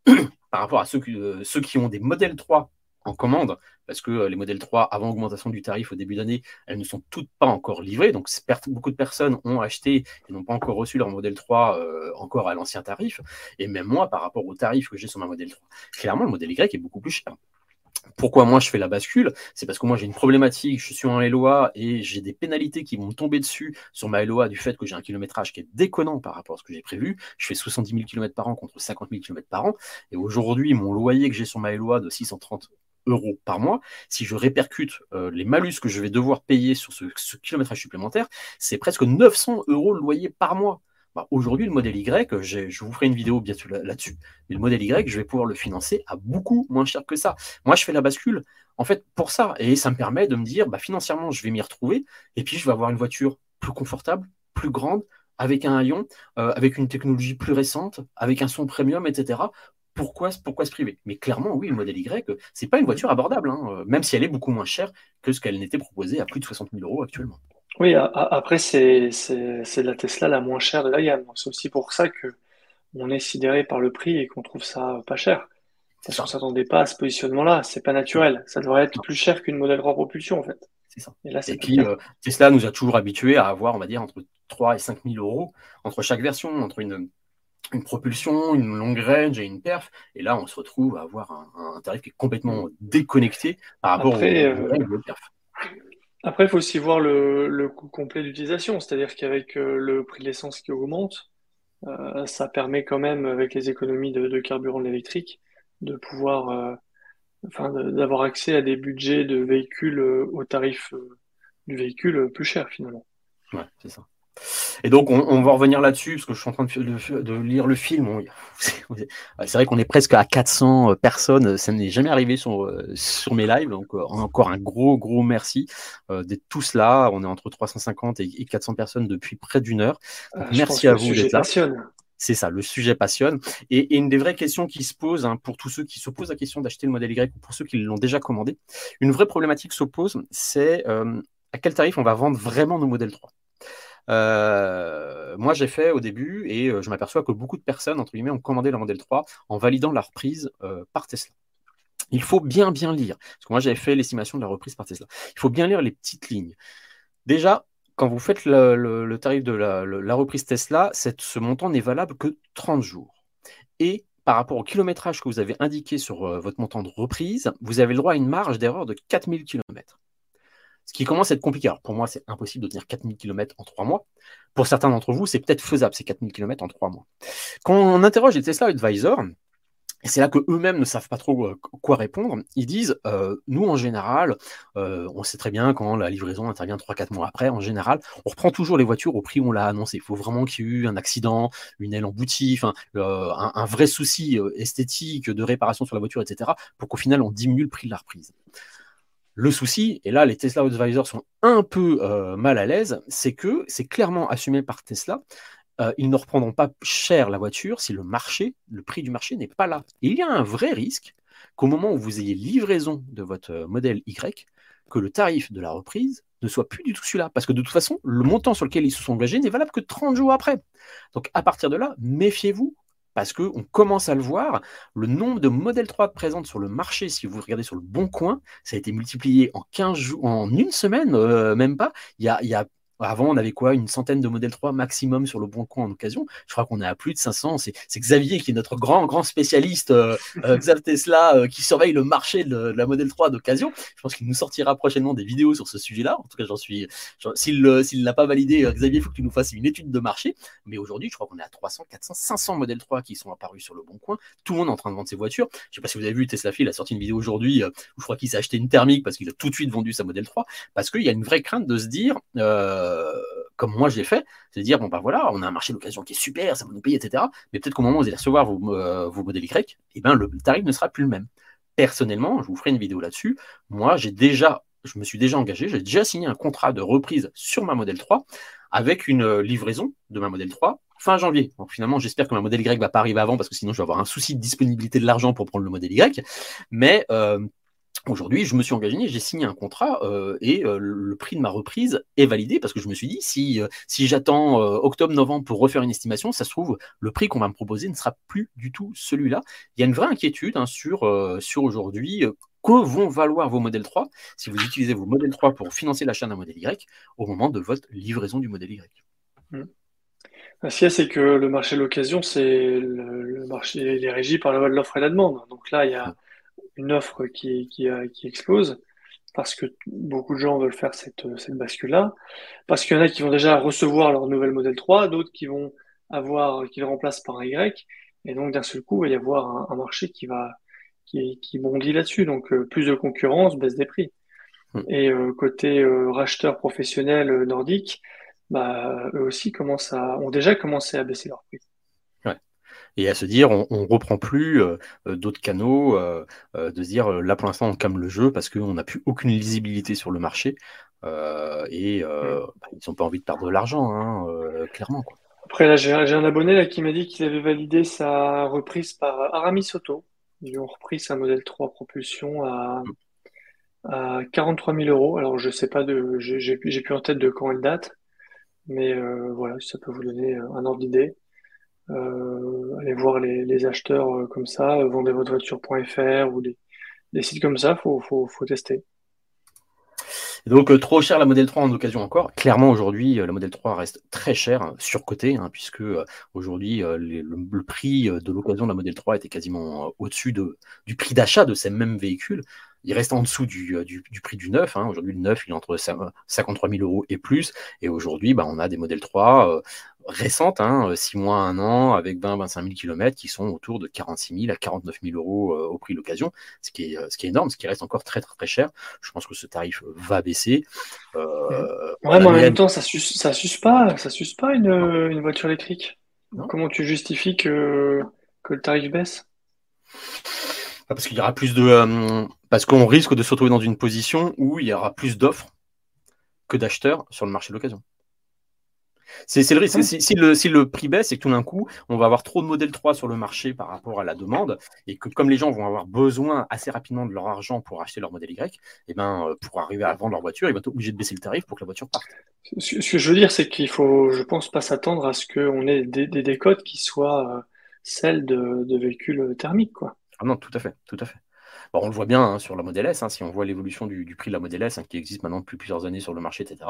par rapport à ceux euh, ceux qui ont des modèles 3 en commande, parce que euh, les modèles 3, avant augmentation du tarif au début d'année, elles ne sont toutes pas encore livrées. Donc beaucoup de personnes ont acheté et n'ont pas encore reçu leur modèle 3 euh, encore à l'ancien tarif. Et même moi, par rapport au tarif que j'ai sur ma modèle 3, clairement, le modèle Y est beaucoup plus cher. Pourquoi moi je fais la bascule? C'est parce que moi j'ai une problématique, je suis en LOA et j'ai des pénalités qui vont tomber dessus sur ma LOA du fait que j'ai un kilométrage qui est déconnant par rapport à ce que j'ai prévu. Je fais 70 000 km par an contre 50 000 km par an. Et aujourd'hui, mon loyer que j'ai sur ma LOA de 630 euros par mois, si je répercute euh, les malus que je vais devoir payer sur ce, kilométrage supplémentaire, c'est presque 900 euros loyer par mois. Bah, aujourd'hui, le modèle Y, je vous ferai une vidéo bien sûr là-dessus, mais le modèle Y, je vais pouvoir le financer à beaucoup moins cher que ça. Moi, je fais la bascule, en fait, pour ça. Et ça me permet de me dire, bah, financièrement, je vais m'y retrouver, et puis je vais avoir une voiture plus confortable, plus grande, avec un haillon, euh, avec une technologie plus récente, avec un son premium, etc pourquoi, pourquoi se priver? Mais clairement, oui, le modèle Y, c'est pas une voiture abordable, hein, même si elle est beaucoup moins chère que ce qu'elle n'était proposée à plus de 60 000 euros actuellement. Oui, après, c'est la Tesla la moins chère de la gamme. C'est aussi pour ça que on est sidéré par le prix et qu'on trouve ça pas cher. Parce qu'on ne s'attendait pas à ce positionnement-là. C'est pas naturel. Ça devrait être plus cher qu'une modèle 3 propulsion, en fait. C'est ça. Et, puis, euh, Tesla nous a toujours habitués à avoir, on va dire, entre 3 et 5 000 euros entre chaque version, entre une, une propulsion, une longue range et une perf. Et là, on se retrouve à avoir un, tarif qui est complètement déconnecté par rapport Après, au, euh, perf. Après, il faut aussi voir le, coût complet d'utilisation, c'est-à-dire qu'avec euh, le prix de l'essence qui augmente, euh, ça permet quand même, avec les économies de, carburant électrique, de pouvoir, enfin, d'avoir accès à des budgets de véhicules au tarif du véhicule plus cher finalement. Ouais, c'est ça. Et donc, on, va revenir là-dessus, parce que je suis en train de, lire le film. C'est vrai qu'on est presque à 400 euh, personnes. Ça n'est jamais arrivé sur, euh, sur mes lives. Donc, euh, encore un gros, gros merci d'être tous là. On est entre 350 et 400 personnes depuis près d'une heure. merci à vous d'être là. C'est ça, le sujet passionne. Et, une des vraies questions qui se posent hein, pour tous ceux qui se posent la question d'acheter le modèle Y ou pour ceux qui l'ont déjà commandé, une vraie problématique s'oppose, c'est à quel tarif on va vendre vraiment nos modèles 3 euh, moi, j'ai fait au début et euh, je m'aperçois que beaucoup de personnes, entre guillemets, ont commandé le modèle 3 en validant la reprise euh, par Tesla. Il faut bien, bien lire, parce que moi, j'avais fait l'estimation de la reprise par Tesla. Il faut bien lire les petites lignes. Déjà, quand vous faites le, tarif de la, reprise Tesla, ce montant n'est valable que 30 jours. Et par rapport au kilométrage que vous avez indiqué sur euh, votre montant de reprise, vous avez le droit à une marge d'erreur de 4000 km. Ce qui commence à être compliqué. Alors pour moi, c'est impossible de tenir 4000 km en 3 mois. Pour certains d'entre vous, c'est peut-être faisable, ces 4000 km en 3 mois. Quand on interroge les Tesla Advisor, et c'est là que eux-mêmes ne savent pas trop euh, quoi répondre. Ils disent, euh, nous en général, euh, on sait très bien quand la livraison intervient 3-4 mois après, en général, on reprend toujours les voitures au prix où on l'a annoncé. Il faut vraiment qu'il y ait eu un accident, une aile emboutie, un vrai souci esthétique de réparation sur la voiture, etc., pour qu'au final on diminue le prix de la reprise. Le souci, et là les Tesla Advisors sont un peu mal à l'aise, c'est que c'est clairement assumé par Tesla euh, ils ne reprendront pas cher la voiture si le marché, le prix du marché n'est pas là. il y a un vrai risque qu'au moment où vous ayez livraison de votre euh, modèle Y, que le tarif de la reprise ne soit plus du tout celui-là. Parce que de toute façon, le montant sur lequel ils se sont engagés n'est valable que 30 jours après. Donc à partir de là, méfiez-vous. Parce qu'on commence à le voir, le nombre de modèles 3 présents sur le marché, si vous regardez sur le bon coin, ça a été multiplié en 15 jours, en une semaine, euh, même pas. Il y a avant, on avait quoi Une centaine de modèles 3 maximum sur le bon coin en occasion. Je crois qu'on est à plus de 500. C'est Xavier qui est notre grand, grand spécialiste, euh, euh Xav Tesla, euh, qui surveille le marché de, la modèle 3 d'occasion. Je pense qu'il nous sortira prochainement des vidéos sur ce sujet-là. En tout cas, j'en suis. S'il ne l'a pas validé, euh, Xavier, il faut que tu nous fasses une étude de marché. Mais aujourd'hui, je crois qu'on est à 300, 400, 500 modèles 3 qui sont apparus sur le bon coin. Tout le monde est en train de vendre ses voitures. Je ne sais pas si vous avez vu, Tesla il a sorti une vidéo aujourd'hui où je crois qu'il s'est acheté une thermique parce qu'il a tout de suite vendu sa modèle 3. Parce qu'il y a une vraie crainte de se dire. Euh, comme moi je l'ai fait, c'est dire bon ben voilà, on a un marché d'occasion qui est super, ça va nous payer, etc. Mais peut-être qu'au moment où vous allez recevoir vos, euh, modèles Y, eh ben, le tarif ne sera plus le même. Personnellement, je vous ferai une vidéo là-dessus. Moi, j'ai déjà, je me suis déjà engagé, j'ai déjà signé un contrat de reprise sur ma modèle 3 avec une euh, livraison de ma modèle 3 fin janvier. Donc finalement, j'espère que ma modèle Y va pas arriver avant parce que sinon je vais avoir un souci de disponibilité de l'argent pour prendre le modèle Y. Mais euh, Aujourd'hui, je me suis engagé, j'ai signé un contrat euh, et euh, le prix de ma reprise est validé parce que je me suis dit, si, euh, si j'attends octobre-novembre pour refaire une estimation, ça se trouve, le prix qu'on va me proposer ne sera plus du tout celui-là. Il y a une vraie inquiétude hein, sur, sur aujourd'hui que vont valoir vos modèles 3 si vous utilisez vos modèles 3 pour financer l'achat d'un modèle Y au moment de votre livraison du modèle Y. Mmh. Ce qu'il y a, c'est que le marché de l'occasion, c'est le, marché, il est régi par la loi de l'offre et la demande. Donc là, il y a une offre qui, qui, qui, explose parce que beaucoup de gens veulent faire cette, cette bascule-là, parce qu'il y en a qui vont déjà recevoir leur nouvel modèle 3, d'autres qui vont avoir, qui le remplacent par un Y, et donc d'un seul coup, il va y avoir un, marché qui va, qui, qui bondit là-dessus, donc euh, plus de concurrence, baisse des prix. Hmm. Et euh, côté euh, racheteur professionnel nordique, bah, eux aussi commencent à, ont déjà commencé à baisser leur prix et à se dire on, on reprend plus euh, euh, d'autres canaux, euh, de se dire là pour l'instant on calme le jeu parce qu'on n'a plus aucune lisibilité sur le marché et bah, ils n'ont pas envie de perdre de l'argent, hein, clairement. Quoi. Après là j'ai un abonné là, qui m'a dit qu'il avait validé sa reprise par Aramis Auto. Ils ont repris sa modèle 3 propulsion à, à 43 000 euros. Alors je sais pas de, j'ai plus en tête de quand elle date, mais voilà, ça peut vous donner un ordre d'idée. Euh, allez voir les, acheteurs euh, comme ça, euh, vendezvotrevoiture.fr ou des, sites comme ça, faut, faut, tester. donc trop cher la modèle 3 en occasion encore. Clairement aujourd'hui la modèle 3 reste très cher, hein, surcoté, hein, puisque aujourd'hui le, prix de l'occasion de la modèle 3 était quasiment au-dessus de, du prix d'achat de ces mêmes véhicules. Il reste en dessous du, du, prix du neuf. Hein. Aujourd'hui le neuf il est entre 53 000 euros et plus. Et aujourd'hui bah, on a des modèles 3 récentes, hein, 6 mois, 1 an, avec 20-25 000 km qui sont autour de 46 000 à 49 000 euros euh, au prix de l'occasion, ce, qui est, euh, ce qui est énorme, ce qui reste encore très très, très cher. Je pense que ce tarif va baisser. Euh, ouais, mais en même temps, ça ne ça suce pas, ça suce pas une, une voiture électrique. Comment tu justifies que, que le tarif baisse? Ah, Parce qu'il y aura plus de. parce qu'on risque de se retrouver dans une position où il y aura plus d'offres que d'acheteurs sur le marché de l'occasion. C'est le risque. Si, le, prix baisse et que tout d'un coup, on va avoir trop de modèles 3 sur le marché par rapport à la demande, et que comme les gens vont avoir besoin assez rapidement de leur argent pour acheter leur modèle Y, et eh ben, euh, pour arriver à vendre leur voiture, ils vont être obligés de baisser le tarif pour que la voiture parte. Ce que je veux dire, c'est qu'il faut, je pense, pas s'attendre à ce qu'on ait des, décodes qui soient euh, celles de, véhicules thermiques. Quoi. Ah non, tout à fait, tout à fait on le voit bien hein, sur la Model S, hein, si on voit l'évolution du, prix de la Model S, hein, qui existe maintenant depuis plusieurs années sur le marché, etc.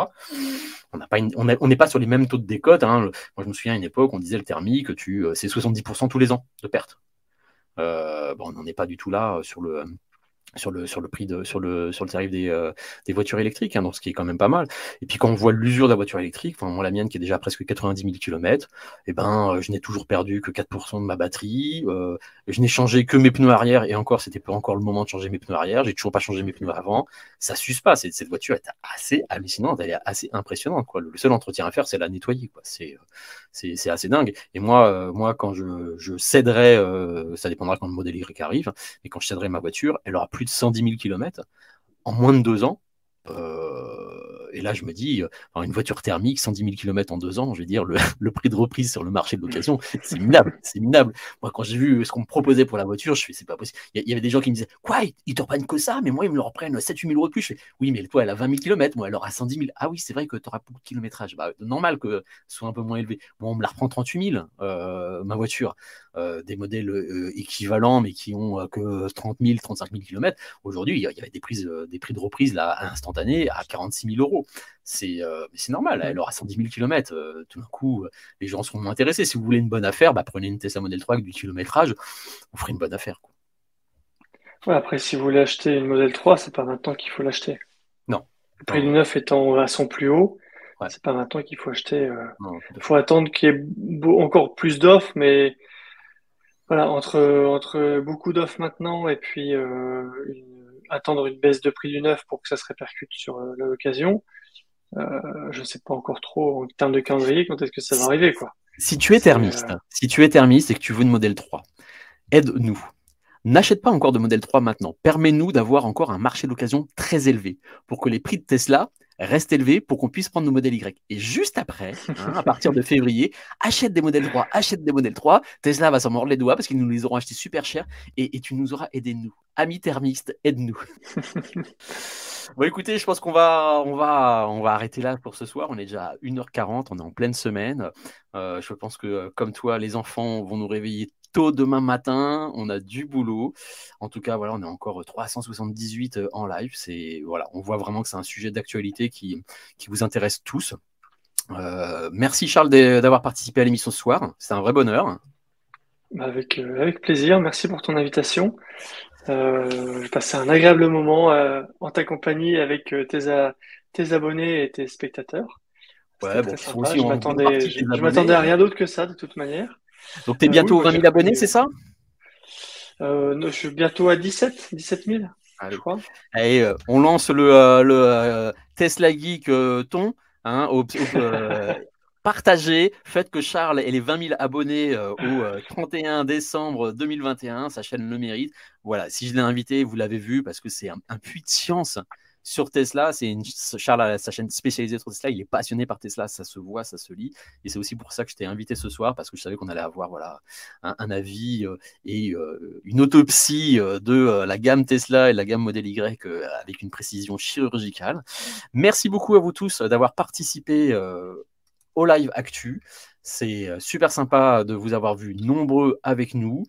On n'est pas, sur les mêmes taux de décote. Moi, je me souviens à une époque, on disait le thermique, tu, euh, c'est 70% tous les ans de perte. bon, on n'en est pas du tout là sur le sur le, sur le prix de, sur le, sur le tarif des, euh, des voitures électriques, hein, donc ce qui est quand même pas mal. Et puis quand on voit l'usure de la voiture électrique, enfin, moi la mienne qui est déjà presque 90 000 km, et ben, euh, je n'ai toujours perdu que 4% de ma batterie, euh, je n'ai changé que mes pneus arrière, et encore, c'était pas encore le moment de changer mes pneus arrière, j'ai toujours pas changé mes pneus avant, ça s'use pas, cette, cette voiture est assez hallucinante, elle est assez impressionnante, quoi. Le, seul entretien à faire, c'est la nettoyer, quoi. C'est, c'est, assez dingue. Et moi, moi, quand je, je céderai, ça dépendra quand le modèle Y arrive, mais quand je céderai ma voiture, elle aura plus de 110 000 km en moins de deux ans. Euh, et là, je me dis, euh, une voiture thermique, 110 000 km en deux ans, je vais dire, le, prix de reprise sur le marché de l'occasion, c'est minable, c'est minable. Moi, quand j'ai vu ce qu'on me proposait pour la voiture, je fais, c'est pas possible. Il y, avait des gens qui me disaient, quoi, ils, te reprennent que ça, mais moi, ils me le reprennent 7 8 000 euros de plus. Je fais, oui, mais toi, elle a 20 000 km, moi, elle aura 110 000. Ah oui, c'est vrai que tu auras beaucoup de kilométrage. Bah, normal que ce soit un peu moins élevé. Moi, on me la reprend 38 000, euh, ma voiture. Euh, des modèles équivalents, mais qui ont que 30 000, 35 000 km. Aujourd'hui, il y avait des, prises, des prix de reprise là, à 46 000 euros. Euh, c'est normal, elle aura 110 000 km. tout d'un coup, euh, les gens seront moins intéressés. Si vous voulez une bonne affaire, bah, prenez une Tesla Model 3 avec du kilométrage, vous ferez une bonne affaire. après, si vous voulez acheter une Model 3, c'est pas maintenant qu'il faut l'acheter. Non. Le prix du neuf étant à son plus haut, c'est pas maintenant qu'il faut acheter. Il euh, faut attendre qu'il y ait encore plus d'offres, mais voilà, entre, entre beaucoup d'offres maintenant et puis attendre une baisse de prix du neuf pour que ça se répercute sur l'occasion, euh, je ne sais pas encore trop en termes de calendrier quand est-ce que ça va arriver. Quoi. Si tu es thermiste, euh, si tu es thermiste et que tu veux une modèle 3, aide-nous. N'achète pas encore de modèle 3 maintenant. Permets-nous d'avoir encore un marché d'occasion très élevé pour que les prix de Tesla restent élevés pour qu'on puisse prendre nos modèles Y. Et juste après, hein, à partir de février, achète des modèles 3, achète des modèles 3. Tesla va s'en mordre les doigts parce qu'ils nous les auront achetés super cher et, tu nous auras aidé, nous. Amis thermistes, aide-nous. Bon, écoutez, je pense qu'on va, on va, on va arrêter là pour ce soir. On est déjà à 1h40, on est en pleine semaine. Euh, je pense que, comme toi, les enfants vont nous réveiller tôt demain matin. On a du boulot. En tout cas, voilà, on est encore 378 euh, en live. C'est, voilà, on voit vraiment que c'est un sujet d'actualité qui, qui vous intéresse tous. Euh, merci Charles d'avoir participé à l'émission ce soir. C'est un vrai bonheur. Avec, avec plaisir. Merci pour ton invitation. Euh, j'ai passé un agréable moment euh, en ta compagnie avec euh, tes, abonnés et tes spectateurs. Ouais, bon, je, m'attendais à rien d'autre que ça de toute manière. Donc tu es bientôt aux 20 000 abonnés, c'est ça? Je suis bientôt à 17, 17 000, je crois. Et, on lance le, le Tesla Geek ton. Hein, au, partagez, faites que Charles ait les 20 000 abonnés euh, au 31 euh, décembre 2021, sa chaîne le mérite. Voilà, si je l'ai invité, vous l'avez vu, parce que c'est un, puits de science sur Tesla. C'est une, Charles a sa chaîne spécialisée sur Tesla. Il est passionné par Tesla, ça se voit, ça se lit. Et c'est aussi pour ça que je t'ai invité ce soir, parce que je savais qu'on allait avoir voilà, un, avis euh, et une autopsie de la gamme Tesla et la gamme Model Y avec une précision chirurgicale. Merci beaucoup à vous tous d'avoir participé au live actu. C'est euh, super sympa de vous avoir vu nombreux avec nous.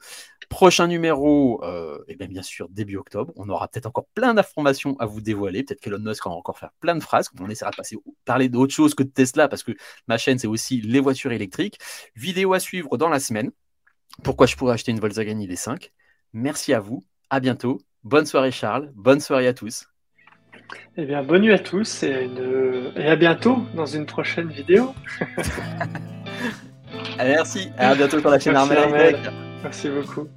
Prochain numéro, et euh, eh bien, bien sûr début octobre. On aura peut-être encore plein d'informations à vous dévoiler. Peut-être qu'Elon Musk va encore faire plein de phrases. On essaiera de passer, parler d'autre chose que de Tesla parce que ma chaîne, c'est aussi les voitures électriques. Vidéo à suivre dans la semaine. Pourquoi je pourrais acheter une Volkswagen ID5 Merci à vous. À bientôt. Bonne soirée Charles. Bonne soirée à tous. Eh bien, bonne nuit à tous et, à bientôt dans une prochaine vidéo. Merci, à bientôt sur la chaîne Armel. Merci beaucoup.